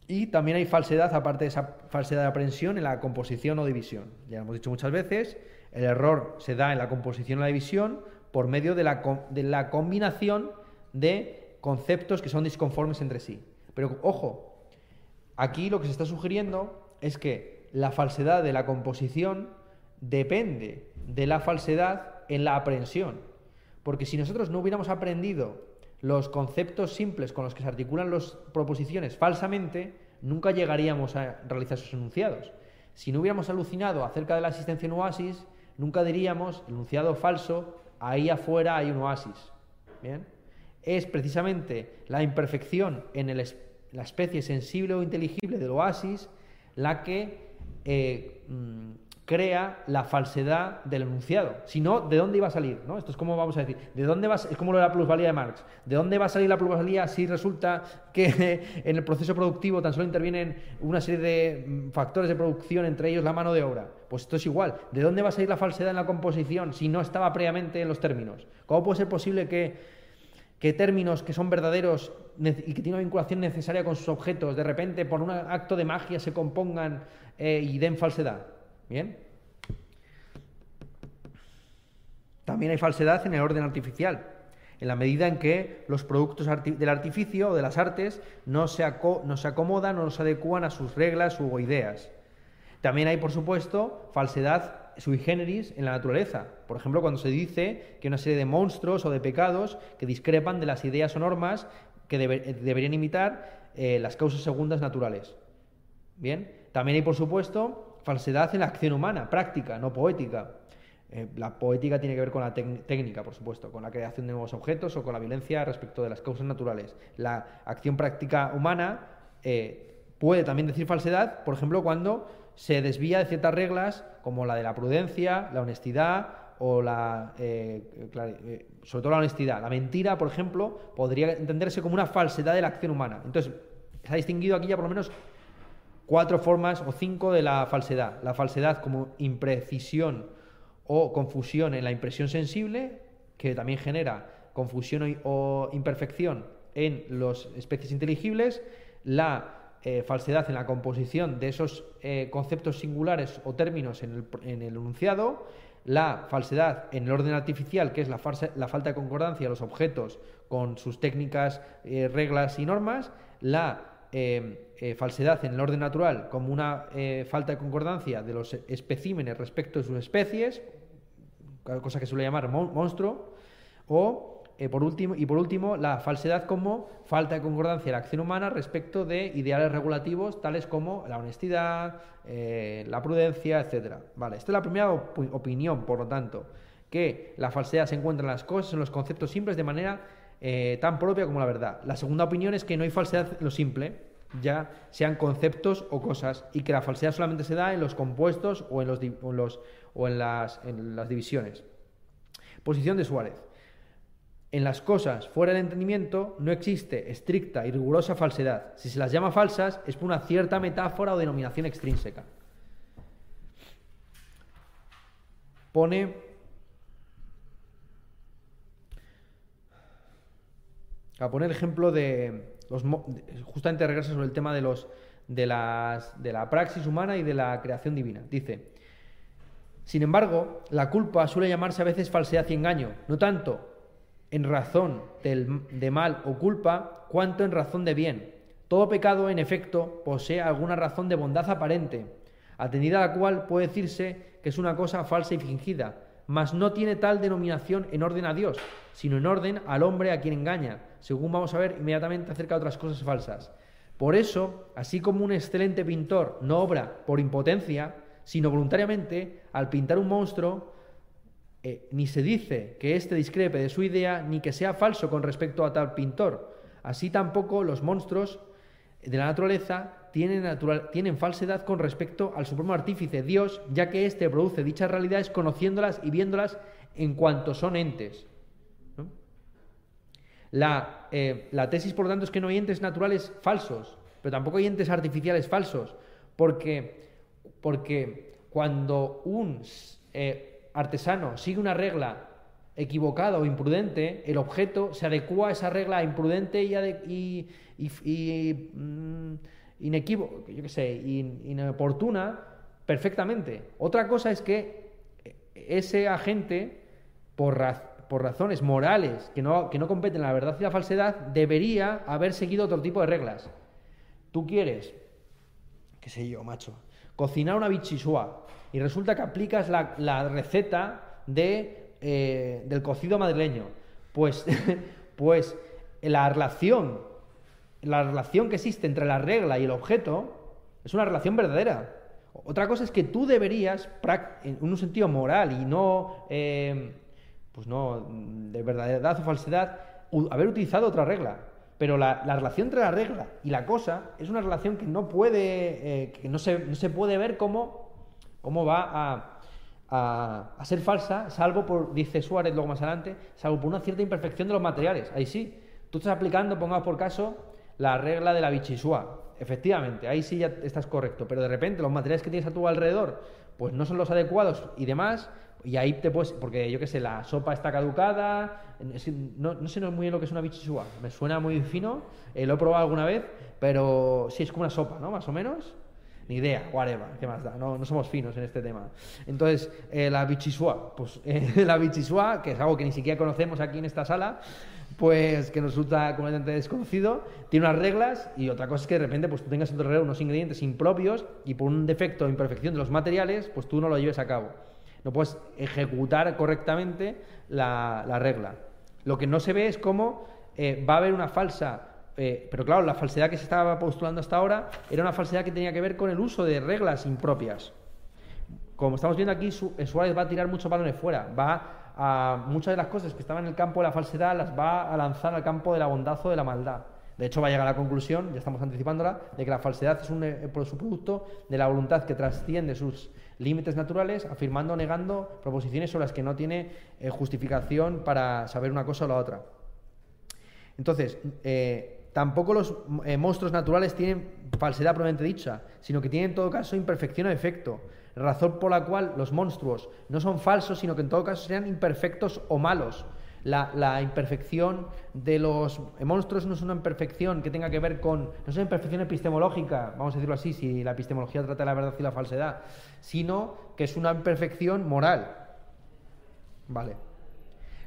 Y también hay falsedad, aparte de esa falsedad de aprehensión, en la composición o división. Ya lo hemos dicho muchas veces, el error se da en la composición o la división por medio de la, de la combinación de conceptos que son disconformes entre sí. Pero ojo, aquí lo que se está sugiriendo es que la falsedad de la composición depende de la falsedad en la aprehensión. Porque si nosotros no hubiéramos aprendido los conceptos simples con los que se articulan las proposiciones falsamente, nunca llegaríamos a realizar esos enunciados. Si no hubiéramos alucinado acerca de la existencia de un oasis, nunca diríamos, enunciado falso, ahí afuera hay un oasis. ¿Bien? es precisamente la imperfección en la especie sensible o inteligible del oasis la que eh, mm, crea la falsedad del enunciado. Si no, ¿de dónde iba a salir? ¿no? Esto es como vamos a decir, ¿de dónde va, es como lo de la plusvalía de Marx. ¿De dónde va a salir la plusvalía si resulta que en el proceso productivo tan solo intervienen una serie de mm, factores de producción, entre ellos la mano de obra? Pues esto es igual. ¿De dónde va a salir la falsedad en la composición si no estaba previamente en los términos? ¿Cómo puede ser posible que, que términos que son verdaderos y que tienen una vinculación necesaria con sus objetos, de repente por un acto de magia se compongan eh, y den falsedad? Bien. También hay falsedad en el orden artificial, en la medida en que los productos del artificio o de las artes no se, no se acomodan o no se adecuan a sus reglas u ideas. También hay, por supuesto, falsedad sui generis en la naturaleza. Por ejemplo, cuando se dice que una serie de monstruos o de pecados que discrepan de las ideas o normas que deberían imitar eh, las causas segundas naturales. Bien, también hay, por supuesto, falsedad en la acción humana, práctica, no poética. Eh, la poética tiene que ver con la técnica, por supuesto, con la creación de nuevos objetos o con la violencia respecto de las causas naturales. La acción práctica humana eh, puede también decir falsedad, por ejemplo, cuando se desvía de ciertas reglas como la de la prudencia, la honestidad o la, eh, sobre todo la honestidad. La mentira, por ejemplo, podría entenderse como una falsedad de la acción humana. Entonces, se ha distinguido aquí ya por lo menos cuatro formas o cinco de la falsedad. La falsedad como imprecisión o confusión en la impresión sensible, que también genera confusión o imperfección en las especies inteligibles. La eh, falsedad en la composición de esos eh, conceptos singulares o términos en el, enunciado. La falsedad en el orden artificial, que es la, falta de concordancia de los objetos con sus técnicas, eh, reglas y normas. La eh, eh, falsedad en el orden natural como una falta de concordancia de los especímenes respecto de sus especies, cosa que suele llamar monstruo, o por último, y por último la falsedad como falta de concordancia de la acción humana respecto de ideales regulativos tales como la honestidad, la prudencia, etc. Vale, esta es la primera opinión, por lo tanto, que la falsedad se encuentra en las cosas, en los conceptos simples de manera eh, tan propia como la verdad. La segunda opinión es que no hay falsedad en lo simple, ya sean conceptos o cosas, y que la falsedad solamente se da en los compuestos o en, los, o en, las, en las divisiones. Posición de Suárez. En las cosas fuera del entendimiento no existe estricta y rigurosa falsedad. Si se las llama falsas es por una cierta metáfora o denominación extrínseca. Pone A poner ejemplo de los justamente regresa sobre el tema de los de, las, de la praxis humana y de la creación divina. Dice, sin embargo, la culpa suele llamarse a veces falsedad y engaño, no tanto en razón de mal o culpa, cuanto en razón de bien. Todo pecado, en efecto, posee alguna razón de bondad aparente, atendida a la cual puede decirse que es una cosa falsa y fingida, mas no tiene tal denominación en orden a Dios, sino en orden al hombre a quien engaña, según vamos a ver inmediatamente acerca de otras cosas falsas. Por eso, así como un excelente pintor no obra por impotencia, sino voluntariamente, al pintar un monstruo, eh, ni se dice que éste discrepe de su idea, ni que sea falso con respecto a tal pintor. Así tampoco los monstruos de la naturaleza tienen, falsedad con respecto al supremo artífice, Dios, ya que éste produce dichas realidades conociéndolas y viéndolas en cuanto son entes. La, eh, la, tesis, por tanto, es que no hay entes naturales falsos, pero tampoco hay entes artificiales falsos, porque, porque cuando un eh, artesano sigue una regla equivocada o imprudente, el objeto se adecua a esa regla imprudente y, y, mm, yo qué sé, inoportuna perfectamente. Otra cosa es que ese agente, por, por razones morales que no, que no competen la verdad y la falsedad, debería haber seguido otro tipo de reglas. Tú quieres, qué sé yo, macho, cocinar una bichisua y resulta que aplicas la, la receta de eh, del cocido madrileño. Pues, pues la relación, la relación que existe entre la regla y el objeto es una relación verdadera. Otra cosa es que tú deberías, en un sentido moral y no, eh, pues no de verdadera o falsedad, haber utilizado otra regla. Pero la, relación entre la regla y la cosa es una relación que no puede, eh, que no se, no se puede ver como ¿Cómo va a, a- a ser falsa, salvo por, dice Suárez luego más adelante, salvo por una cierta imperfección de los materiales? Ahí sí. Tú estás aplicando, pongamos por caso, la regla de la bichisua. Efectivamente, ahí sí ya estás correcto. Pero de repente los materiales que tienes a tu alrededor, pues no son los adecuados y demás. Y ahí te puedes, porque yo qué sé, la sopa está caducada, no, no sé muy bien lo que es una bichisua, me suena muy fino, eh, lo he probado alguna vez, pero sí es como una sopa, ¿no? Más o menos. Ni idea, whatever, ¿qué más da? No, no somos finos en este tema. Entonces, eh, la bichisua, pues eh, la bichisua, que es algo que ni siquiera conocemos aquí en esta sala, pues que nos resulta completamente desconocido, tiene unas reglas y otra cosa es que de repente pues tú tengas en tu unos ingredientes impropios y por un defecto o imperfección de los materiales, pues tú no lo lleves a cabo. No puedes ejecutar correctamente la, la regla. Lo que no se ve es cómo eh, va a haber una falsa eh, pero claro, la falsedad que se estaba postulando hasta ahora era una falsedad que tenía que ver con el uso de reglas impropias. Como estamos viendo aquí, Su- eh, Suárez va a tirar muchos balones fuera, va a muchas de las cosas que estaban en el campo de la falsedad las va a lanzar al campo de la bondad o de la maldad. De hecho, va a llegar a la conclusión, ya estamos anticipándola, de que la falsedad es un eh, pro- subproducto de la voluntad que trasciende sus límites naturales, afirmando o negando proposiciones sobre las que no tiene eh, justificación para saber una cosa o la otra. Entonces, eh, tampoco los eh, monstruos naturales tienen falsedad propiamente dicha, sino que tienen en todo caso imperfección o defecto, razón por la cual los monstruos no son falsos, sino que en todo caso sean imperfectos o malos. La, la imperfección de los monstruos no es una imperfección que tenga que ver con, no es una imperfección epistemológica, vamos a decirlo así, si la epistemología trata la verdad y la falsedad, sino que es una imperfección moral. Vale.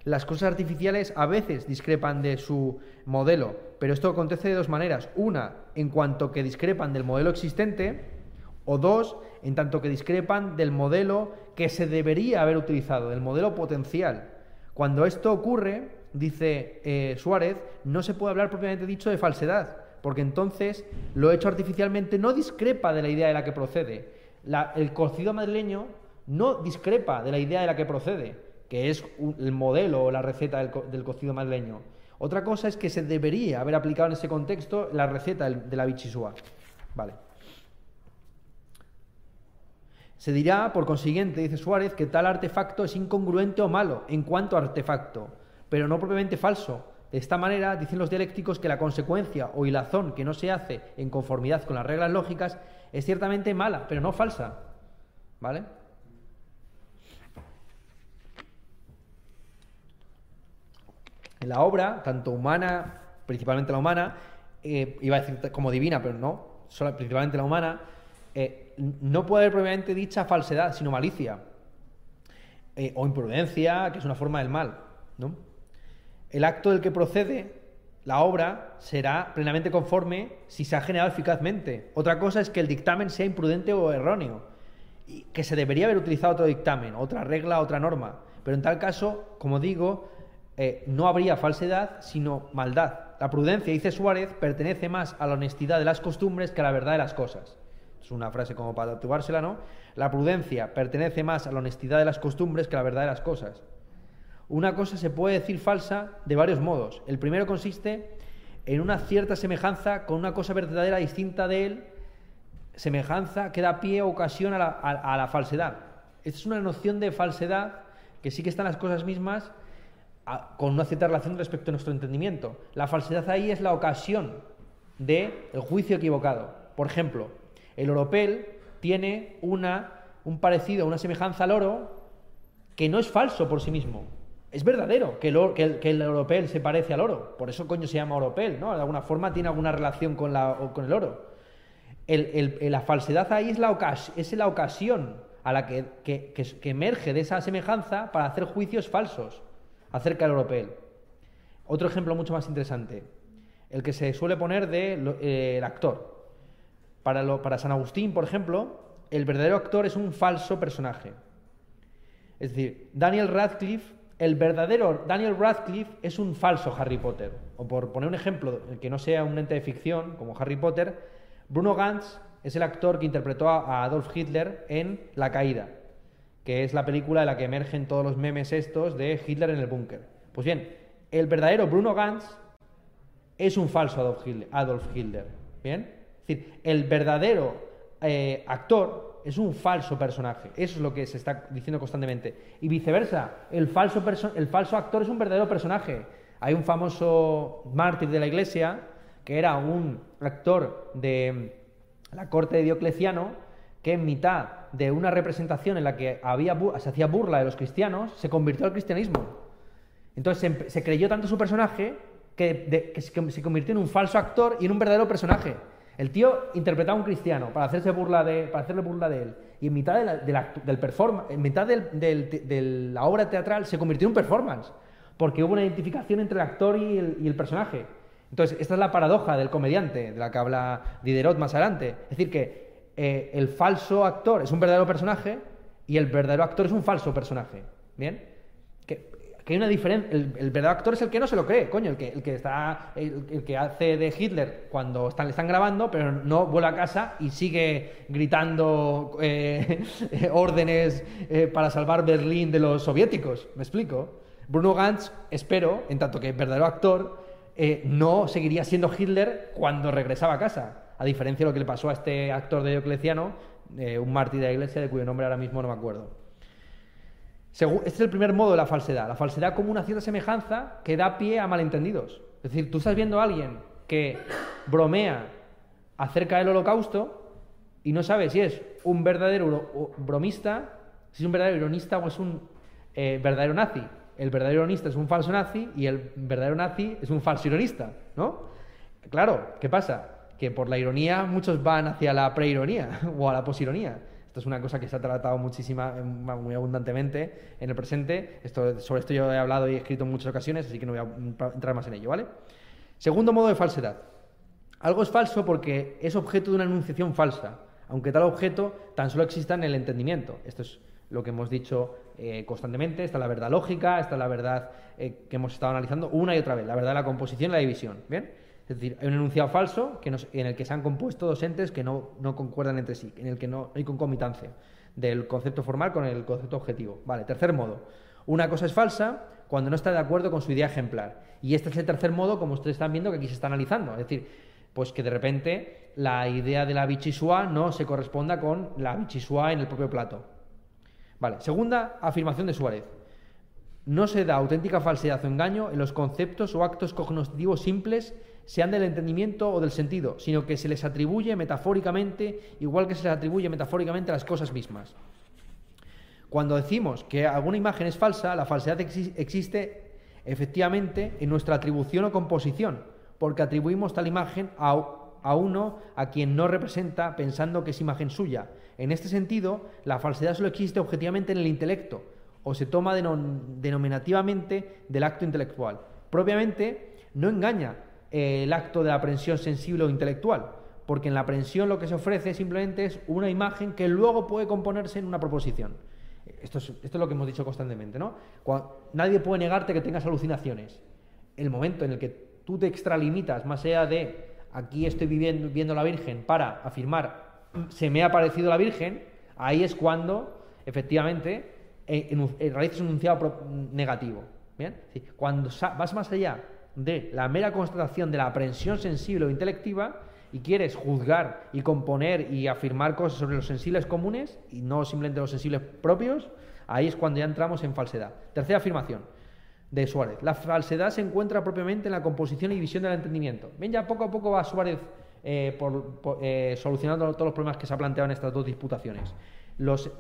Las cosas artificiales a veces discrepan de su modelo, pero esto acontece de dos maneras. Una, en cuanto que discrepan del modelo existente, o dos, en tanto que discrepan del modelo que se debería haber utilizado, del modelo potencial. Cuando esto ocurre, dice eh, Suárez, no se puede hablar propiamente dicho de falsedad, porque entonces lo hecho artificialmente no discrepa de la idea de la que procede. El cocido madrileño no discrepa de la idea de la que procede, que es el modelo o la receta del cocido madrileño. Otra cosa es que se debería haber aplicado en ese contexto la receta de la bichisua. Vale. Se dirá, por consiguiente, dice Suárez, que tal artefacto es incongruente o malo en cuanto a artefacto, pero no propiamente falso. De esta manera, dicen los dialécticos que la consecuencia o hilazón que no se hace en conformidad con las reglas lógicas es ciertamente mala, pero no falsa. ¿Vale? En la obra, tanto humana, principalmente la humana, eh, iba a decir como divina, pero no, solo, principalmente la humana, eh, no puede haber propiamente dicha falsedad, sino malicia. Eh, o imprudencia, que es una forma del mal. ¿no? El acto del que procede la obra será plenamente conforme si se ha generado eficazmente. Otra cosa es que el dictamen sea imprudente o erróneo, y que se debería haber utilizado otro dictamen, otra regla, otra norma. Pero en tal caso, como digo, eh, no habría falsedad, sino maldad. La prudencia, dice Suárez, pertenece más a la honestidad de las costumbres que a la verdad de las cosas. Es una frase como para tatuársela, ¿no? La prudencia pertenece más a la honestidad de las costumbres que a la verdad de las cosas. Una cosa se puede decir falsa de varios modos. El primero consiste en una cierta semejanza con una cosa verdadera distinta de él, semejanza que da pie o ocasión a la, a- a la falsedad. Esta es una noción de falsedad que sí que están las cosas mismas con una cierta relación respecto a nuestro entendimiento. La falsedad ahí es la ocasión del juicio equivocado. Por ejemplo, el oropel tiene una, un parecido, una semejanza al oro que no es falso por sí mismo. Es verdadero que el, el, el oropel se parece al oro. Por eso coño se llama oropel, ¿no? De alguna forma tiene alguna relación con, la, con el oro. El- el- el- la falsedad ahí es la, es la ocasión a la que, que- que- que emerge de esa semejanza para hacer juicios falsos acerca del oropel. Otro ejemplo mucho más interesante, el que se suele poner del actor. Para, lo- para San Agustín, por ejemplo, el verdadero actor es un falso personaje. Es decir, Daniel Radcliffe, el verdadero Daniel Radcliffe es un falso Harry Potter. O por poner un ejemplo que no sea un ente de ficción como Harry Potter, Bruno Gantz es el actor que interpretó a Adolf Hitler en La Caída, que es la película de la que emergen todos los memes estos de Hitler en el búnker. Pues bien, el verdadero Bruno Gantz es un falso Adolf Hitler. Adolf Hitler, ¿Bien? Es decir, el verdadero eh, actor es un falso personaje. Eso es lo que se está diciendo constantemente. Y viceversa, el falso, el falso actor es un verdadero personaje. Hay un famoso mártir de la iglesia que era un actor de la corte de Diocleciano que en mitad de una representación en la que había, se hacía burla de los cristianos, se convirtió al cristianismo. Entonces se, creyó tanto su personaje que, que se convirtió en un falso actor y en un verdadero personaje. El tío interpretaba a un cristiano para hacerse burla de, para hacerle burla de él. Y en mitad de la, de del performance, en mitad de la obra teatral se convirtió en un performance. Porque hubo una identificación entre el actor y el, y el personaje. Entonces, esta es la paradoja del comediante, de la que habla Diderot más adelante. Es decir, que eh, el falso actor es un verdadero personaje y el verdadero actor es un falso personaje. ¿Bien? Que, hay una diferencia. El, verdadero actor es el que no se lo cree, coño, el que, está. El, que hace de Hitler cuando están, le están grabando, pero no vuelve a casa y sigue gritando eh, órdenes eh, para salvar Berlín de los soviéticos. ¿Me explico? Bruno Gantz, espero, en tanto que verdadero actor, no seguiría siendo Hitler cuando regresaba a casa. A diferencia de lo que le pasó a este actor de Diocleciano, eh, un mártir de la iglesia de cuyo nombre ahora mismo no me acuerdo. Este es el primer modo de la falsedad. La falsedad como una cierta semejanza que da pie a malentendidos. Es decir, tú estás viendo a alguien que bromea acerca del holocausto y no sabes si es un verdadero bromista, si es un verdadero ironista o es un eh, verdadero nazi. El verdadero ironista es un falso nazi y el verdadero nazi es un falso ironista, ¿no? Claro, ¿qué pasa? Que por la ironía muchos van hacia la preironía o a la posironía. Esto es una cosa que se ha tratado muchísima, eh, muy abundantemente en el presente. Esto, sobre esto yo he hablado y escrito en muchas ocasiones, así que no voy a mm, entrar más en ello, ¿vale? Segundo modo de falsedad. Algo es falso porque es objeto de una enunciación falsa, aunque tal objeto tan solo exista en el entendimiento. Esto es lo que hemos dicho eh, constantemente. Esta es la verdad lógica, esta es la verdad eh, que hemos estado analizando una y otra vez, la verdad de la composición y la división. ¿Bien? Es decir, hay un enunciado falso que en el que se han compuesto dos entes que no, no concuerdan entre sí, en el que no hay concomitancia del concepto formal con el concepto objetivo. Vale, tercer modo. Una cosa es falsa cuando no está de acuerdo con su idea ejemplar. Y este es el tercer modo, como ustedes están viendo, que aquí se está analizando. Es decir, pues que de repente la idea de la bichisua no se corresponda con la bichisua en el propio plato. Vale, segunda afirmación de Suárez. No se da auténtica falsedad o engaño en los conceptos o actos cognitivos simples, sean del entendimiento o del sentido, sino que se les atribuye metafóricamente, igual que se les atribuye metafóricamente a las cosas mismas. Cuando decimos que alguna imagen es falsa, la falsedad exi- existe efectivamente en nuestra atribución o composición, porque atribuimos tal imagen a, a uno a quien no representa pensando que es imagen suya. En este sentido, la falsedad solo existe objetivamente en el intelecto, o se toma denom- denominativamente del acto intelectual. Propiamente, no engaña el acto de la aprensión sensible o intelectual, porque en la aprensión lo que se ofrece simplemente es una imagen que luego puede componerse en una proposición. Esto es, esto es lo que hemos dicho constantemente, ¿no? Nadie puede negarte que tengas alucinaciones. El momento en el que tú te extralimitas más allá de aquí estoy viviendo, viendo la Virgen para afirmar se me ha parecido la Virgen, ahí es cuando efectivamente eh, eh, realizas un enunciado negativo. ¿bien? Cuando vas más allá de la mera constatación de la aprensión sensible o intelectiva y quieres juzgar y componer y afirmar cosas sobre los sensibles comunes y no simplemente los sensibles propios, ahí es cuando ya entramos en falsedad. Tercera afirmación de Suárez. La falsedad se encuentra propiamente en la composición y división del entendimiento. Bien, ya poco a poco va Suárez eh, por- eh, solucionando todos los problemas que se ha planteado en estas dos disputaciones. Los,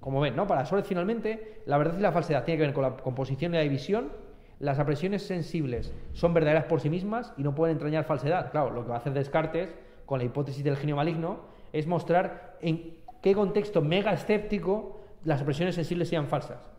como ven, ¿no? Para Suárez finalmente, la verdad y la falsedad tiene que ver con la composición y la división. Las apresiones sensibles son verdaderas por sí mismas y no pueden entrañar falsedad. Claro, lo que va a hacer Descartes con la hipótesis del genio maligno es mostrar en qué contexto mega escéptico las apresiones sensibles sean falsas.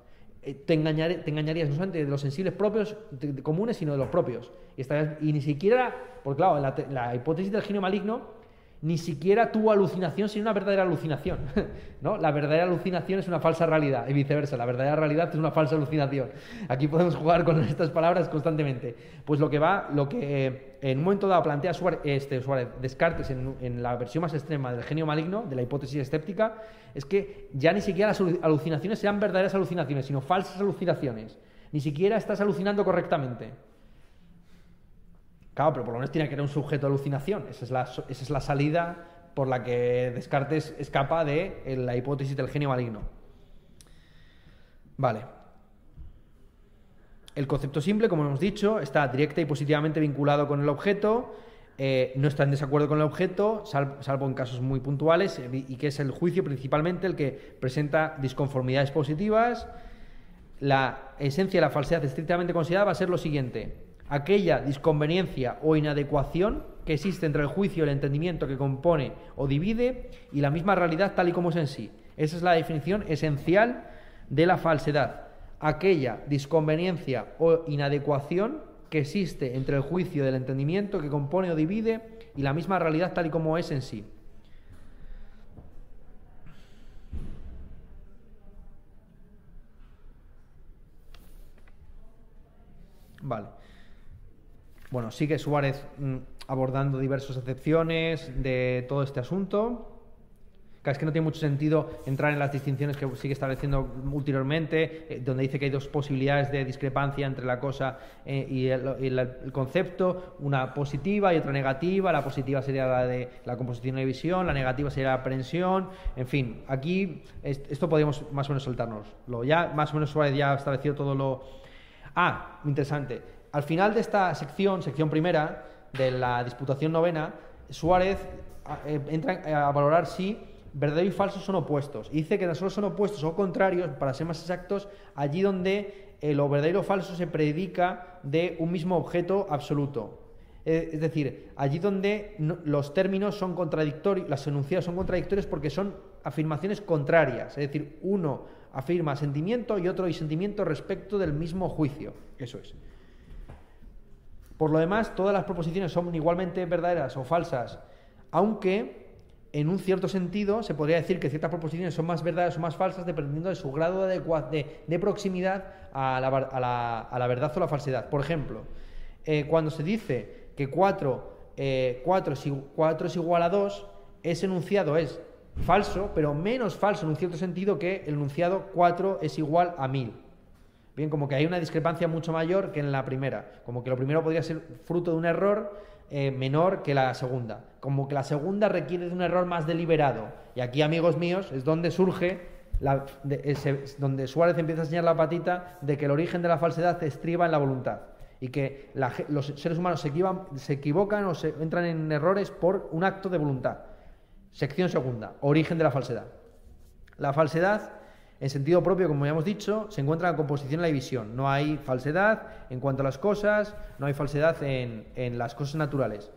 Eh, Te, engañare- te engañarías no solamente de los sensibles propios comunes, sino de los propios. Y, estarías- y ni siquiera, porque claro, la hipótesis del genio maligno ni siquiera tuvo alucinación, sino una verdadera alucinación. ¿no? La verdadera alucinación es una falsa realidad y viceversa. La verdadera realidad es una falsa alucinación. Aquí podemos jugar con estas palabras constantemente. Pues lo que va, lo que eh, en un momento dado plantea Suárez, este, Suárez Descartes en, en la versión más extrema del genio maligno, de la hipótesis escéptica, es que ya ni siquiera las alu- alucinaciones sean verdaderas alucinaciones, sino falsas alucinaciones. Ni siquiera estás alucinando correctamente. Claro, pero por lo menos tiene que haber un sujeto de alucinación. Esa es la, esa es la salida por la que Descartes escapa de la hipótesis del genio maligno. Vale. El concepto simple, como hemos dicho, está directa y positivamente vinculado con el objeto, eh, no está en desacuerdo con el objeto, sal- salvo en casos muy puntuales, eh, y que es el juicio principalmente el que presenta disconformidades positivas. La esencia de la falsedad estrictamente considerada va a ser lo siguiente. Aquella disconveniencia o inadecuación que existe entre el juicio y el entendimiento que compone o divide y la misma realidad tal y como es en sí. Esa es la definición esencial de la falsedad. Aquella disconveniencia o inadecuación que existe entre el juicio y el entendimiento que compone o divide y la misma realidad tal y como es en sí. Vale. Bueno, sigue Suárez mm, abordando diversas acepciones de todo este asunto. Es que no tiene mucho sentido entrar en las distinciones que sigue estableciendo ulteriormente, eh, donde dice que hay dos posibilidades de discrepancia entre la cosa eh, y, el, concepto, una positiva y otra negativa. La positiva sería la de la composición y la división, la negativa sería la aprehensión. En fin, aquí est- esto podríamos más o menos soltárnoslo. Ya más o menos Suárez ya ha establecido todo lo, Ah, interesante. Al final de esta sección, sección primera, de la disputación novena, Suárez a- eh, entra a valorar si verdadero y falso son opuestos. Y dice que tan solo son opuestos o contrarios, para ser más exactos, allí donde eh, lo verdadero o falso se predica de un mismo objeto absoluto. Eh, Es decir, allí donde los términos son contradictorios, las enunciados son contradictorios porque son afirmaciones contrarias. Es decir, uno afirma sentimiento y otro disentimiento respecto del mismo juicio. Eso es. Por lo demás, todas las proposiciones son igualmente verdaderas o falsas, aunque en un cierto sentido se podría decir que ciertas proposiciones son más verdaderas o más falsas dependiendo de su grado de, de- de proximidad a la, a la- verdad o la falsedad. Por ejemplo, eh, cuando se dice que 4, es, i- 4 es igual a 2, ese enunciado es falso, pero menos falso en un cierto sentido que el enunciado 4 es igual a 1000. Bien, como que hay una discrepancia mucho mayor que en la primera. Como que lo primero podría ser fruto de un error eh, menor que la segunda. Como que la segunda requiere de un error más deliberado. Y aquí, amigos míos, es donde surge, la- donde Suárez empieza a enseñar la patita de que el origen de la falsedad estriba en la voluntad. Y que los seres humanos se equivocan, se equivocan o se entran en errores por un acto de voluntad. Sección segunda, origen de la falsedad. La falsedad, en sentido propio, como ya hemos dicho, se encuentra en la composición y la división. No hay falsedad en cuanto a las cosas, no hay falsedad en, las cosas naturales.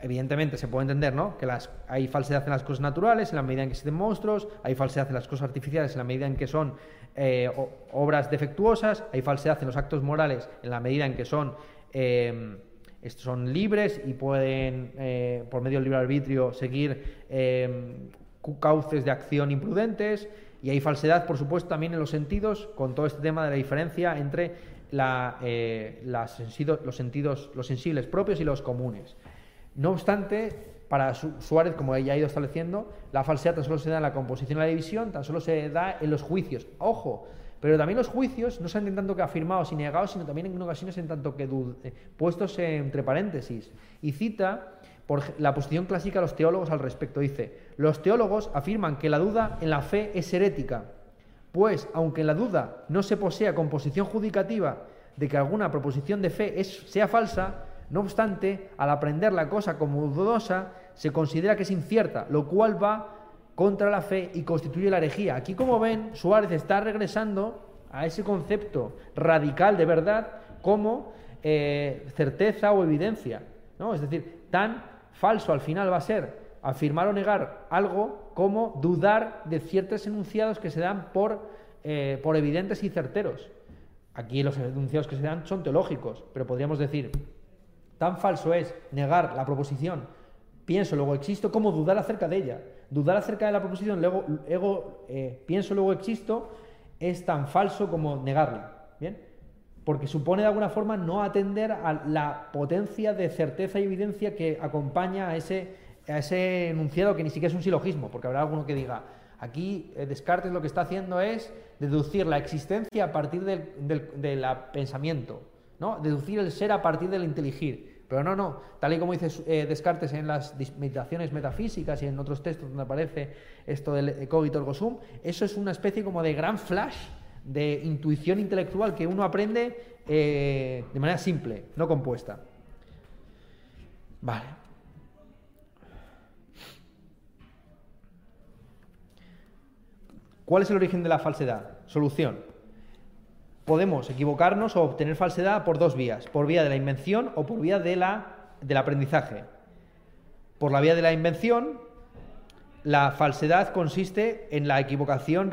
Evidentemente se puede entender, ¿no? Que las, hay falsedad en las cosas naturales, en la medida en que existen monstruos, hay falsedad en las cosas artificiales, en la medida en que son eh, obras defectuosas, hay falsedad en los actos morales, en la medida en que son eh, son libres y pueden, eh, por medio del libre arbitrio, seguir cauces de acción imprudentes. Y hay falsedad, por supuesto, también en los sentidos, con todo este tema de la diferencia entre la, eh, los sentidos, los sensibles propios y los comunes. No obstante, para Su- Suárez, como ya ha ido estableciendo, la falsedad tan solo se da en la composición y la división, tan solo se da en los juicios. Ojo, pero también los juicios no son en tanto que afirmados y negados, sino también en ocasiones en tanto que eh, puestos entre paréntesis. Y cita por la posición clásica de los teólogos al respecto. Dice, los teólogos afirman que la duda en la fe es herética, pues aunque la duda no se posea composición judicativa de que alguna proposición de fe es, sea falsa, no obstante, al aprender la cosa como dudosa, se considera que es incierta, lo cual va contra la fe y constituye la herejía. Aquí, como ven, Suárez está regresando a ese concepto radical de verdad como eh, certeza o evidencia. ¿no? Es decir, tan falso al final va a ser afirmar o negar algo como dudar de ciertos enunciados que se dan por, eh, por evidentes y certeros. Aquí los enunciados que se dan son teológicos, pero podríamos decir, tan falso es negar la proposición, pienso, luego existo, como dudar acerca de ella. Dudar acerca de la proposición, luego, ego, eh, pienso, luego existo, es tan falso como negarla. ¿Bien? Porque supone de alguna forma no atender a la potencia de certeza y evidencia que acompaña a ese, a ese enunciado que ni siquiera es un silogismo, porque habrá alguno que diga, aquí eh, Descartes lo que está haciendo es deducir la existencia a partir del, del- pensamiento, ¿no? deducir el ser a partir del inteligir. Pero no, no. Tal y como dice eh, Descartes en las meditaciones metafísicas y en otros textos donde aparece esto del cogito ergo sum, eso es una especie como de gran flash de intuición intelectual que uno aprende eh, de manera simple, no compuesta. Vale. ¿Cuál es el origen de la falsedad? Solución. Podemos equivocarnos o obtener falsedad por dos vías, por vía de la invención o por vía de la, del aprendizaje. Por la vía de la invención, la falsedad consiste en la equivocación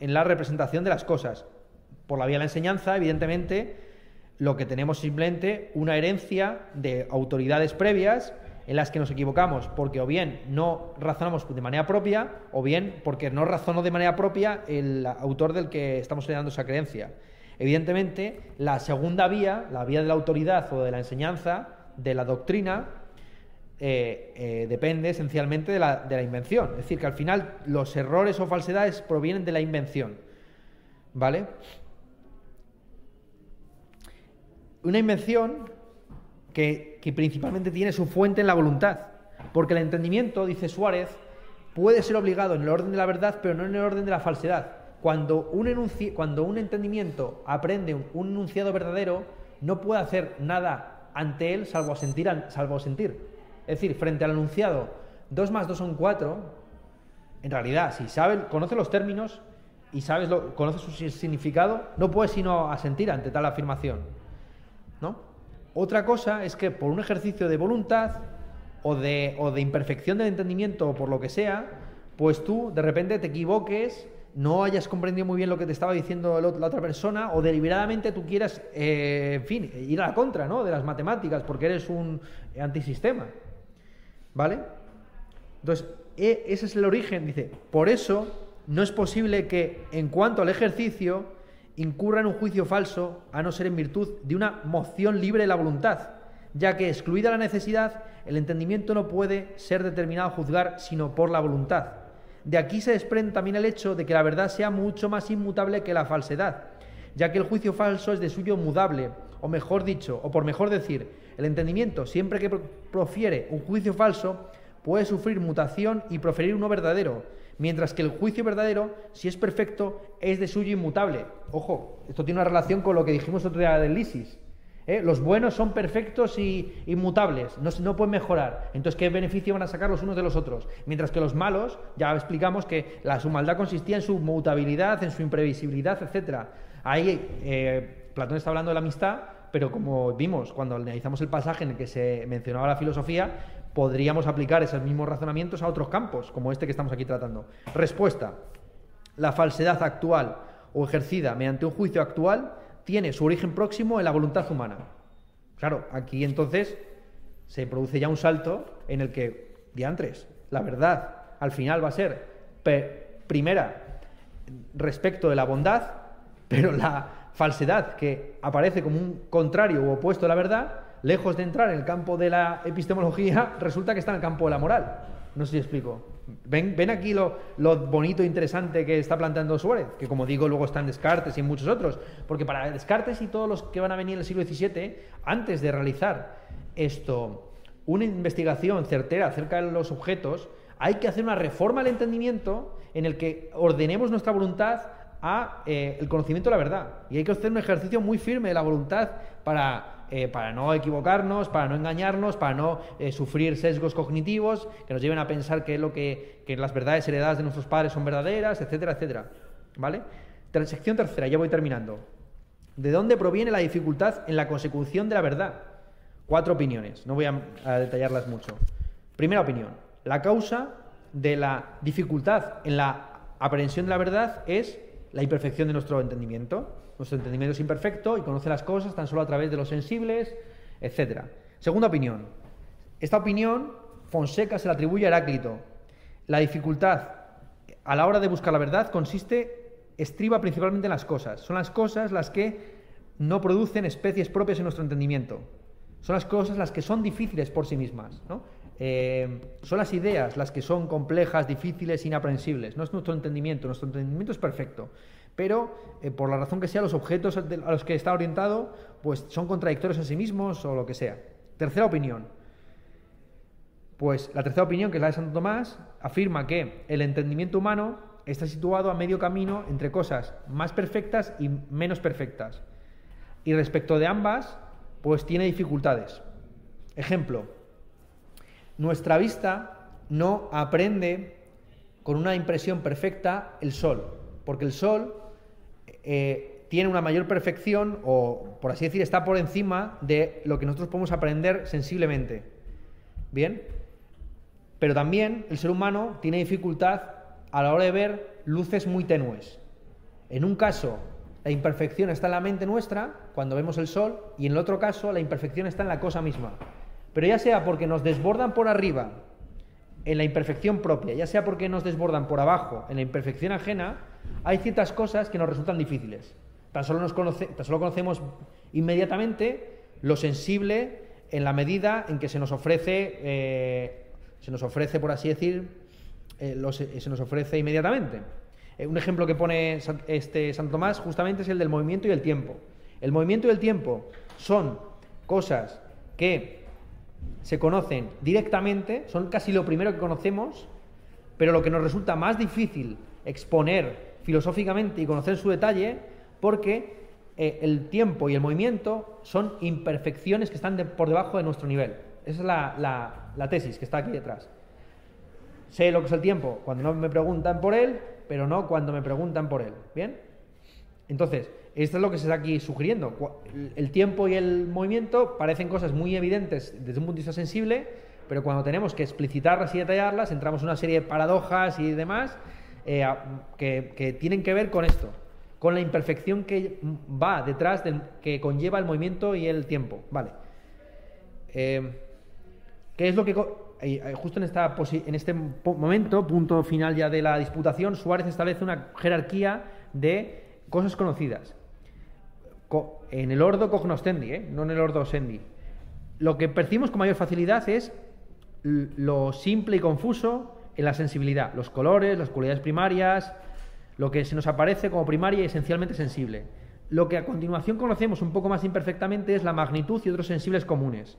en la representación de las cosas. Por la vía de la enseñanza, evidentemente, lo que tenemos simplemente una herencia de autoridades previas en las que nos equivocamos porque o bien no razonamos de manera propia o bien porque no razonó de manera propia el autor del que estamos heredando esa creencia. Evidentemente, la segunda vía, la vía de la autoridad o de la enseñanza, de la doctrina, eh, eh, depende esencialmente de la, de la, invención. Es decir, que al final los errores o falsedades provienen de la invención. ¿Vale? Una invención que, que principalmente tiene su fuente en la voluntad. Porque el entendimiento, dice Suárez, puede ser obligado en el orden de la verdad, pero no en el orden de la falsedad. Cuando un, cuando un entendimiento aprende un, enunciado verdadero, no puede hacer nada ante él salvo sentir, salvo sentir. Es decir, frente al enunciado 2 más 2 son 4, en realidad, si sabe, conoce los términos y sabes lo, conoce su significado, no puede sino asentir ante tal afirmación. ¿no? Otra cosa es que por un ejercicio de voluntad o de, o de imperfección del entendimiento o por lo que sea, pues tú de repente te equivoques no hayas comprendido muy bien lo que te estaba diciendo la otra persona o deliberadamente tú quieras, eh, en fin, ir a la contra ¿no? de las matemáticas porque eres un antisistema. ¿Vale? Entonces, e, ese es el origen. Dice, por eso no es posible que en cuanto al ejercicio incurra en un juicio falso a no ser en virtud de una moción libre de la voluntad, ya que excluida la necesidad, el entendimiento no puede ser determinado a juzgar sino por la voluntad. De aquí se desprende también el hecho de que la verdad sea mucho más inmutable que la falsedad, ya que el juicio falso es de suyo mudable, o mejor dicho, o por mejor decir, el entendimiento, siempre que profiere un juicio falso, puede sufrir mutación y proferir uno verdadero, mientras que el juicio verdadero, si es perfecto, es de suyo inmutable. Ojo, esto tiene una relación con lo que dijimos otro día del Lisis. ¿eh? Los buenos son perfectos y inmutables, no, no pueden mejorar. Entonces, ¿qué beneficio van a sacar los unos de los otros? Mientras que los malos, ya explicamos que la, su maldad consistía en su mutabilidad, en su imprevisibilidad, etc. Ahí eh, Platón está hablando de la amistad, pero como vimos cuando analizamos el pasaje en el que se mencionaba la filosofía, podríamos aplicar esos mismos razonamientos a otros campos, como este que estamos aquí tratando. Respuesta. La falsedad actual o ejercida mediante un juicio actual tiene su origen próximo en la voluntad humana. Claro, aquí entonces se produce ya un salto en el que, diantres, la verdad al final va a ser primera respecto de la bondad, pero la falsedad que aparece como un contrario u opuesto a la verdad, lejos de entrar en el campo de la epistemología, resulta que está en el campo de la moral. No sé si explico. Ven, ven aquí lo, bonito e interesante que está planteando Suárez, que como digo, luego está en Descartes y muchos otros. Porque para Descartes y todos los que van a venir en el siglo XVII, antes de realizar esto, una investigación certera acerca de los objetos, hay que hacer una reforma al entendimiento en el que ordenemos nuestra voluntad a eh, el conocimiento de la verdad. Y hay que hacer un ejercicio muy firme de la voluntad para eh, para no equivocarnos, para no engañarnos, para no eh, sufrir sesgos cognitivos que nos lleven a pensar que, lo que, las verdades heredadas de nuestros padres son verdaderas, etcétera, etcétera. ¿Vale? Sección tercera, ya voy terminando. ¿De dónde proviene la dificultad en la consecución de la verdad? Cuatro opiniones, no voy a, a detallarlas mucho. Primera opinión, la causa de la dificultad en la aprehensión de la verdad es la imperfección de nuestro entendimiento. Nuestro entendimiento es imperfecto y conoce las cosas tan solo a través de los sensibles, etc. Segunda opinión. Esta opinión Fonseca se la atribuye a Heráclito. La dificultad a la hora de buscar la verdad consiste, estriba principalmente en las cosas. Son las cosas las que no producen especies propias en nuestro entendimiento. Son las cosas las que son difíciles por sí mismas. Eh, son las ideas las que son complejas, difíciles, inaprensibles. No es nuestro entendimiento. Nuestro entendimiento es perfecto pero eh, por la razón que sea, los objetos a los que está orientado pues son contradictorios en sí mismos o lo que sea. Tercera opinión. Pues la tercera opinión, que es la de Santo Tomás, afirma que el entendimiento humano está situado a medio camino entre cosas más perfectas y menos perfectas. Y respecto de ambas, pues tiene dificultades. Ejemplo, nuestra vista no aprende con una impresión perfecta el sol, porque el sol eh, tiene una mayor perfección o, por así decir, está por encima de lo que nosotros podemos aprender sensiblemente. ¿Bien? Pero también el ser humano tiene dificultad a la hora de ver luces muy tenues. En un caso, la imperfección está en la mente nuestra, cuando vemos el sol, y en el otro caso, la imperfección está en la cosa misma. Pero ya sea porque nos desbordan por arriba en la imperfección propia, ya sea porque nos desbordan por abajo en la imperfección ajena, hay ciertas cosas que nos resultan difíciles. Tan solo, nos tan solo conocemos inmediatamente lo sensible en la medida en que se nos ofrece, eh, se nos ofrece, por así decir, eh, se nos ofrece inmediatamente. Eh, un ejemplo que pone este Santo Tomás justamente es el del movimiento y el tiempo. El movimiento y el tiempo son cosas que se conocen directamente, son casi lo primero que conocemos, pero lo que nos resulta más difícil exponer filosóficamente y conocer su detalle, porque eh, el tiempo y el movimiento son imperfecciones que están por debajo de nuestro nivel. Esa es la, tesis que está aquí detrás. Sé lo que es el tiempo cuando no me preguntan por él, pero no cuando me preguntan por él. ¿Bien? Entonces, esto es lo que se está aquí sugiriendo. El tiempo y el movimiento parecen cosas muy evidentes desde un punto de vista sensible, pero cuando tenemos que explicitarlas y detallarlas, entramos en una serie de paradojas y demás eh, que, tienen que ver con esto, con la imperfección que va detrás del que conlleva el movimiento y el tiempo. Eh, ¿Qué es lo que justo en, esta en este momento, punto final ya de la disputación, Suárez establece una jerarquía de cosas conocidas. En el ordo cognoscendi, ¿eh? no en el ordo sendi. Lo que percibimos con mayor facilidad es lo simple y confuso en la sensibilidad, los colores, las cualidades primarias, lo que se nos aparece como primaria y esencialmente sensible. Lo que a continuación conocemos un poco más imperfectamente es la magnitud y otros sensibles comunes,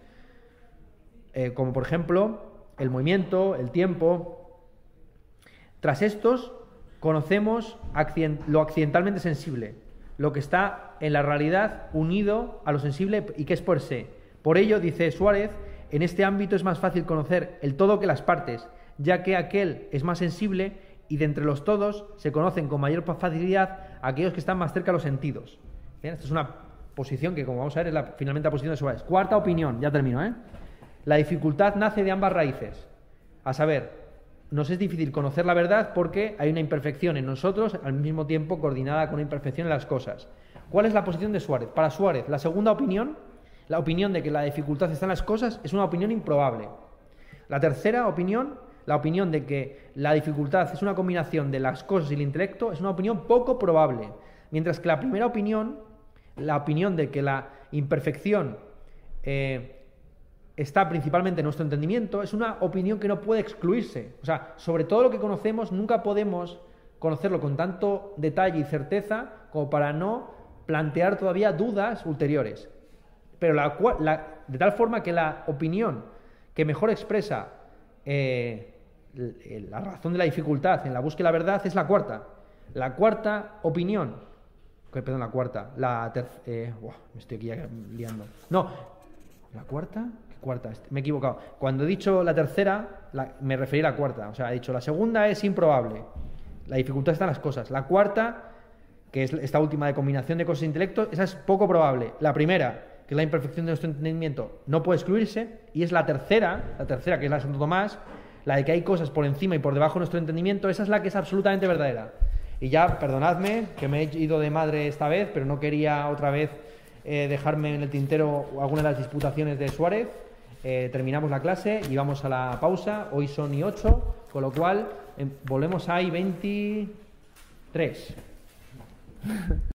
eh, como por ejemplo el movimiento, el tiempo. Tras estos conocemos lo accidentalmente sensible, lo que está en la realidad unido a lo sensible y que es por se. Por ello, dice Suárez, en este ámbito es más fácil conocer el todo que las partes, ya que aquel es más sensible y de entre los todos se conocen con mayor facilidad aquellos que están más cerca de los sentidos. Esta es una posición que, como vamos a ver, es la, finalmente la posición de Suárez. Cuarta opinión, ya termino, ¿eh? La dificultad nace de ambas raíces. A saber, nos es difícil conocer la verdad porque hay una imperfección en nosotros, al mismo tiempo coordinada con una imperfección en las cosas. ¿Cuál es la posición de Suárez? Para Suárez, la segunda opinión, la opinión de que la dificultad está en las cosas, es una opinión improbable. La tercera opinión, la opinión de que la dificultad es una combinación de las cosas y el intelecto, es una opinión poco probable. Mientras que la primera opinión, la opinión de que la imperfección eh, está principalmente en nuestro entendimiento, es una opinión que no puede excluirse. O sea, sobre todo lo que conocemos, nunca podemos conocerlo con tanto detalle y certeza como para no plantear todavía dudas ulteriores. Pero la, de tal forma que la opinión que mejor expresa eh, la razón de la dificultad en la búsqueda de la verdad es la cuarta. La cuarta opinión, perdón, la cuarta, la eh, me estoy aquí liando. No, la cuarta, cuarta, me he equivocado. Cuando he dicho la tercera, me refería a la cuarta. O sea, he dicho la segunda es improbable. La dificultad está en las cosas. La cuarta, que es esta última de combinación de cosas e intelecto, esa es poco probable. La primera, que es la imperfección de nuestro entendimiento, no puede excluirse. Y es la tercera, la tercera, que es la de Santo Tomás, la de que hay cosas por encima y por debajo de nuestro entendimiento, esa es la que es absolutamente verdadera. Y ya, perdonadme, que me he ido de madre esta vez, pero no quería otra vez eh, dejarme en el tintero alguna de las disputaciones de Suárez. Eh, terminamos la clase y vamos a la pausa. Hoy son y 8, con lo cual em, volvemos a I 23.